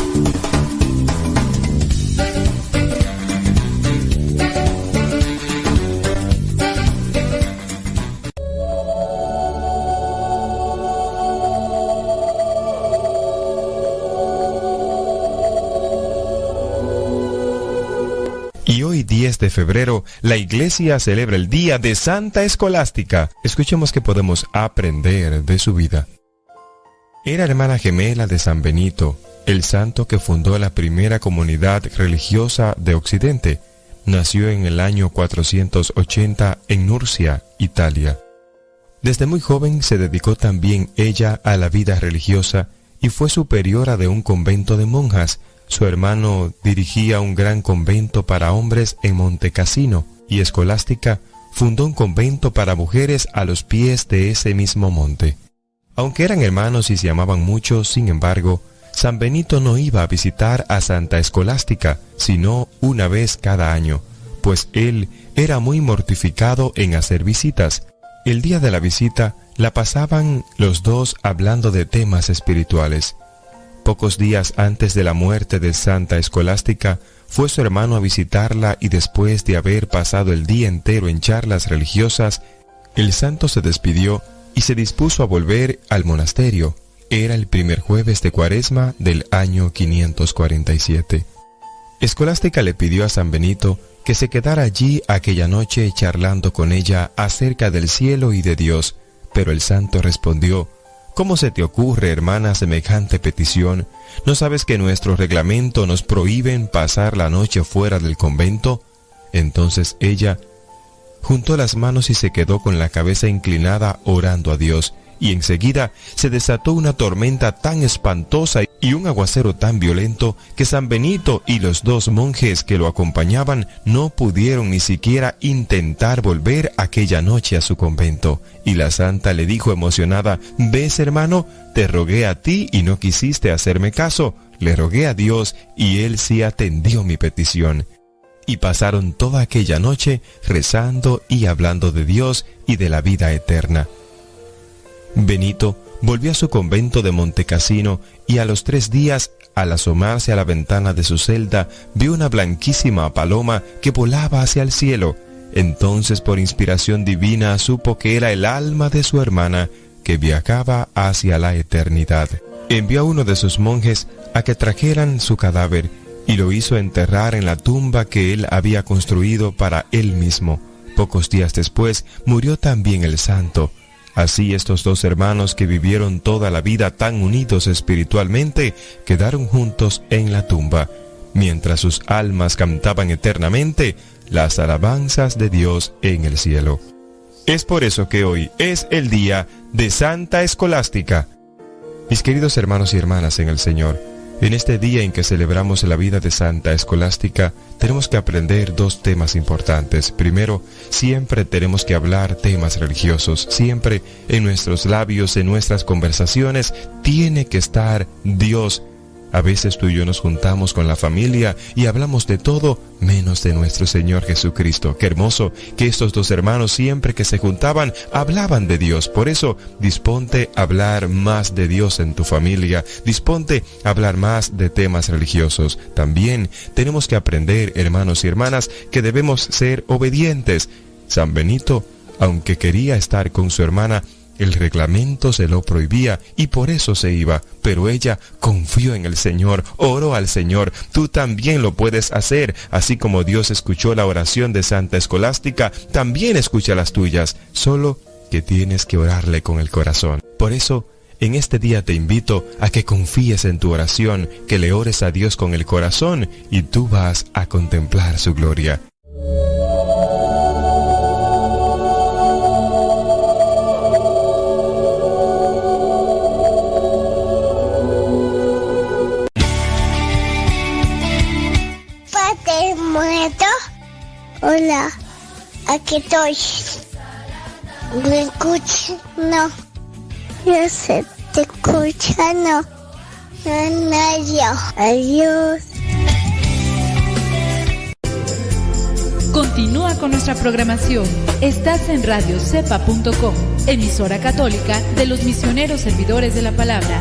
Febrero, la iglesia celebra el Día de Santa Escolástica. Escuchemos qué podemos aprender de su vida. Era hermana gemela de San Benito, el santo que fundó la primera comunidad religiosa de Occidente. Nació en el año 480 en Nurcia, Italia. Desde muy joven se dedicó también ella a la vida religiosa y fue superiora de un convento de monjas. Su hermano dirigía un gran convento para hombres en Montecassino y Escolástica fundó un convento para mujeres a los pies de ese mismo monte. Aunque eran hermanos y se amaban mucho, sin embargo, San Benito no iba a visitar a Santa Escolástica, sino una vez cada año, pues él era muy mortificado en hacer visitas. El día de la visita la pasaban los dos hablando de temas espirituales. Pocos días antes de la muerte de Santa Escolástica, fue su hermano a visitarla y después de haber pasado el día entero en charlas religiosas, el santo se despidió y se dispuso a volver al monasterio. Era el primer jueves de cuaresma del año 547. Escolástica le pidió a San Benito que se quedara allí aquella noche charlando con ella acerca del cielo y de Dios, pero el santo respondió, ¿Cómo se te ocurre, hermana, semejante petición? ¿No sabes que nuestro reglamento nos prohíben pasar la noche fuera del convento? Entonces ella juntó las manos y se quedó con la cabeza inclinada orando a Dios, y enseguida se desató una tormenta tan espantosa y un aguacero tan violento que San Benito y los dos monjes que lo acompañaban no pudieron ni siquiera intentar volver aquella noche a su convento. Y la santa le dijo emocionada, ¿ves hermano? Te rogué a ti y no quisiste hacerme caso. Le rogué a Dios y él sí atendió mi petición. Y pasaron toda aquella noche rezando y hablando de Dios y de la vida eterna. Benito volvió a su convento de Montecassino y a los tres días, al asomarse a la ventana de su celda, vio una blanquísima paloma que volaba hacia el cielo. Entonces, por inspiración divina, supo que era el alma de su hermana que viajaba hacia la eternidad. Envió a uno de sus monjes a que trajeran su cadáver y lo hizo enterrar en la tumba que él había construido para él mismo. Pocos días después murió también el santo. Así estos dos hermanos que vivieron toda la vida tan unidos espiritualmente quedaron juntos en la tumba, mientras sus almas cantaban eternamente las alabanzas de Dios en el cielo. Es por eso que hoy es el día de Santa Escolástica. Mis queridos hermanos y hermanas en el Señor, en este día en que celebramos la vida de Santa Escolástica, tenemos que aprender dos temas importantes. Primero, siempre tenemos que hablar temas religiosos. Siempre en nuestros labios, en nuestras conversaciones, tiene que estar Dios. A veces tú y yo nos juntamos con la familia y hablamos de todo menos de nuestro Señor Jesucristo. Qué hermoso que estos dos hermanos siempre que se juntaban hablaban de Dios. Por eso, disponte a hablar más de Dios en tu familia. Disponte a hablar más de temas religiosos. También tenemos que aprender, hermanos y hermanas, que debemos ser obedientes. San Benito, aunque quería estar con su hermana, el reglamento se lo prohibía y por eso se iba, pero ella confió en el Señor, oró al Señor. Tú también lo puedes hacer, así como Dios escuchó la oración de Santa Escolástica, también escucha las tuyas, solo que tienes que orarle con el corazón. Por eso, En este día te invito a que confíes en tu oración, que le ores a Dios con el corazón y tú vas a contemplar su gloria.
Muerto. Hola, aquí estoy. ¿Me escuchas? No. Yo sé, te escucha, no. No, yo. Adiós.
Continúa con nuestra programación. Estás en radiocepa.com, emisora católica de los misioneros servidores de la palabra.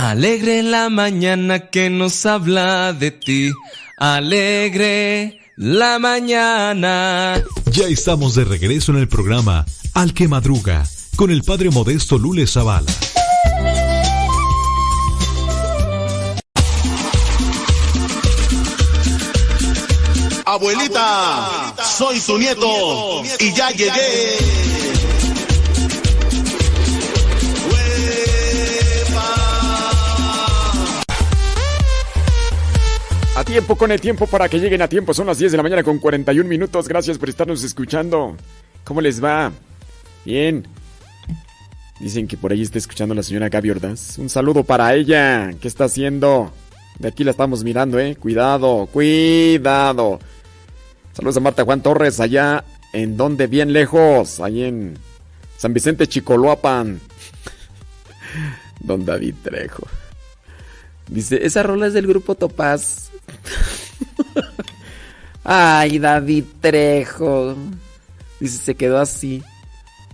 Alegre la mañana que nos habla de ti. Alegre la mañana.
Ya estamos de regreso en el programa Al que Madruga con el padre modesto Lule Zavala.
Abuelita, soy tu nieto y ya llegué.
A tiempo con el tiempo para que lleguen a tiempo. Son las 10 de la mañana con 41 minutos. Gracias por estarnos escuchando. ¿Cómo les va? Bien. Dicen que por ahí está escuchando la señora Gaby Ordaz. Un saludo para ella. ¿Qué está haciendo? De aquí la estamos mirando, ¿eh? Cuidado, cuidado. Saludos a Marta Juan Torres, allá en donde, bien lejos, ahí en San Vicente Chicoloapan. Don David Trejo. Dice, esa rola es del grupo Topaz. Ay, David Trejo. Dice, se quedó así.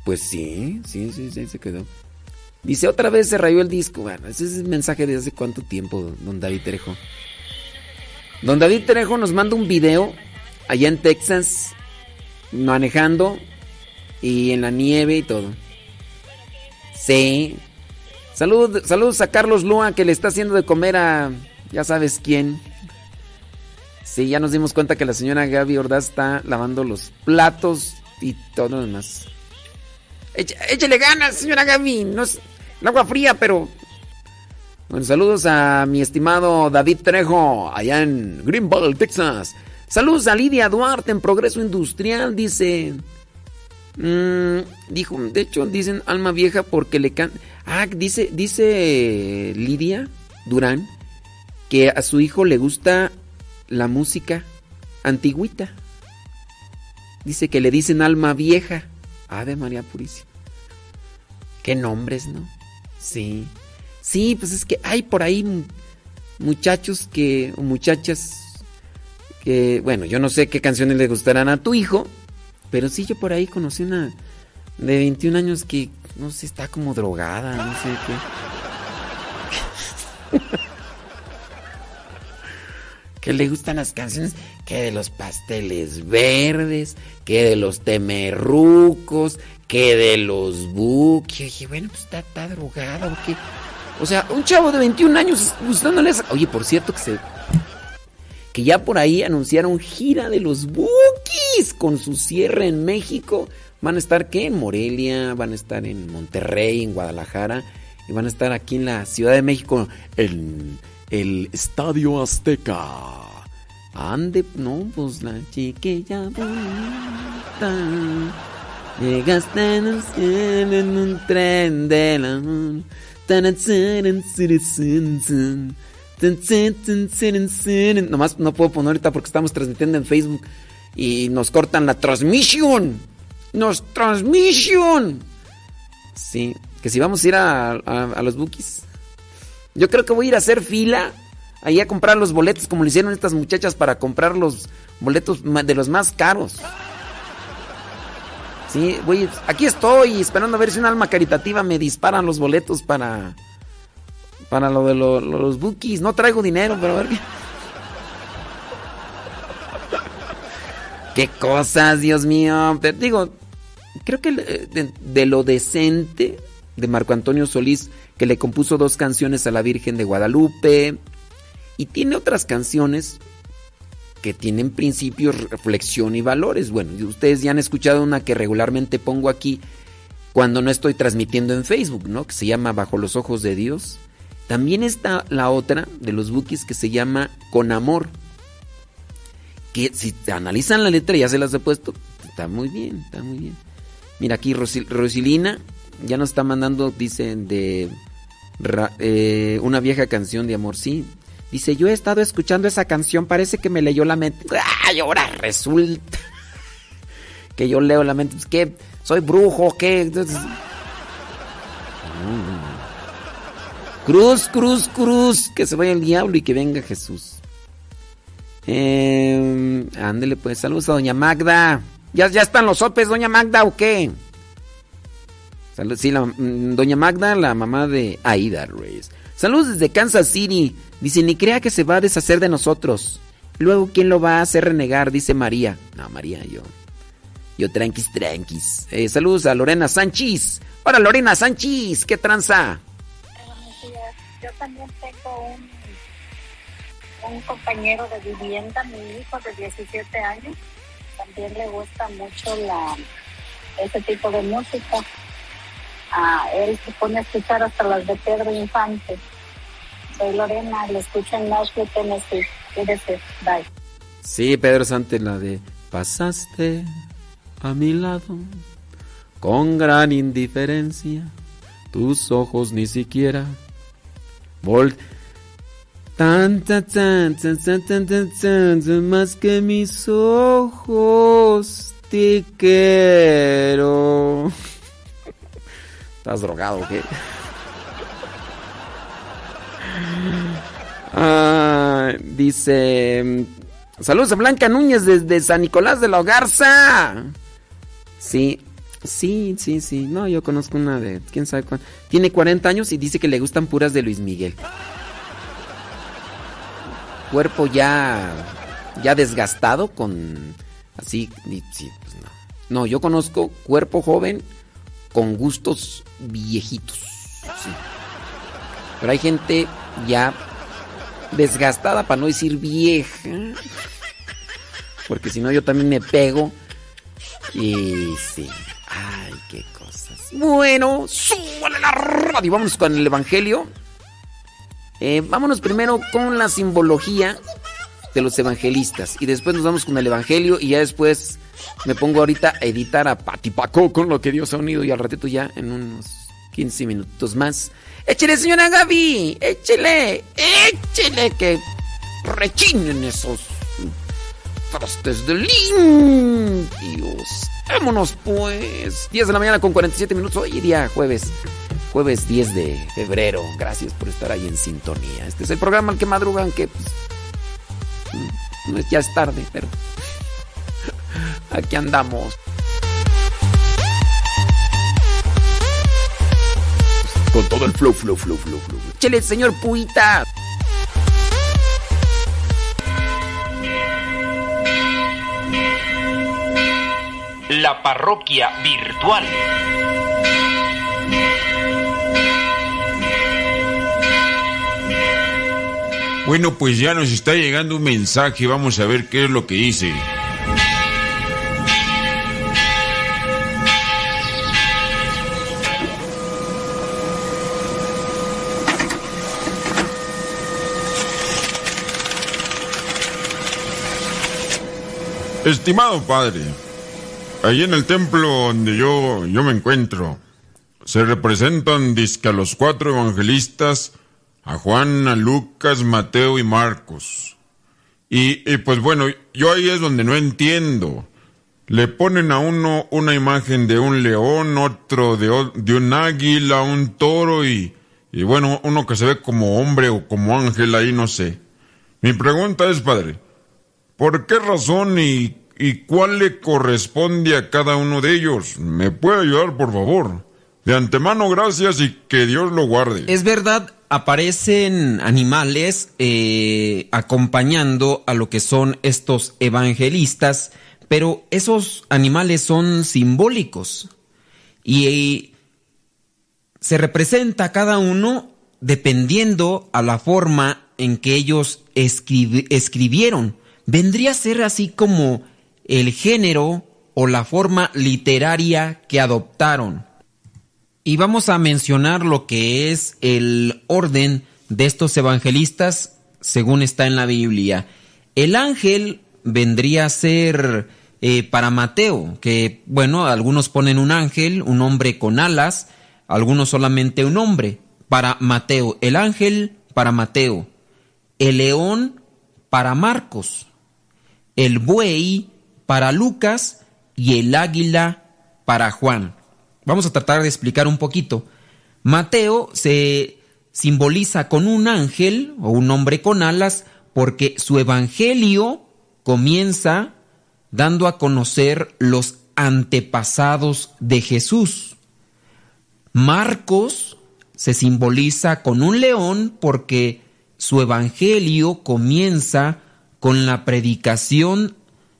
Pues sí, sí, sí, sí, se quedó. Dice, otra vez se rayó el disco. Bueno, ese es el mensaje de hace cuánto tiempo, don David Trejo. Don David Trejo nos manda un video allá en Texas, manejando y en la nieve y todo. Sí. Salud, saludos a Carlos Lua que le está haciendo de comer a ya sabes quién. Sí, ya nos dimos cuenta que la señora Gaby Ordaz está lavando los platos y todo lo demás. Échele ganas, señora Gaby. No es el agua fría, pero. Bueno, saludos a mi estimado David Trejo, allá en Greenville, Texas. Saludos a Lidia Duarte en Progreso Industrial, dice. Mm, dijo, de hecho, dicen alma vieja porque le can. Ah, dice, dice Lidia Durán que a su hijo le gusta la música antigüita. Dice que le dicen alma vieja. Ave María Purísima. Qué nombres, ¿no? Sí. Sí, pues es que hay por ahí mu- muchachos que, o muchachas que, bueno, yo no sé qué canciones le gustarán a tu hijo, pero sí yo por ahí conocí una de 21 años que, no sé, está como drogada, no sé qué. que le gustan las canciones que de los pasteles verdes, que de los temerrucos, que de los buques. Yo dije, bueno, pues está, está drogada o qué. O sea, un chavo de 21 años gustándole esa- Oye, por cierto que se... Que ya por ahí anunciaron gira de los Bookies con su cierre en México. Van a estar, ¿qué? En Morelia, van a estar en Monterrey, en Guadalajara. Y van a estar aquí en la Ciudad de México, el Estadio Azteca. Ande, no, pues la chiquilla bonita. Llegaste en el cielo en un tren de la. Nomás no puedo poner ahorita porque estamos transmitiendo en Facebook y nos cortan la transmisión. Nos transmisión. Sí, que si vamos a ir a, a- a los bookies. Yo creo que voy a ir a hacer fila ahí a comprar los boletos como lo hicieron estas muchachas para comprar los boletos de los más caros. Sí, güey, aquí estoy esperando a ver si un alma caritativa me disparan los boletos para para lo de lo- lo- los bookies. No traigo dinero, pero a ver qué. Qué cosas, Dios mío. Te digo, creo que eh, de lo decente de Marco Antonio Solís, que le compuso dos canciones a la Virgen de Guadalupe, y tiene otras canciones que tienen principios, reflexión y valores. Bueno, ustedes ya han escuchado una que regularmente pongo aquí cuando no estoy transmitiendo en Facebook, ¿no? Que se llama Bajo los Ojos de Dios. También está la otra de los bookies que se llama Con Amor. Que si analizan la letra, ya se las he puesto, está muy bien, está muy bien. Mira aquí Rosil- Rosilina ya nos está mandando, dicen, de eh, una vieja canción de amor, sí. Dice, yo he estado escuchando esa canción, parece que me leyó la mente. ¡Ay, ahora resulta! que yo leo la mente. Pues, ¿Qué? ¿Soy brujo? ¿Qué? Mm. Cruz, cruz, cruz. Que se vaya el diablo y que venga Jesús. Eh, ándele pues, saludos a doña Magda. ¿Ya, ya están los sopes, doña Magda, o qué? Salud- sí, la- mm, doña Magda, la mamá de Aida Reyes. Saludos desde Kansas City. Dice, ni crea que se va a deshacer de nosotros. Luego, ¿quién lo va a hacer renegar? Dice María. No, María, yo. Yo tranquis, tranquis. Eh, saludos a Lorena Sánchez. Hola, Lorena Sánchez. ¿Qué tranza?
Buenos días. Yo también tengo un, un compañero de vivienda, mi hijo de 17 años. También le gusta mucho la ese tipo de música. Ah, él se pone a escuchar hasta las de Pedro Infante. Soy Lorena, lo escucho en Nashville, Tennessee. Quédese, bye.
Sí, Pedro Sante, la de pasaste a mi lado con gran indiferencia. Tus ojos ni siquiera Volt. Tan, tan, tan, tan, tan, tan, más que mis ojos te quiero. ¿Estás drogado o qué? Ah, dice. Saludos a Blanca Núñez desde San Nicolás de la Garza. Sí, sí, sí, sí. No, yo conozco una de. ¿Quién sabe cuál? Tiene 40 años y dice que le gustan puras de Luis Miguel. Cuerpo ya. Ya desgastado con. Así. Sí, pues no. No, yo conozco cuerpo joven con gustos viejitos. Sí. Pero hay gente ya desgastada, para no decir vieja. Porque si no, yo también me pego. Y sí. Ay, qué cosas. Bueno, súbale la radio. Vámonos con el Evangelio. Eh, vámonos primero con la simbología de los evangelistas. Y después nos vamos con el Evangelio. Y ya después me pongo ahorita a editar a Patipaco con lo que Dios ha unido. Y al ratito ya, en unos 15 minutos más. Échele, señora Gaby. Échele. Échele que rechinen esos trastes de limpios. Vámonos pues. 10 de la mañana con 47 minutos. Hoy día jueves. Jueves 10 de febrero. Gracias por estar ahí en sintonía. Este es el programa al que madrugan que pues, es- ya es tarde, pero aquí andamos. Con todo el flow, flow, flow, flow, flow. Échele, señor Puita.
La parroquia virtual.
Bueno, pues ya nos está llegando un mensaje, vamos a ver qué es lo que dice. Estimado padre, allí en el templo donde yo, yo me encuentro, se representan disque a los cuatro evangelistas, a Juan, a Lucas, Mateo y Marcos. Y, y, pues bueno, yo ahí es donde no entiendo. Le ponen a uno una imagen de un león, otro de, de un águila, un toro y, y bueno, uno que se ve como hombre o como ángel ahí, no sé. Mi pregunta es, padre, ¿por qué razón y y cuál le corresponde a cada uno de ellos. ¿Me puede ayudar, por favor? De antemano, gracias y que Dios lo guarde.
Es verdad, aparecen animales eh, acompañando a lo que son estos evangelistas, pero esos animales son simbólicos y se representa a cada uno dependiendo a la forma en que ellos escribi- escribieron. Vendría a ser así como el género o la forma literaria que adoptaron. Y vamos a mencionar lo que es el orden de estos evangelistas según está en la Biblia. El ángel vendría a ser eh, para Mateo, que bueno, algunos ponen un ángel, un hombre con alas, algunos solamente un hombre. Para Mateo, el ángel para Mateo, el león para Marcos, el buey para Lucas y el águila para Juan. Vamos a tratar de explicar un poquito. Mateo se simboliza con un ángel o un hombre con alas porque su evangelio comienza dando a conocer los antepasados de Jesús. Marcos se simboliza con un león porque su evangelio comienza con la predicación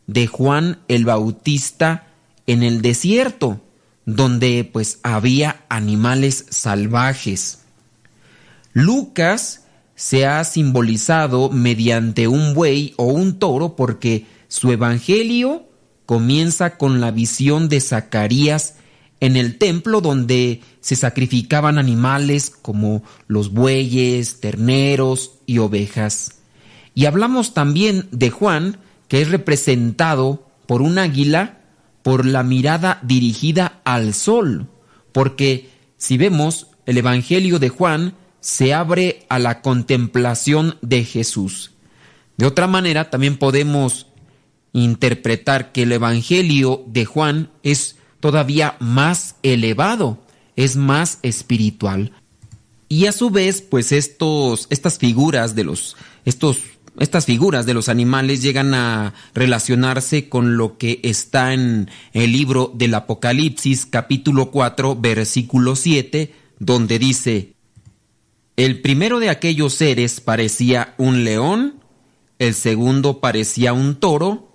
de Juan el Bautista en el desierto, donde pues había animales salvajes. Lucas se ha simbolizado mediante un buey o un toro porque su evangelio comienza con la visión de Zacarías en el templo donde se sacrificaban animales como los bueyes, terneros y ovejas. Y hablamos también de Juan, que es representado por un águila por la mirada dirigida al sol, porque si vemos el Evangelio de Juan se abre a la contemplación de Jesús. De otra manera, también podemos interpretar que el Evangelio de Juan es todavía más elevado, es más espiritual. Y a su vez, pues estos, estas figuras de los, estos, estas figuras de los animales llegan a relacionarse con lo que está en el libro del Apocalipsis, capítulo 4, versículo 7, donde dice, el primero de aquellos seres parecía un león, el segundo parecía un toro,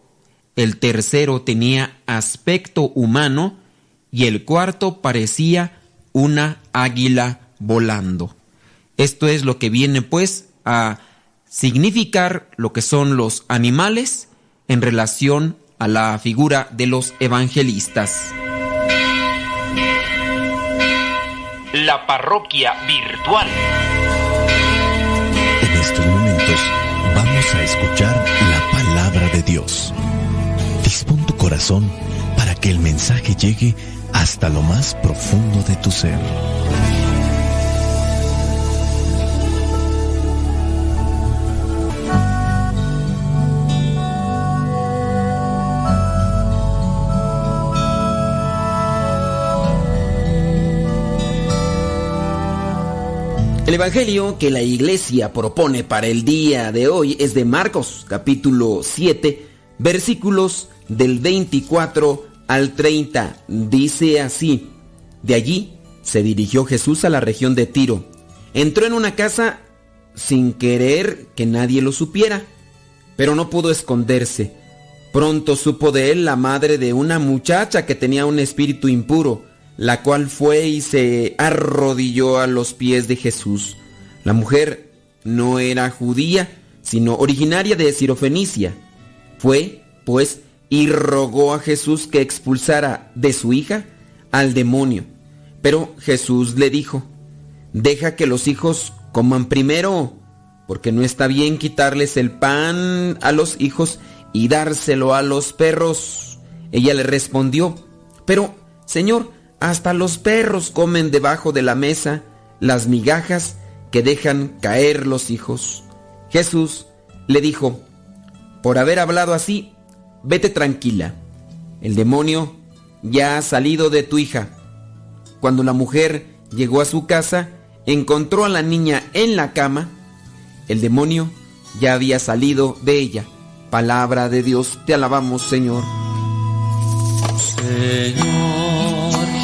el tercero tenía aspecto humano y el cuarto parecía una águila volando. Esto es lo que viene pues a significar lo que son los animales en relación a la figura de los evangelistas.
La parroquia virtual.
En estos momentos vamos a escuchar la palabra de Dios. Dispón tu corazón para que el mensaje llegue hasta lo más profundo de tu ser.
El Evangelio que la iglesia propone para el día de hoy es de Marcos, capítulo 7, versículos del 24 al 30. Dice así, de allí se dirigió Jesús a la región de Tiro. Entró en una casa sin querer que nadie lo supiera, pero no pudo esconderse. Pronto supo de él la madre de una muchacha que tenía un espíritu impuro, la cual fue y se arrodilló a los pies de Jesús. La mujer no era judía, sino originaria de Sirofenicia. Fue, pues, y rogó a Jesús que expulsara de su hija al demonio. Pero Jesús le dijo, deja que los hijos coman primero, porque no está bien quitarles el pan a los hijos y dárselo a los perros. Ella le respondió, pero, Señor, hasta los perros comen debajo de la mesa las migajas que dejan caer los hijos. Jesús le dijo, por haber hablado así, vete tranquila. El demonio ya ha salido de tu hija. Cuando la mujer llegó a su casa, encontró a la niña en la cama. El demonio ya había salido de ella. palabra de Dios. Te alabamos, Señor.
Señor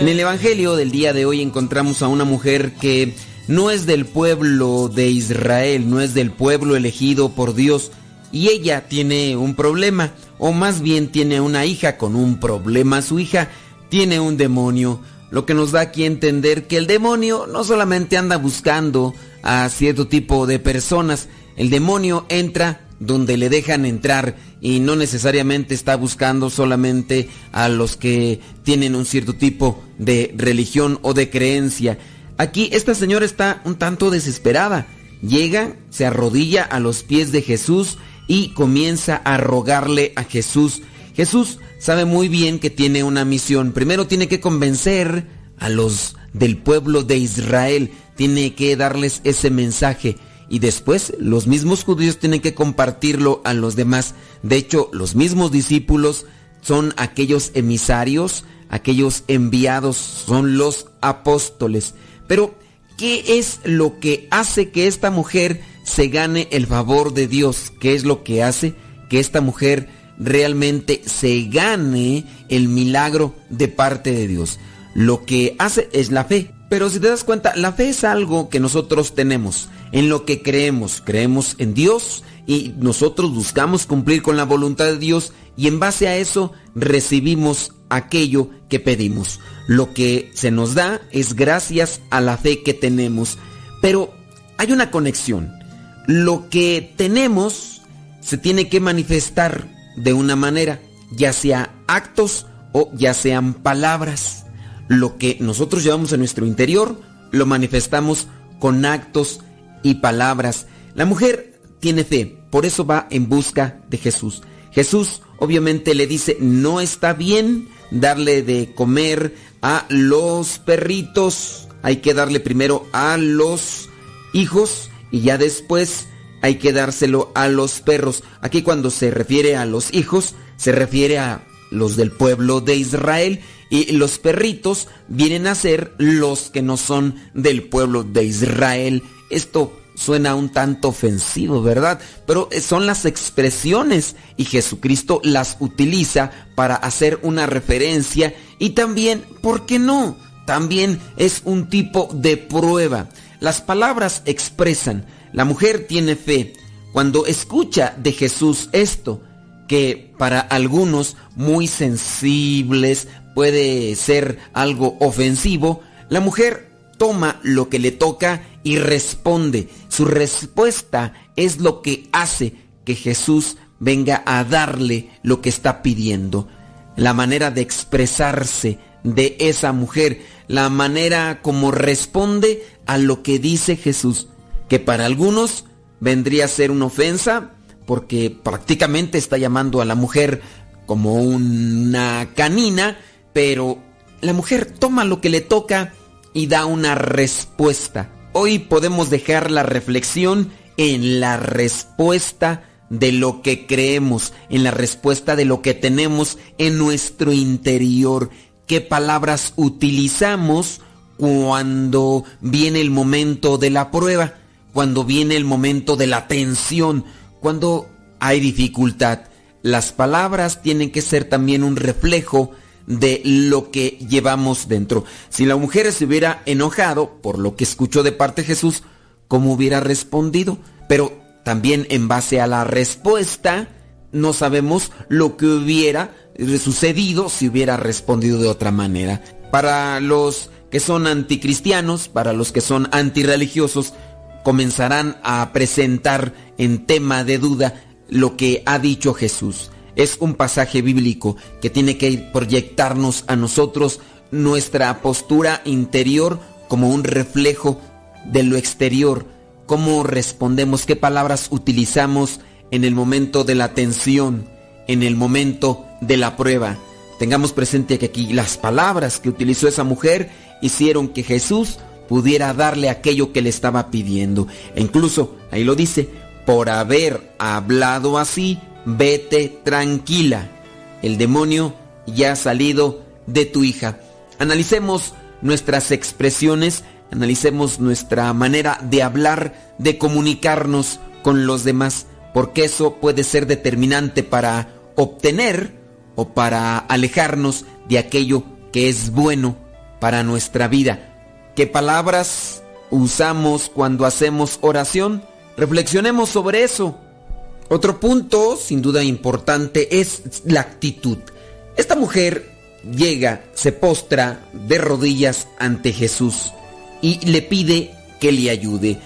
En el Evangelio del día de hoy encontramos a una mujer que no es del pueblo de Israel, no es del pueblo elegido por Dios, y ella tiene un problema, o más bien tiene una hija con un problema. Su hija tiene un demonio, lo que nos da aquí a entender que el demonio no solamente anda buscando a cierto tipo de personas, el demonio entra donde le dejan entrar y no necesariamente está buscando solamente a los que tienen un cierto tipo de religión o de creencia. Aquí esta señora está un tanto desesperada. Llega, se arrodilla a los pies de Jesús y comienza a rogarle a Jesús. Jesús sabe muy bien que tiene una misión. Primero tiene que convencer a los del pueblo de Israel, tiene que darles ese mensaje y después los mismos judíos tienen que compartirlo a los demás. De hecho, los mismos discípulos son aquellos emisarios, aquellos enviados, son los apóstoles. Pero, ¿qué es lo que hace que esta mujer se gane el favor de Dios? ¿Qué es lo que hace que esta mujer realmente se gane el milagro de parte de Dios? Lo que hace es la fe. Pero si te das cuenta, la fe es algo que nosotros tenemos, en lo que creemos. Creemos en Dios y nosotros buscamos cumplir con la voluntad de Dios y en base a eso recibimos aquello que pedimos. Lo que se nos da es gracias a la fe que tenemos. Pero hay una conexión. Lo que tenemos se tiene que manifestar de una manera, ya sea actos o ya sean palabras. Lo que nosotros llevamos en nuestro interior lo manifestamos con actos y palabras. La mujer tiene fe, por eso va en busca de Jesús. Jesús obviamente le dice, no está bien darle de comer a los perritos, hay que darle primero a los hijos y ya después hay que dárselo a los perros. Aquí cuando se refiere a los hijos, se refiere a los del pueblo de Israel y los perritos vienen a ser los que no son del pueblo de Israel. Esto suena un tanto ofensivo, ¿verdad? Pero son las expresiones y Jesucristo las utiliza para hacer una referencia y también, ¿por qué no? También es un tipo de prueba. Las palabras expresan, la mujer tiene fe. Cuando escucha de Jesús esto, que para algunos muy sensibles puede ser algo ofensivo, la mujer toma lo que le toca y responde. Su respuesta es lo que hace que Jesús venga a darle lo que está pidiendo. La manera de expresarse de esa mujer, la manera como responde a lo que dice Jesús, que para algunos vendría a ser una ofensa, porque prácticamente está llamando a la mujer como una canina, pero la mujer toma lo que le toca y da una respuesta. Hoy podemos dejar la reflexión en la respuesta de lo que creemos, en la respuesta de lo que tenemos en nuestro interior. ¿Qué palabras utilizamos cuando viene el momento de la prueba? Cuando viene el momento de la tensión, cuando hay dificultad. Las palabras tienen que ser también un reflejo de lo que llevamos dentro. Si la mujer se hubiera enojado por lo que escuchó de parte de Jesús, ¿cómo hubiera respondido? Pero también en base a la respuesta no sabemos lo que hubiera sucedido si hubiera respondido de otra manera. Para los que son anticristianos, para los que son antirreligiosos, comenzarán a presentar en tema de duda lo que ha dicho Jesús. Es un pasaje bíblico que tiene que proyectarnos a nosotros nuestra postura interior como un reflejo de lo exterior, cómo respondemos, qué palabras utilizamos en el momento de la tensión, en el momento de la prueba. Tengamos presente que aquí las palabras que utilizó esa mujer hicieron que Jesús pudiera darle aquello que le estaba pidiendo. E incluso, ahí lo dice, por haber hablado así, vete tranquila. El demonio ya ha salido de tu hija. Analicemos nuestras expresiones, analicemos nuestra manera de hablar, de comunicarnos con los demás, porque eso puede ser determinante para obtener o para alejarnos de aquello que es bueno para nuestra vida. ¿Qué palabras usamos cuando hacemos oración? Reflexionemos sobre eso. Otro punto, sin duda importante, es la actitud. Esta mujer llega, se postra de rodillas ante Jesús y le pide que le ayude.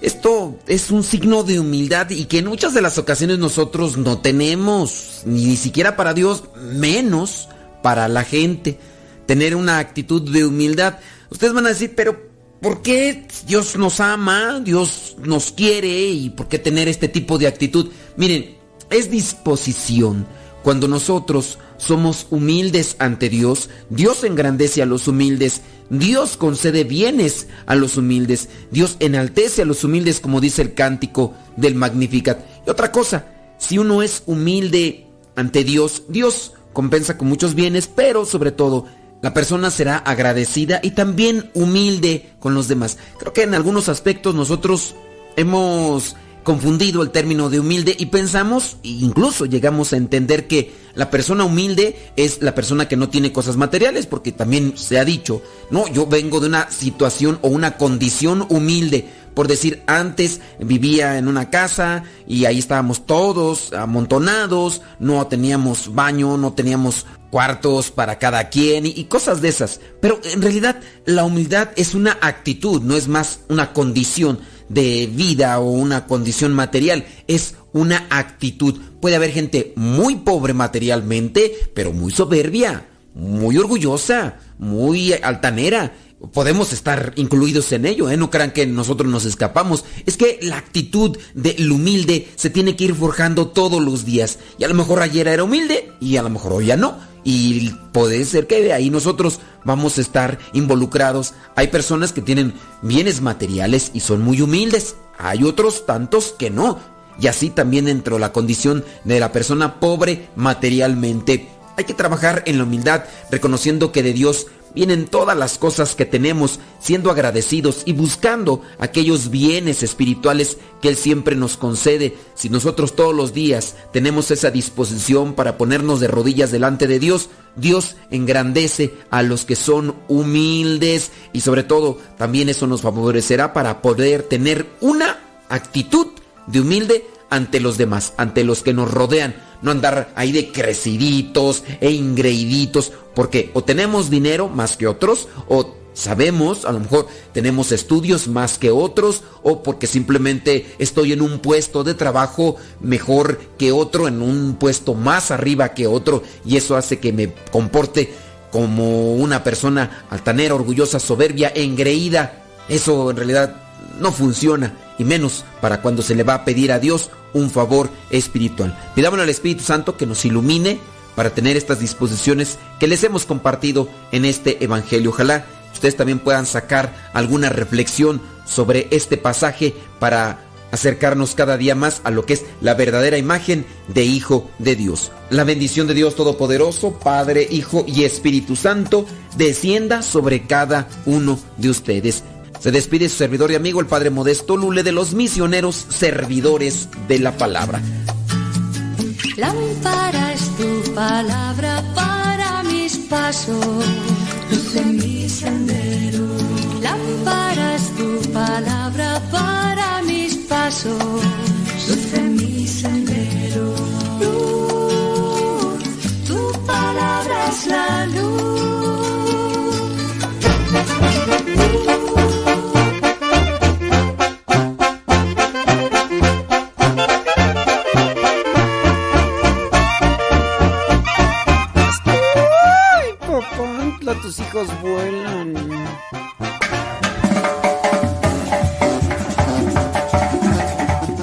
Esto es un signo de humildad y que en muchas de las ocasiones nosotros no tenemos, ni siquiera para Dios, menos para la gente. Tener una actitud de humildad. Ustedes van a decir, pero ¿por qué Dios nos ama, Dios nos quiere y por qué tener este tipo de actitud? Miren, es disposición. Cuando nosotros somos humildes ante Dios, Dios engrandece a los humildes, Dios concede bienes a los humildes, Dios enaltece a los humildes como dice el cántico del Magnificat. Y otra cosa, si uno es humilde ante Dios, Dios compensa con muchos bienes, pero sobre todo la persona será agradecida y también humilde con los demás. Creo que en algunos aspectos nosotros hemos confundido el término de humilde y pensamos, e incluso llegamos a entender que la persona humilde es la persona que no tiene cosas materiales, porque también se ha dicho, no, yo vengo de una situación o una condición humilde. Por decir, antes vivía en una casa y ahí estábamos todos amontonados, no teníamos baño, no teníamos cuartos para cada quien y, cosas de esas. Pero en realidad la humildad es una actitud, no es más una condición de vida o una condición material, es una actitud. Puede haber gente muy pobre materialmente, pero muy soberbia, muy orgullosa, muy altanera podemos estar incluidos en ello, ¿eh? No crean que nosotros nos escapamos. Es que la actitud del humilde se tiene que ir forjando todos los días. Y a lo mejor ayer era humilde y a lo mejor hoy ya no. Y puede ser que de ahí nosotros vamos a estar involucrados. Hay personas que tienen bienes materiales y son muy humildes. Hay otros tantos que no. Y así también dentro de la condición de la persona pobre materialmente. Hay que trabajar en la humildad, reconociendo que de Dios vienen todas las cosas que tenemos, siendo agradecidos y buscando aquellos bienes espirituales que Él siempre nos concede. Si nosotros todos los días tenemos esa disposición para ponernos de rodillas delante de Dios, Dios engrandece a los que son humildes y sobre todo también eso nos favorecerá para poder tener una actitud de humilde ante los demás, ante los que nos rodean no andar ahí de creciditos e ingreiditos, porque o tenemos dinero más que otros, o sabemos, a lo mejor tenemos estudios más que otros, o porque simplemente estoy en un puesto de trabajo mejor que otro, en un puesto más arriba que otro, y eso hace que me comporte como una persona altanera, orgullosa, soberbia, engreída. Eso en realidad no funciona, y menos para cuando se le va a pedir a Dios un favor espiritual. Pidámosle al Espíritu Santo que nos ilumine para tener estas disposiciones que les hemos compartido en este Evangelio. Ojalá ustedes también puedan sacar alguna reflexión sobre este pasaje para acercarnos cada día más a lo que es la verdadera imagen de Hijo de Dios. La bendición de Dios Todopoderoso, Padre, Hijo y Espíritu Santo, descienda sobre cada uno de ustedes. Se despide su servidor y amigo, el Padre Modesto Lule, de los misioneros servidores de la palabra.
Lámpara es tu palabra para mis pasos, luz en mi sendero. Lámpara es tu palabra para mis pasos, luz en mi sendero. Tu palabra es la luz. Tus hijos vuelan.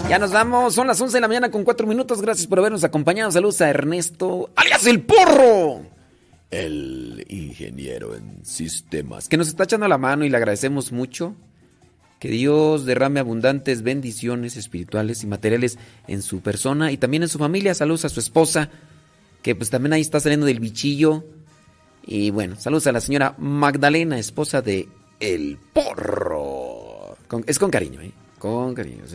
Ya nos vamos, son las 11 de la mañana con 4 minutos. Gracias por habernos acompañado. Saludos a Ernesto, alias el porro. El ingeniero en sistemas. Que nos está echando la mano y le agradecemos mucho. Que Dios derrame abundantes bendiciones espirituales y materiales en su persona y también en su familia. Saludos a su esposa, que pues también ahí está saliendo del bichillo. Y bueno, saludos a la señora Magdalena, esposa de El Porro. Es con cariño, ¿eh? Con cariño.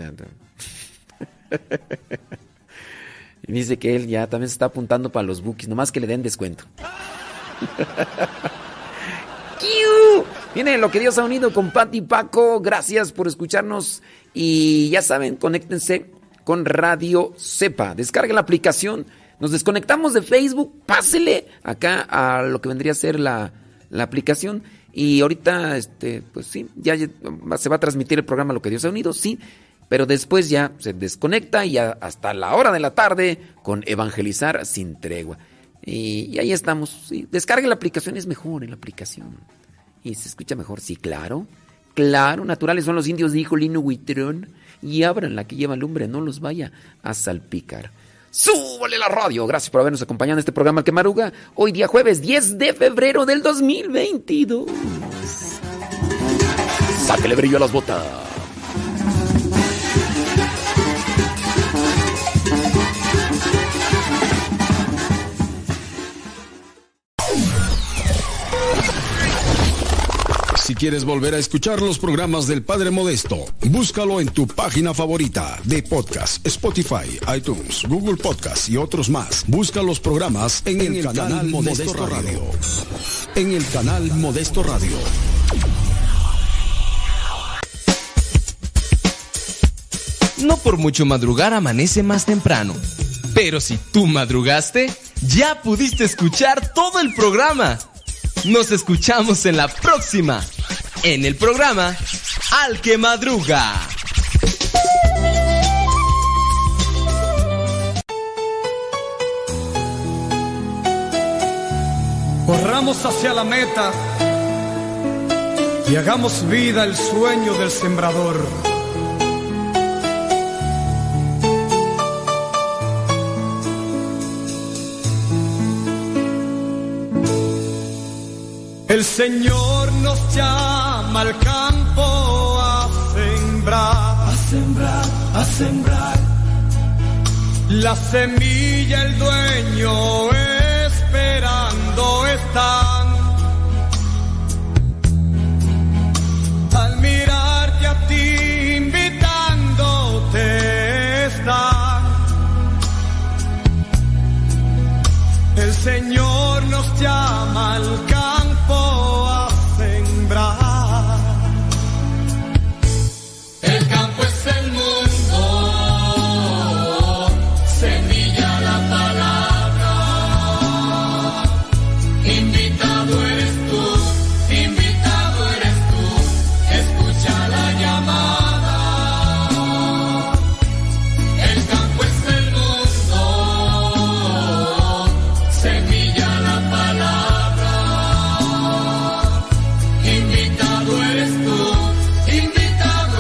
Y dice que él ya también se está apuntando para los bookies, nomás que le den descuento. Viene lo que Dios ha unido con Pati y Paco. Gracias por escucharnos. Y ya saben, conéctense con Radio Cepa. Descarguen la aplicación. Nos desconectamos de Facebook. Pásele acá a lo que vendría a ser la, la aplicación. Y ahorita, este, pues sí, ya se va a transmitir el programa Lo que Dios ha unido, sí. Pero después ya se desconecta y ya hasta la hora de la tarde con Evangelizar sin tregua. Y, y ahí estamos. Sí. Descargue la aplicación, es mejor en la aplicación. Y se escucha mejor, sí, claro. Claro, naturales son los indios, dijo Lino Huitrón. Y abran la que lleva lumbre, no los vaya a salpicar. ¡Súbale la radio! Gracias por habernos acompañado en este programa que Maruga. Hoy día jueves 10 de febrero del 2022. Sáquele brillo a las botas.
Si quieres volver a escuchar los programas del Padre Modesto, búscalo en tu página favorita de podcast, Spotify, iTunes, Google Podcast y otros más. Busca los programas en, el, canal, Modesto, Radio. En el canal Modesto Radio.
No por mucho madrugar amanece más temprano. Pero si tú madrugaste, ya pudiste escuchar todo el programa. Nos escuchamos en la próxima, en el programa Al que Madruga.
Corramos hacia la meta y hagamos vida el sueño del sembrador. El Señor nos llama al campo a sembrar, a sembrar, a sembrar. La semilla el dueño esperando están. Al mirarte a ti invitándote está. El Señor nos llama al campo.